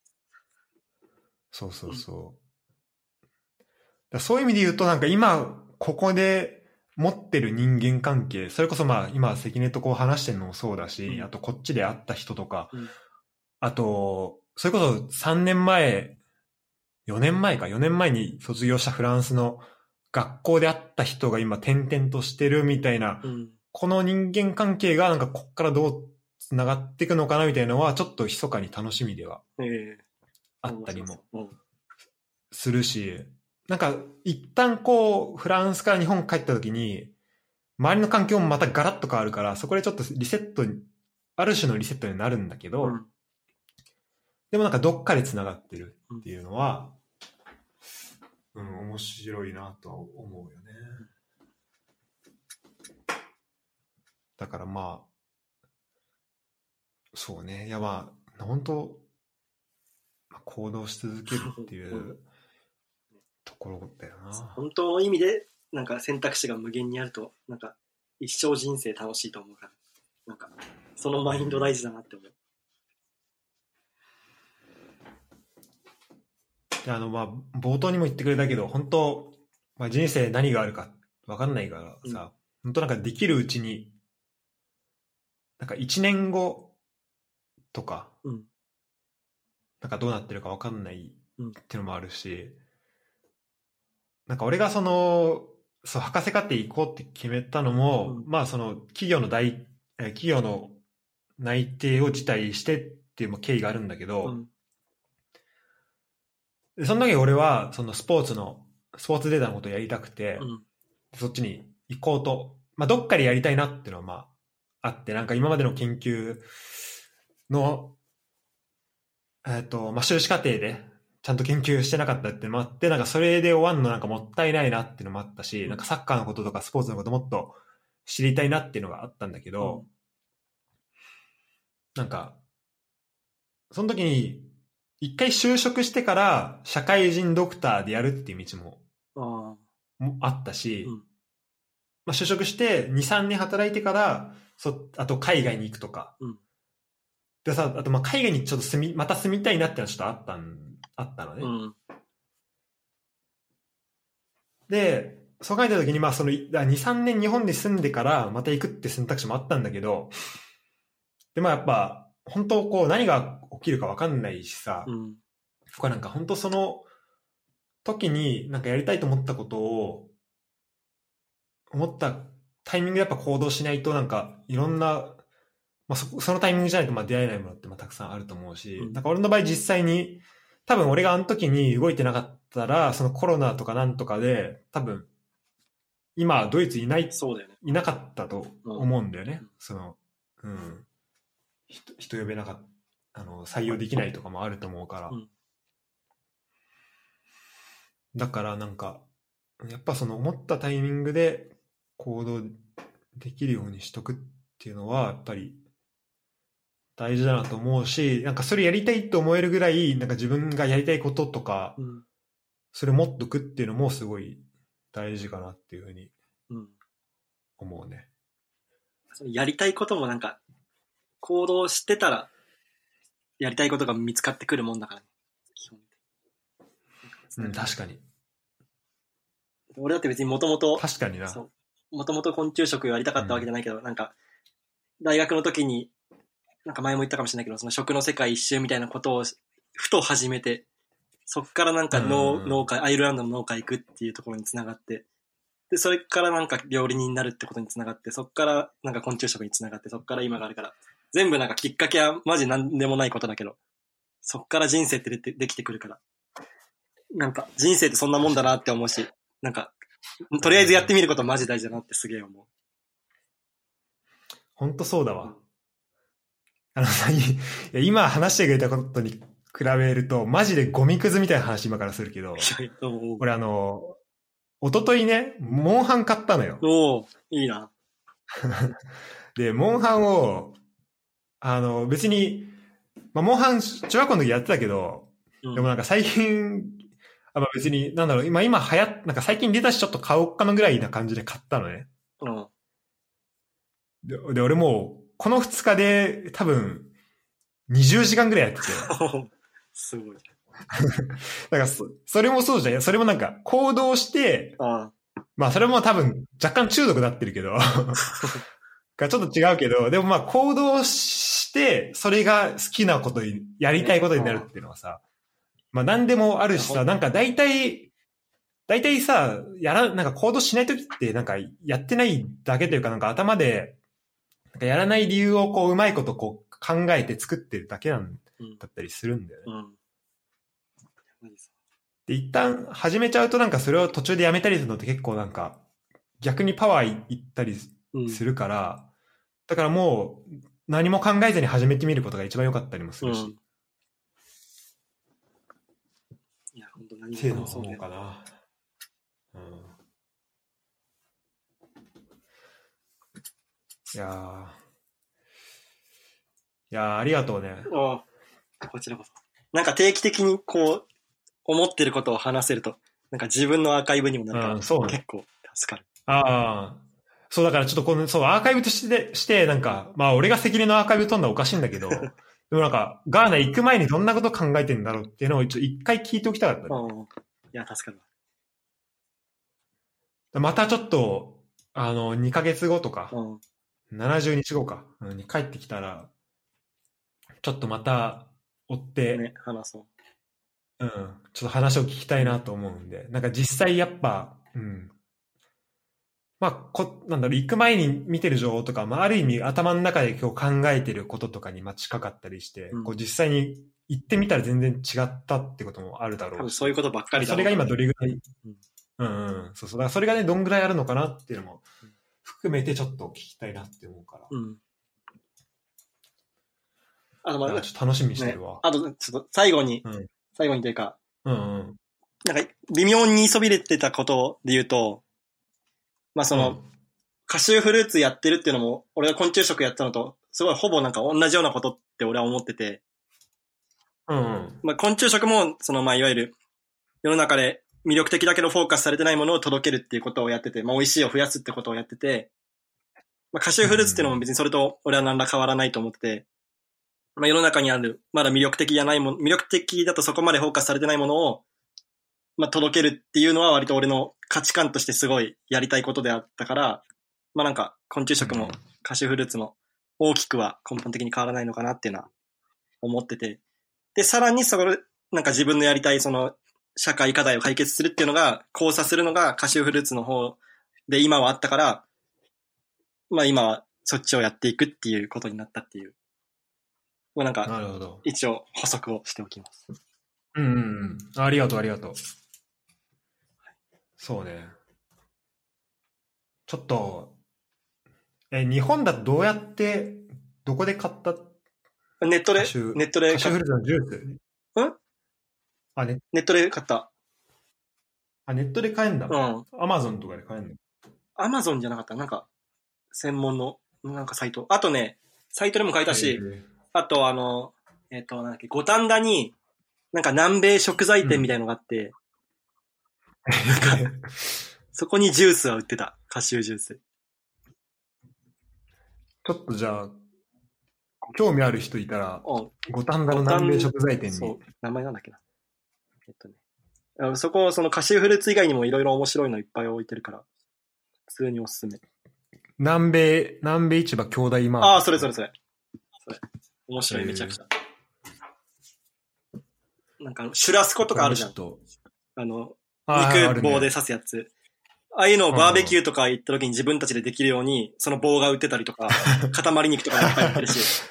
そうそうそう。だからそういう意味で言うと、なんか今、ここで持ってる人間関係、それこそまあ今、関根とこう話してるのもそうだし、うんあとこっちで会った人とか、うんあと、それこそ3年前、4年前か、4年前に卒業したフランスの学校で会った人が今転々としてるみたいな、うん。この人間関係がなんかこっからどう繋がっていくのかなみたいなのは、ちょっと密かに楽しみではええあったりも。するし、なんか、一旦こう、フランスから日本帰った時に、周りの環境もまたガラッと変わるから、そこでちょっとリセットに、ある種のリセットになるんだけど、うん。うんでもなんかどっかで繋がってるっていうのは、うん、面白いなとは思うよね。だからまあ、そうね。いやまあ、本当まあ行動し続けるっていううんところだよな。本当の意味で、なんか選択肢が無限にあると、なんか一生人生楽しいと思うから、なんか、そのマインド大事だなって思う。あの、まあ、冒頭にも言ってくれたけど、本当、まあ、人生何があるか分かんないからさ、うん。本当なんかできるうちに、なんか1年後とか、うん。なんかどうなってるか分かんないうん。っていうのもあるし、なんか俺がその、そう、博士課程行こうって決めたのも、うん。まあその企業の大、えー企業の内定を辞退してっていうまあ経緯があるんだけど、うん。でその時俺はそのスポーツの、スポーツデータのことをやりたくて、うん。そっちに行こうと、まあどっかでやりたいなっていうのはまああって、なんか今までの研究の、えっ、と、まあ修士課程でちゃんと研究してなかったっていうのもあって、なんかそれで終わんのなんかもったいないなっていうのもあったし、なんかサッカーのこととかスポーツのこともっと知りたいなっていうのがあったんだけど、なんか、その時に、一回就職してから社会人ドクターでやるっていう道もあもあったし、うんまあ、就職して2、3年働いてから、そあと海外に行くとか。うんでさ、あとまあ海外にちょっと住み、また住みたいなってのはちょっとあったん、あったのね。あ。うん。で、そう考えた時に、まあその、2、3年日本で住んでからまた行くって選択肢もあったんだけど、で、まあやっぱ、本当こう何が起きるか分かんないしさ、うん。僕はなんか本当その時になんかやりたいと思ったことを思ったタイミングでやっぱ行動しないとなんかいろんな、まあ、そそのタイミングじゃないとまあ出会えないものってまあたくさんあると思うし、うんなんか俺の場合実際に多分俺があの時に動いてなかったらそのコロナとかなんとかで多分今ドイツいないそうだよね。いなかったと思うんだよね。うんその、うん。人、人呼べなかった、あの、採用できないとかもあると思うから。うんだからなんか、やっぱその思ったタイミングで行動できるようにしとくっていうのは、やっぱり大事だなと思うし、なんかそれやりたいと思えるぐらい、なんか自分がやりたいこととか、うん。それ持っとくっていうのもすごい大事かなっていうふうにうん。思うね。そのやりたいこともなんか、行動してたら、やりたいことが見つかってくるもんだからね。基本うん、確かに。俺だって別にもともと、確かにな。もともと昆虫食やりたかったわけじゃないけど、なんか、大学の時に、なんか前も言ったかもしれないけど、その食の世界一周みたいなことを、ふと始めて、そっからなんか農,、うん農家、アイルランドの農家行くっていうところにつながって、で、それからなんか料理人になるってことにつながって、そっからなんか昆虫食につながって、そっから今があるから、全部なんかきっかけはマジなんでもないことだけど、そっから人生って出てできてくるから、なんか人生ってそんなもんだなって思うし、なんか、とりあえずやってみることマジ大事だなってすげえ思う。本当そうだわ。あの今話してくれたことに比べると、マジでゴミくずみたいな話今からするけど、お俺あの、一昨日ね、モンハン買ったのよ。おーいいな。で、モンハンを、あの、別に、まあ、モンハン中学校の時やってたけど、うんでもなんか最近、あまあ、別に、なんだろう、今、今流行っ、なんか最近出たしちょっと買おうかなぐらいな感じで買ったのね。うん。で、で俺もう、この2日で多分、20時間ぐらいやってて。すごい。だからそ、それもそうじゃん。それもなんか、行動して、あまあそれも多分若干中毒になってるけど、がちょっと違うけど、でもまあ行動して、それが好きなことに、やりたいことになるっていうのはさ、まあ何でもあるしさ、なんか大体、大体さ、やら、なんか行動しないときってなんかやってないだけというかなんか頭で、なんかやらない理由をこううまいことこう考えて作ってるだけなんうん。だったりするんだよね。うん。で、一旦始めちゃうとなんかそれを途中でやめたりするのって結構なんか逆にパワーいったりうん。するから、だからもう何も考えずに始めてみることが一番良かったりもするし、うんいや、本当何っていうのはもそうだよ。思うかな。うん。いやーいやーありがとうね。ああこちらこそ。なんか定期的にこう、思ってることを話せると、なんか自分のアーカイブにもなるから、うんそうね結構助かる。ああ。そう、だからちょっとこの、そう、アーカイブとして、して、なんか、まあ俺が責任のアーカイブ取んのはおかしいんだけど、でもなんか、ガーナ行く前にどんなこと考えてんだろうっていうのを一応一回聞いておきたかったね、うん。いや、助かるまたちょっと、あの、2ヶ月後とか、わ。うん。70日後か、うんに帰ってきたら、ちょっとまた追って、ね、話そう。うん、ちょっと話を聞きたいなと思うんで、なんか実際やっぱ、うん。まあ、こ、なんだろう、行く前に見てる情報とか、まあ、ある意味頭の中で今日考えてることとかにまあ近かったりして、うんこう実際に行ってみたら全然違ったってこともあるだろうし。多分そういうことばっかりだろうそれが今どれぐらい、うんうん、うん、そうそう。だからそれがね、どんぐらいあるのかなっていうのもうん含めてちょっと聞きたいなって思うから。うん。あと、まあ、ちょっと楽しみにしてねるわ。、あと、ちょっと最後に、うん最後にというか、うんうん。なんか、微妙にそびれてたことで言うと、まあその、カシューフルーツやってるっていうのも、俺が昆虫食やったのと、すごいほぼなんか同じようなことって俺は思ってて、うん、うん。まあ昆虫食も、そのまあいわゆる、世の中で魅力的だけどフォーカスされてないものを届けるっていうことをやってて、まあ美味しいを増やすってことをやってて、まあカシューフルーツっていうのも別にそれと俺は何ら変わらないと思ってて、まあ世の中にある、まだ魅力的じゃないもの、魅力的だとそこまでフォーカスされてないものを、まあ届けるっていうのは割と俺の価値観としてすごいやりたいことであったから、まあなんか昆虫食もカシフルーツも大きくは根本的に変わらないのかなっていうのは思ってて。で、さらにそれ、なんか自分のやりたいその社会課題を解決するっていうのが、交差するのがカシューフルーツの方で今はあったから、まあ今はそっちをやっていくっていうことになったっていう。もうなんか、なるほど。一応補足をしておきます。うんうんうん。ありがとう、ありがとう。そうね。ちょっと、え、日本だとどうやって、どこで買った？ネットで？ネットでカシューフルーツのジュース？ん？あ、ね、ネットで買った？あ、ネットで買えんだ。うん。アマゾンとかで買えんの？アマゾンじゃなかった？なんか、専門の、なんかサイト。あとね、サイトでも買えたし、あとあの、えっ、と、なんだっけ、五反田に、なんか南米食材店みたいのがあって、そこにジュースは売ってた。カシュージュース。ちょっとじゃあ、興味ある人いたら、うん。五反田の南米食材店にそう。名前なんだっけな。えっとね。あそこ、そのカシューフルーツ以外にもいろいろ面白いのいっぱい置いてるから、普通におすすめ。南米、南米市場兄弟マート。ああ、それそれそれ。それ。面白い、めちゃくちゃ。なんかシュラスコとかあるじゃん。あの、肉棒で刺すやつ。ああいうのをバーベキューとか行った時に自分たちでできるように、その棒が売ってたりとか、塊肉とかいっぱい売ってるし。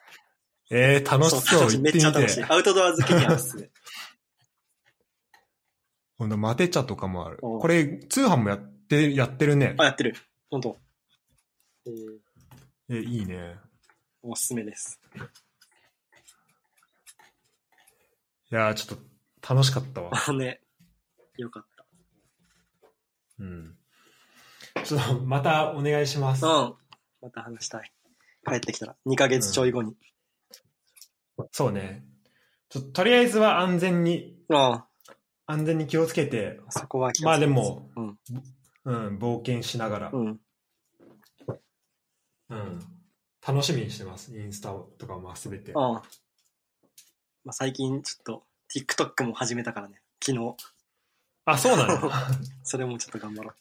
えー、楽しそう。楽しいめ行っちゃ楽しい。て。アウトドア好きにはおすすめ。ほんと、マテ茶とかもある。うんこれ、通販もやって、やってるねあ、。やってる。本当。えー、え、いいね。おすすめです。いやー、ちょっと楽しかったわ。あね。よかっうん。ちょっと、またお願いします。た。うん。また話したい。帰ってきたら。2ヶ月ちょい後に。そうね。ちょっと、とりあえずは安全に、うん。安全に気をつけて、そこはまあでも、うん。うん、冒険しながら、うん。うん。楽しみにしてます。インスタとかもすべて。うん。まあ、最近ちょっと TikTok も始めたからね。昨日。あ、そうなの それもちょっと頑張ろ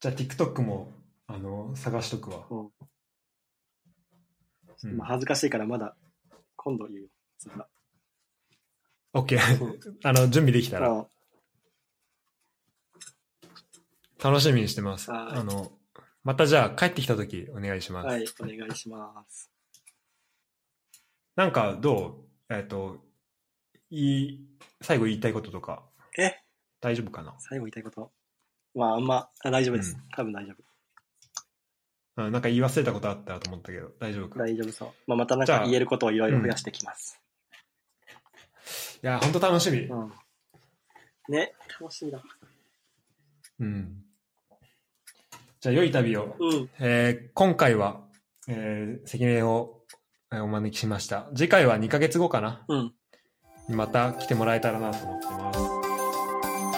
じゃあ TikTok も、あの、探しとくわ。う。うん。うんまあ、恥ずかしいからまだ今度言うよ。そんな。OK うん。あの、準備できたら、うん楽しみにしてます。はいあの、またじゃあ帰ってきたときお願いします。はい、お願いします。なんかどう？えっ、と、いい、最後言いたいこととか、え？大丈夫かな？最後言いたいことまあ、あんま、あ大丈夫です。うん多分大丈夫。うん、なんか言い忘れたことあったらと思ったけど、大丈夫か？い大丈夫そう。まあ、またなんか言えることをいろいろ増やしてきます。や、ほんと楽しみ。うん。ね、楽しみだ。うん。じゃあ、良い旅を。うん。えー今回は、えー、関根をえーお招きしました。次回は2ヶ月後かなうん。にまた来てもらえたらなと思ってます。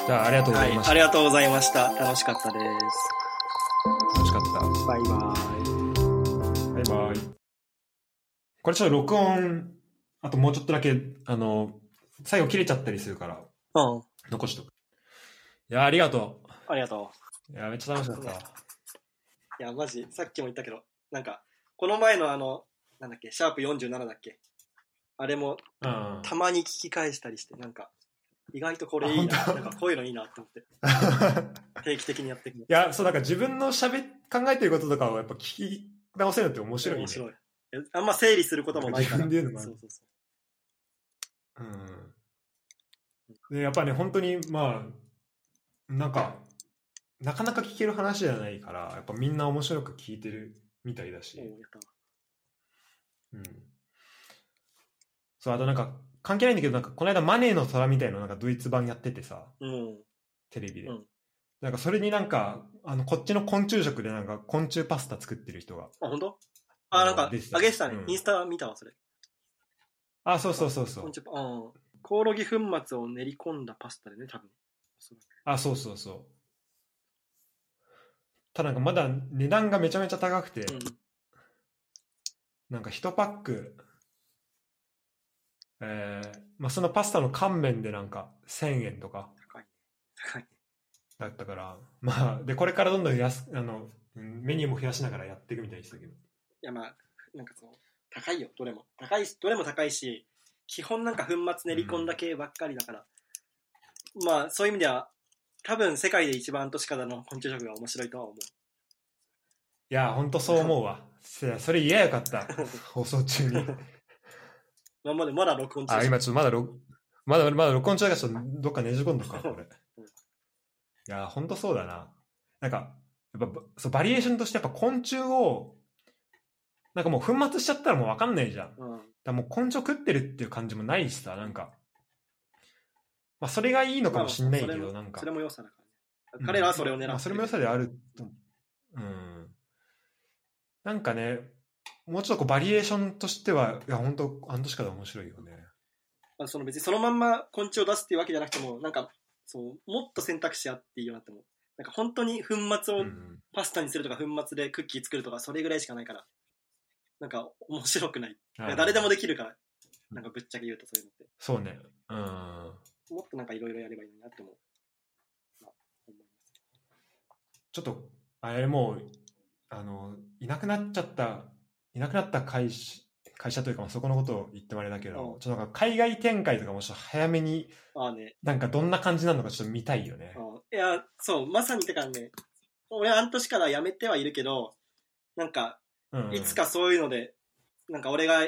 じゃあ、ありがとうごはいざいまし、た。ありがとうございました。楽しかったです。楽しかった。バイバイ。バイバイ。これちょっと録音、あともうちょっとだけ、あの、最後切れちゃったりするから、うん。残しとく。いや、ありがとありがとう。いや、めっちゃ楽しかった。いや、マジ、さっきも言ったけど、なんか、この前のあの、なんだっけ、シャープ47だっけ？あれも、うん。たまに聞き返したりして、なんか、意外とこれいいな。なんかこういうのいいなって思って、定期的にやっていくのい。や、そう、なんか自分のしゃべ、考えてることとかをやっぱ聞き直せるのって面白いね。面白い。えあんま整理することもないから。自分で言うそうそうそう。うん。で、やっぱね、本当に、まあ、なんか、なかなか聞ける話じゃないから、やっぱみんな面白く聞いてるみたいだし。うん。そう、あとなんか、関係ないんだけど、なんか、この間マネーの虎みたいななんかドイツ版やっててさ、うん。テレビで。うんなんか、それになんか、あの、こっちの昆虫食でなんか、昆虫パスタ作ってる人が。あ、本当？あ、なんか、あげてたね。うんインスタ見たわ、それ。あ、そうそうそうそう昆。虫パうん。コオロギ粉末を練り込んだパスタでね、多分。あ、そうそうそう。ただなんかまだ値段がめちゃめちゃ高くて、うん。なんか1パック、えーまあ、そのパスタの乾麺でなんか1000円とか高いね。高いね。だったから、まあ、で、これからどんどん安あのうんメニューも増やしながらやっていくみたいでしたけど。いや、まあ、なんかそう、高いよ、どれも。高いし、どれも高いし、基本なんか粉末練り込んだ系ばっかりだから。まあ、そういう意味では、多分世界で一番年からの昆虫食が面白いとは思う。いや、ほんとそう思うわ。それ言えばよかった。放送中に。まあ、まだ、まだ録音中あ、今ちょっとまだ録、まだまだ録音中だからちょっとどっかねじ込んどくか、これ。うんいや、ほんとそうだな。なんか、やっぱそうバリエーションとしてやっぱ昆虫を、なんかもう粉末しちゃったらもうわかんないじゃん。うん。らもう昆虫食ってるっていう感じもないしさ、なんか。まあそれがいいのかもしんないけど、なんかそれ。も良さだからね。彼らはそれを狙ってる、まあそれも良さであると。うん。なんかね、もうちょっとこうバリエーションとしては、いや、本当半年から面白いよね。まあ、その別にそのまんま昆虫を出すっていうわけじゃなくても、なんか、そう、もっと選択肢あっていいよなって思う。なんか本当に粉末をうん。パスタにするとか、粉末でクッキー作るとか、それぐらいしかないから、なんか面白くない。誰でもできるから、なんかぶっちゃけ言うとそういうのって。そうね。うん。もっとなんかいろいろやればいいなって思う。まあ、思います。ちょっと、あれもう、あの、いなくなっちゃった、いなくなった会社、会社というか、まあそこのことを言ってもあれだけど、うんちょっとなんか海外展開とかもちょっと早めに、ああね。なんかどんな感じなのかちょっと見たいよね。いや、そう、まさにてかね、俺は半年から辞めてはいるけど、なんか、うん、いつかそういうので、なんか俺が、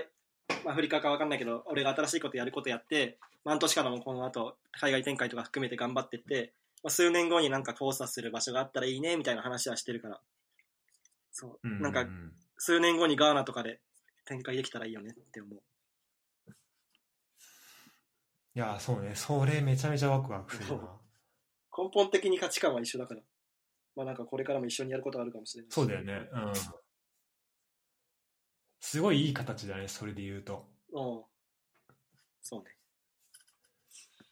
まあ、アフリカかわかんないけど、俺が新しいことやることやって、まあ半年からもこの後、海外展開とか含めて頑張ってって、まあ、数年後になんか交差する場所があったらいいね、みたいな話はしてるから。そう。うんなんかう、ん数年後にガーナとかで展開できたらいいよねって思う。いや、そうね。それめちゃめちゃワクワクするな。根本的に価値観は一緒だから。まあなんかこれからも一緒にやることあるかもしれない。そうだよね。うん。すごいいい形だね、それで言うと。うん。そうね。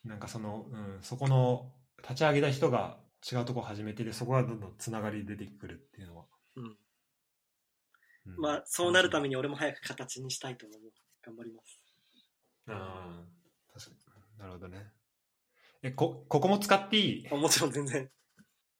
なんかその、うん、そこの立ち上げた人が違うとこ始めてて、そこがどんどんつながり出てくるっていうのは。うん。うんまあそうなるために俺も早く形にしたいと思う。頑張ります。うん、確かに。なるほどね。え、こ、ここも使っていい？あもちろん全然。